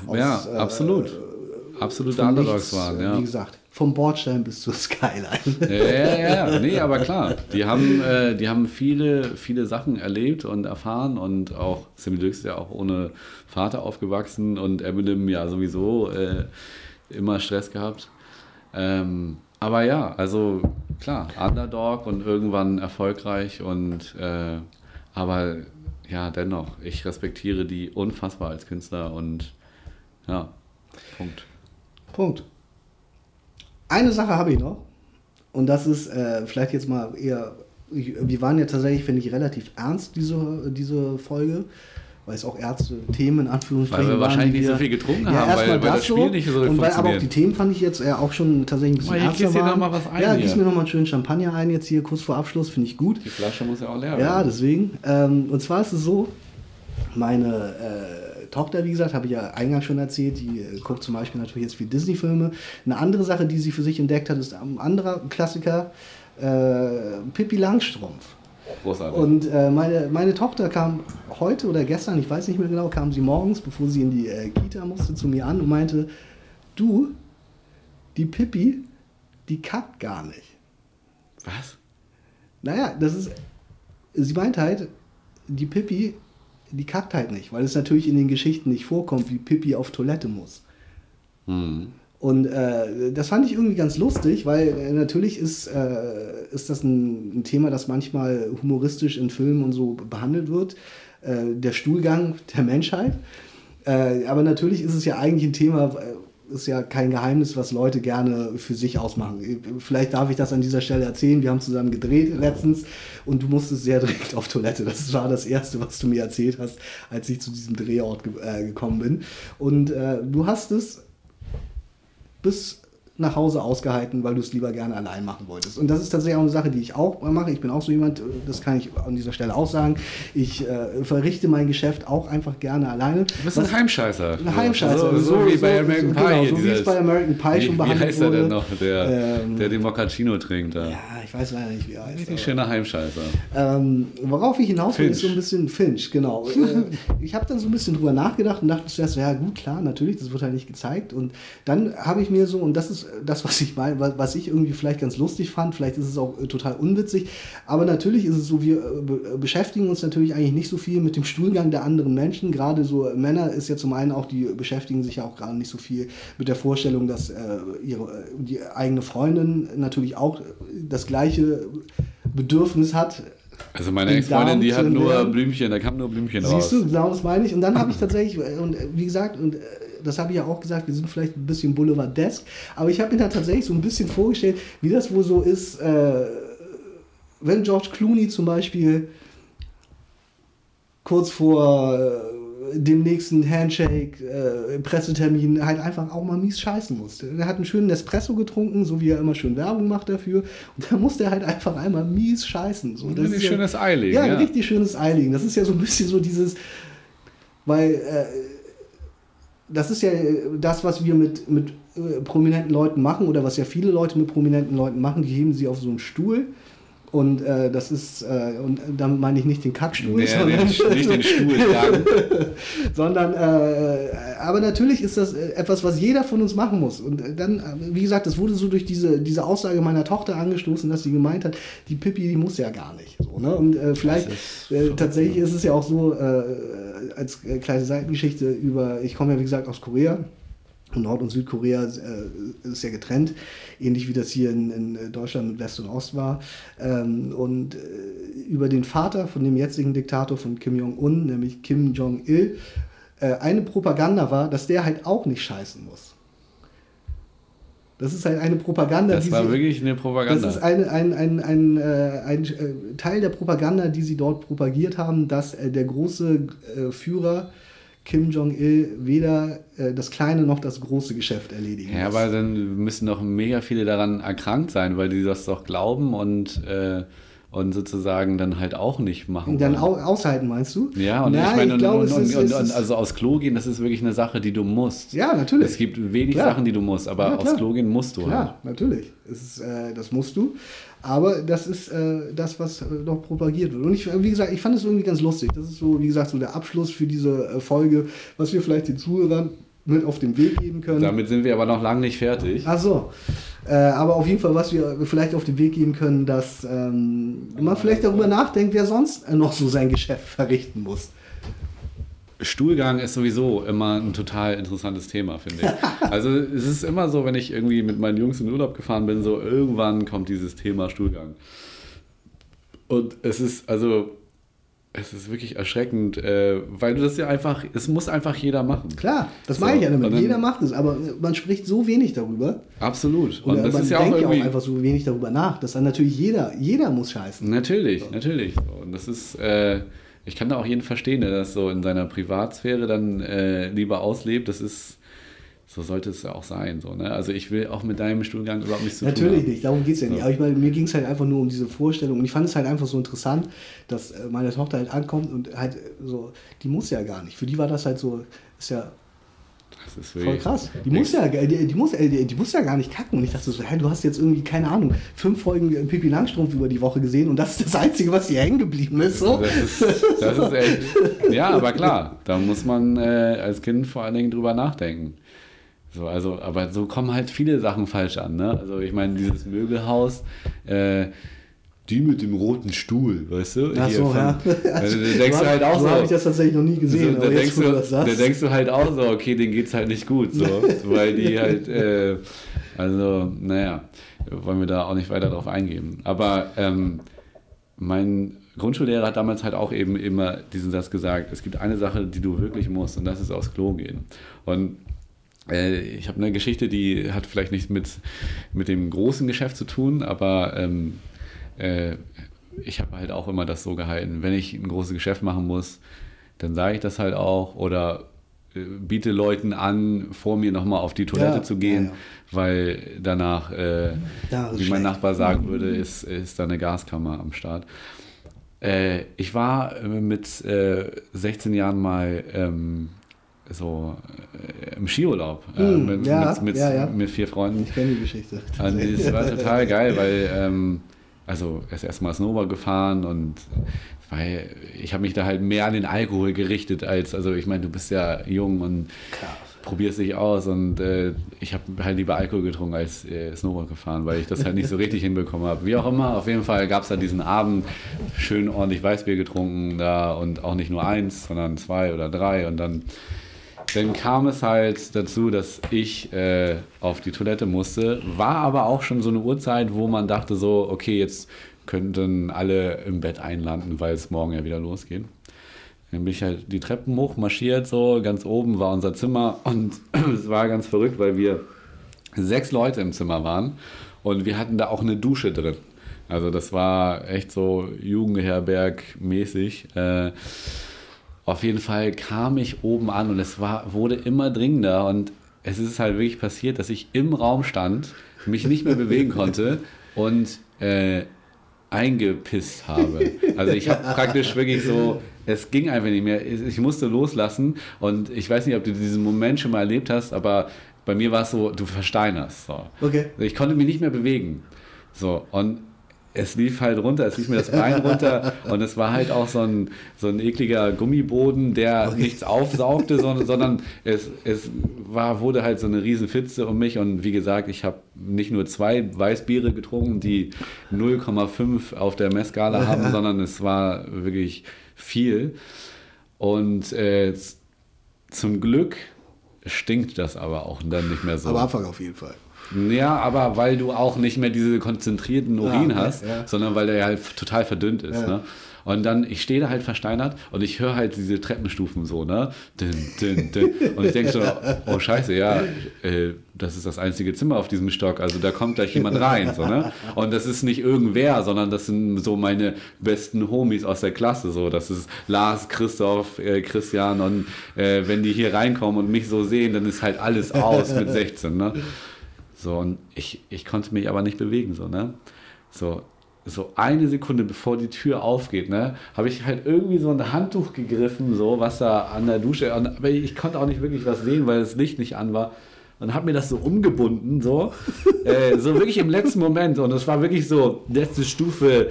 aus ja, äh, absolut. Äh, Absolute Underdogs waren, ja. Wie gesagt, vom Bordstein bis zur Skyline. Ja, ja, ja. Nee, aber klar. Die haben, äh, die haben viele, viele Sachen erlebt und erfahren und auch Sammy Deluxe ist ja auch ohne Vater aufgewachsen und Eminem ja sowieso äh, immer Stress gehabt. Ähm, aber ja, also klar, Underdog und irgendwann erfolgreich und äh, aber ja, dennoch, ich respektiere die unfassbar als Künstler und ja, Punkt. Punkt. Eine Sache habe ich noch und das ist äh, vielleicht jetzt mal eher, ich, wir waren ja tatsächlich, finde ich, relativ ernst, diese, diese Folge weil es auch Ärzte Themen in Anführungsstrichen Weil wir wahrscheinlich nicht so viel getrunken ja, haben, weil, weil das Spiel so, nicht so und weil, Aber auch die Themen fand ich jetzt äh, auch schon tatsächlich ein bisschen mal, ernster waren. Noch mal was ein ja, gieß mir noch mal einen schönen Champagner ein jetzt hier kurz vor Abschluss, finde ich gut. Die Flasche muss ja auch leer werden. Ja, deswegen. Ähm, und zwar ist es so, meine äh, Tochter, wie gesagt, habe ich ja eingangs schon erzählt, die äh, guckt zum Beispiel natürlich jetzt viel Disney-Filme. Eine andere Sache, die sie für sich entdeckt hat, ist ein anderer Klassiker, äh, Pippi Langstrumpf. Großartig. Und äh, meine, meine Tochter kam heute oder gestern, ich weiß nicht mehr genau, kam sie morgens, bevor sie in die äh, Kita musste, zu mir an und meinte, du, die Pippi, die kackt gar nicht. Was? Naja, das ist, sie meint halt, die Pippi, die kackt halt nicht, weil es natürlich in den Geschichten nicht vorkommt, wie Pippi auf Toilette muss. Mhm. Und äh, das fand ich irgendwie ganz lustig, weil äh, natürlich ist, äh, ist das ein, ein, Thema, das manchmal humoristisch in Filmen und so behandelt wird. Äh, der Stuhlgang der Menschheit. Äh, aber natürlich ist es ja eigentlich ein Thema, äh, ist ja kein Geheimnis, was Leute gerne für sich ausmachen. Vielleicht darf ich das an dieser Stelle erzählen. Wir haben zusammen gedreht letztens und du musstest sehr dringend auf Toilette. Das war das Erste, was du mir erzählt hast, als ich zu diesem Drehort ge gekommen bin. Und du hast es bis nach Hause ausgehalten, weil du es lieber gerne allein machen wolltest. Und das ist tatsächlich auch eine Sache, die ich auch mache. Ich bin auch so jemand, das kann ich an dieser Stelle auch sagen. Ich äh, verrichte mein Geschäft auch einfach gerne alleine. Du bist ein Heimscheißer. Ein Heimscheißer. So, so, so wie bei American so, Pie. Genau, so wie es bei American Pie wie, schon behandelt wurde. Wie heißt er denn noch, der, ähm, der den Moccacino trinkt? Da. Ja, ich weiß leider nicht, wie er heißt. Richtig schöner Heimscheißer. Ähm, worauf ich hinaus will, ist so ein bisschen Finch, genau. <laughs> Äh, ich habe dann so ein bisschen drüber nachgedacht und dachte zuerst, ja gut, klar, natürlich, das wird halt nicht gezeigt. Und dann habe ich mir so, und das ist das, was ich meine, was ich irgendwie vielleicht ganz lustig fand, vielleicht ist es auch äh, total unwitzig, aber natürlich ist es so, wir äh, beschäftigen uns natürlich eigentlich nicht so viel mit dem Stuhlgang der anderen Menschen. Gerade so Männer ist ja zum einen auch, die beschäftigen sich ja auch gerade nicht so viel mit der Vorstellung, dass äh, ihre die eigene Freundin natürlich auch das gleiche Bedürfnis hat. Also meine Ex-Freundin, die hat nur Blümchen, da kam nur Blümchen Siehst raus. Siehst du, genau das meine ich. Und dann habe ich tatsächlich, und wie gesagt, und das habe ich ja auch gesagt, wir sind vielleicht ein bisschen Boulevardesk, aber ich habe mir da tatsächlich so ein bisschen vorgestellt, wie das wohl so ist, äh, wenn George Clooney zum Beispiel kurz vor äh, dem nächsten Handshake, äh, Pressetermin halt einfach auch mal mies scheißen musste. Er hat einen schönen Espresso getrunken, so wie er immer schön Werbung macht dafür. Und da musste er halt einfach einmal mies scheißen. So, das richtig schönes ja, Eiling. Ja, ja, richtig schönes Eiling. Das ist ja so ein bisschen so dieses, weil äh, das ist ja das, was wir mit, mit äh, prominenten Leuten machen oder was ja viele Leute mit prominenten Leuten machen, die heben sie auf so einen Stuhl und äh, das ist, äh, und damit meine ich nicht den Kackstuhl, nee, sondern, den, nicht den Stuhl, <laughs> sondern, äh, aber natürlich ist das äh, etwas, was jeder von uns machen muss. Und dann, äh, wie gesagt, das wurde so durch diese, diese Aussage meiner Tochter angestoßen, dass sie gemeint hat, die Pippi, die muss ja gar nicht. So, ne? Und äh, vielleicht, ist tatsächlich ist es ja auch so, als kleine Seitengeschichte über, ich komme ja wie gesagt aus Korea. Nord- und Südkorea äh, ist ja getrennt, ähnlich wie das hier in, in Deutschland mit West und Ost war. Ähm, und äh, über den Vater von dem jetzigen Diktator von Kim Jong-un, nämlich Kim Jong-il, äh, eine Propaganda war, dass der halt auch nicht scheißen muss. Das ist halt eine Propaganda. Das war sie, wirklich eine Propaganda. Das ist ein, ein, ein, ein, äh, ein äh, Teil der Propaganda, die sie dort propagiert haben, dass äh, der große Führer Kim Jong-il weder äh, das kleine noch das große Geschäft erledigen Ja, aber dann müssen doch mega viele daran erkrankt sein, weil die das doch glauben und, äh, und sozusagen dann halt auch nicht machen. Und dann au aushalten, meinst du? Ja, und Na, ich meine, ich glaub, und, und, ist, und, und, also aus Klo gehen, das ist wirklich eine Sache, die du musst. Ja, natürlich. Es gibt wenig klar. Sachen, die du musst, aber ja, aufs Klo gehen musst du. Ja, halt. natürlich. Ist, äh, das musst du. Aber das ist äh, das, was äh, noch propagiert wird. Und ich, wie gesagt, ich fand es irgendwie ganz lustig. Das ist so, wie gesagt, so der Abschluss für diese äh, Folge, was wir vielleicht den Zuhörern mit auf den Weg geben können. Damit sind wir aber noch lange nicht fertig. Ach so. Äh, aber auf jeden Fall, was wir vielleicht auf den Weg geben können, dass ähm, man vielleicht darüber nachdenkt, wer sonst noch so sein Geschäft verrichten muss. Stuhlgang ist sowieso immer ein total interessantes Thema, finde ich. <laughs> Also es ist immer so, wenn ich irgendwie mit meinen Jungs in den Urlaub gefahren bin, so irgendwann kommt dieses Thema Stuhlgang. Und es ist, also, es ist wirklich erschreckend, äh, weil du das ja einfach, es muss einfach jeder machen. Klar, das so, meine ich ja damit. Dann, jeder macht es, aber man spricht so wenig darüber. Absolut. Und, Und das man ist ja denkt auch, irgendwie, auch einfach so wenig darüber nach, dass dann natürlich jeder, jeder muss scheißen. Natürlich, so. natürlich. Und das ist, äh, ich kann da auch jeden verstehen, der das so in seiner Privatsphäre dann äh, lieber auslebt. Das ist, so sollte es ja auch sein. So, ne? Also ich will auch mit deinem Stuhlgang überhaupt nichts zu Natürlich tun Natürlich nicht, darum geht es ja so. nicht. Aber ich meine, mir ging es halt einfach nur um diese Vorstellung. Und ich fand es halt einfach so interessant, dass äh, meine Tochter halt ankommt und halt so, die muss ja gar nicht. Für die war das halt so, ist ja das ist Voll krass. Die muss, ja, die, die, muss, die, die muss ja gar nicht kacken. Und ich dachte so, hey, du hast jetzt irgendwie, keine Ahnung, fünf Folgen Pipi Langstrumpf über die Woche gesehen und das ist das Einzige, was hier hängen geblieben ist. So. Das, ist, das ist echt. Ja, aber klar, da muss man äh, als Kind vor allen Dingen drüber nachdenken. So, also, aber so kommen halt viele Sachen falsch an. Ne? Also ich meine, dieses Möbelhaus, äh, die mit dem roten Stuhl, weißt du? Ach so, ja. Also, da <laughs> denkst so, du halt auch so. habe ich das tatsächlich noch nie gesehen. So, da, denkst du, da denkst du halt auch so, okay, denen geht's halt nicht gut, so. <laughs> <laughs> weil die halt, äh, also, naja, wollen wir da auch nicht weiter drauf eingehen. Aber ähm, mein Grundschullehrer hat damals halt auch eben immer diesen Satz gesagt, es gibt eine Sache, die du wirklich musst und das ist aufs Klo gehen. Und äh, ich habe eine Geschichte, die hat vielleicht nichts mit, mit dem großen Geschäft zu tun, aber ähm, äh, ich habe halt auch immer das so gehalten, wenn ich ein großes Geschäft machen muss, dann sage ich das halt auch oder äh, biete Leuten an, vor mir nochmal auf die Toilette ja, zu gehen, ja, ja. weil danach, äh, wie mein Nachbar sagen würde, ist, ist da eine Gaskammer am Start. Äh, ich war äh, mit 16 Jahren mal ähm, so äh, im Skiurlaub äh, mm, mit, mit, mit, mit, vier Freunden. Ich kenne die Geschichte. Und das war total geil, weil ähm, also erst erstmal Snowboard gefahren und weil ich habe mich da halt mehr an den Alkohol gerichtet als, also ich meine, du bist ja jung und Klar. probierst dich aus und äh, ich habe halt lieber Alkohol getrunken als äh, Snowboard gefahren, weil ich das halt nicht so richtig <laughs> hinbekommen habe. Wie auch immer, auf jeden Fall gab es da diesen Abend schön ordentlich Weißbier getrunken da und auch nicht nur eins, sondern zwei oder drei und dann dann kam es halt dazu, dass ich äh, auf die Toilette musste. War aber auch schon so eine Uhrzeit, wo man dachte so, okay, jetzt könnten alle im Bett einlanden, weil es morgen ja wieder losgeht. Dann bin ich halt die Treppen hoch marschiert, so ganz oben war unser Zimmer und <clears throat> es war ganz verrückt, weil wir sechs Leute im Zimmer waren und wir hatten da auch eine Dusche drin. Also das war echt so Jugendherberg-mäßig. Äh, auf jeden Fall kam ich oben an und es war, wurde immer dringender und es ist halt wirklich passiert, dass ich im Raum stand, mich nicht mehr bewegen <laughs> konnte und äh, eingepisst habe. Also ich habe praktisch wirklich so, es ging einfach nicht mehr. Ich musste loslassen und ich weiß nicht, ob du diesen Moment schon mal erlebt hast, aber bei mir war es so, du versteinerst. So. Okay. Ich konnte mich nicht mehr bewegen. So, und es lief halt runter, es lief mir das Bein <laughs> runter und es war halt auch so ein, so ein ekliger Gummiboden, der okay. nichts aufsaugte, sondern, sondern es, es war, wurde halt so eine riesen Fitze um mich und wie gesagt, ich habe nicht nur zwei Weißbiere getrunken, die 0,5 auf der Messskala <laughs> haben, sondern es war wirklich viel und äh, zum Glück stinkt das aber auch dann nicht mehr so. Am Anfang auf jeden Fall. Ja, aber weil du auch nicht mehr diese konzentrierten Urin ja, hast, ja. sondern weil der halt total verdünnt ist. Ja. Ne? Und dann, ich stehe da halt versteinert und ich höre halt diese Treppenstufen so, ne? Dün, dün, dün. Und ich denke so, oh scheiße, ja, äh, das ist das einzige Zimmer auf diesem Stock, also da kommt gleich jemand rein, so, ne? Und das ist nicht irgendwer, sondern das sind so meine besten Homies aus der Klasse, so. Das ist Lars, Christoph, äh, Christian und äh, wenn die hier reinkommen und mich so sehen, dann ist halt alles aus mit 16, ne? So, und ich, ich konnte mich aber nicht bewegen, so, ne? So, so eine Sekunde bevor die Tür aufgeht, ne, habe ich halt irgendwie so ein Handtuch gegriffen, so, was da an der Dusche, und, aber ich konnte auch nicht wirklich was sehen, weil das Licht nicht an war. Und habe mir das so umgebunden, so, <laughs> äh, so wirklich im letzten Moment. Und es war wirklich so, letzte Stufe,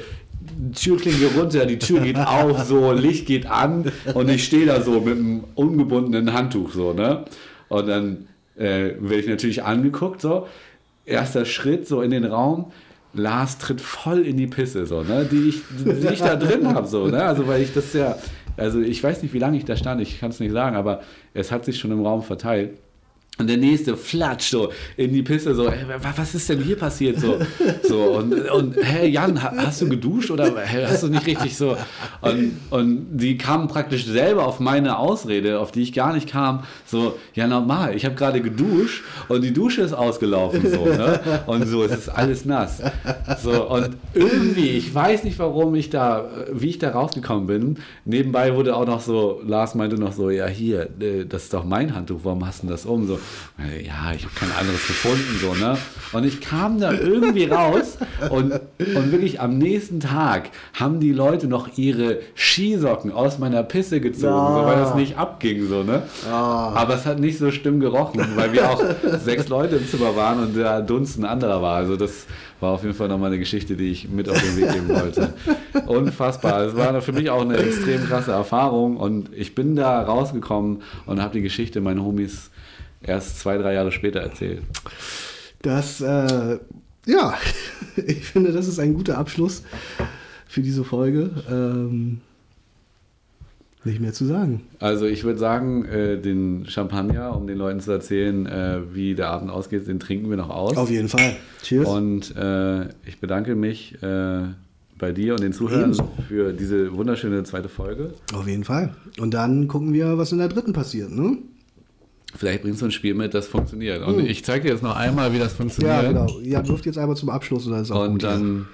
Türklinge runter, die Tür geht auf, so, Licht geht an und ich stehe da so mit einem ungebundenen Handtuch, so, ne? Und dann äh, werde ich natürlich angeguckt, so. Erster Schritt, so in den Raum. Lars tritt voll in die Pisse, so, ne? die, ich, die ich da drin habe. So, ne? Also, weil ich das ja, also ich weiß nicht, wie lange ich da stand, ich kann es nicht sagen, aber es hat sich schon im Raum verteilt. Und der nächste flatscht so in die Pisse, so, hey, was ist denn hier passiert? So, so und, und hey Jan, hast du geduscht oder hast du nicht richtig so? Und, und die kamen praktisch selber auf meine Ausrede, auf die ich gar nicht kam, so, ja normal, ich habe gerade geduscht und die Dusche ist ausgelaufen, so, ne? Und so, es ist alles nass. So, und irgendwie, ich weiß nicht, warum ich da, wie ich da rausgekommen bin. Nebenbei wurde auch noch so, Lars meinte noch so, ja hier, äh, das ist doch mein Handtuch, warum hast du das um? So, ja, ich habe kein anderes gefunden, so, ne? Und ich kam da irgendwie raus und, und wirklich am nächsten Tag haben die Leute noch ihre Skisocken aus meiner Pisse gezogen, oh. so, weil das nicht abging, so, ne? Oh. Aber es hat nicht so schlimm gerochen, weil wir auch <laughs> sechs Leute im Zimmer waren und der Dunst ein anderer war. Also das war auf jeden Fall nochmal eine Geschichte, die ich mit auf den Weg geben wollte. Unfassbar. Es war für mich auch eine extrem krasse Erfahrung und ich bin da rausgekommen und habe die Geschichte meinen Homies erst zwei, drei Jahre später erzählt. Das, äh, ja, <laughs> ich finde, das ist ein guter Abschluss für diese Folge. Ähm, nicht mehr zu sagen. Also ich würde sagen, äh, den Champagner, um den Leuten zu erzählen, äh, wie der Abend ausgeht, den trinken wir noch aus. Auf jeden Fall. Cheers. Und äh, ich bedanke mich äh, bei dir und den Zuhörern Ebenso. für diese wunderschöne zweite Folge. Auf jeden Fall. Und dann gucken wir, was in der dritten passiert, ne? Vielleicht bringst du ein Spiel mit, das funktioniert. Und hm. ich zeige dir jetzt noch einmal, wie das funktioniert. Ja, genau. Ihr dürft jetzt einmal zum Abschluss oder auch Und dann.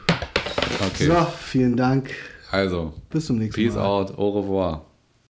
Okay. So, vielen Dank. Also. Bis zum nächsten Peace Mal. Peace out. Au revoir.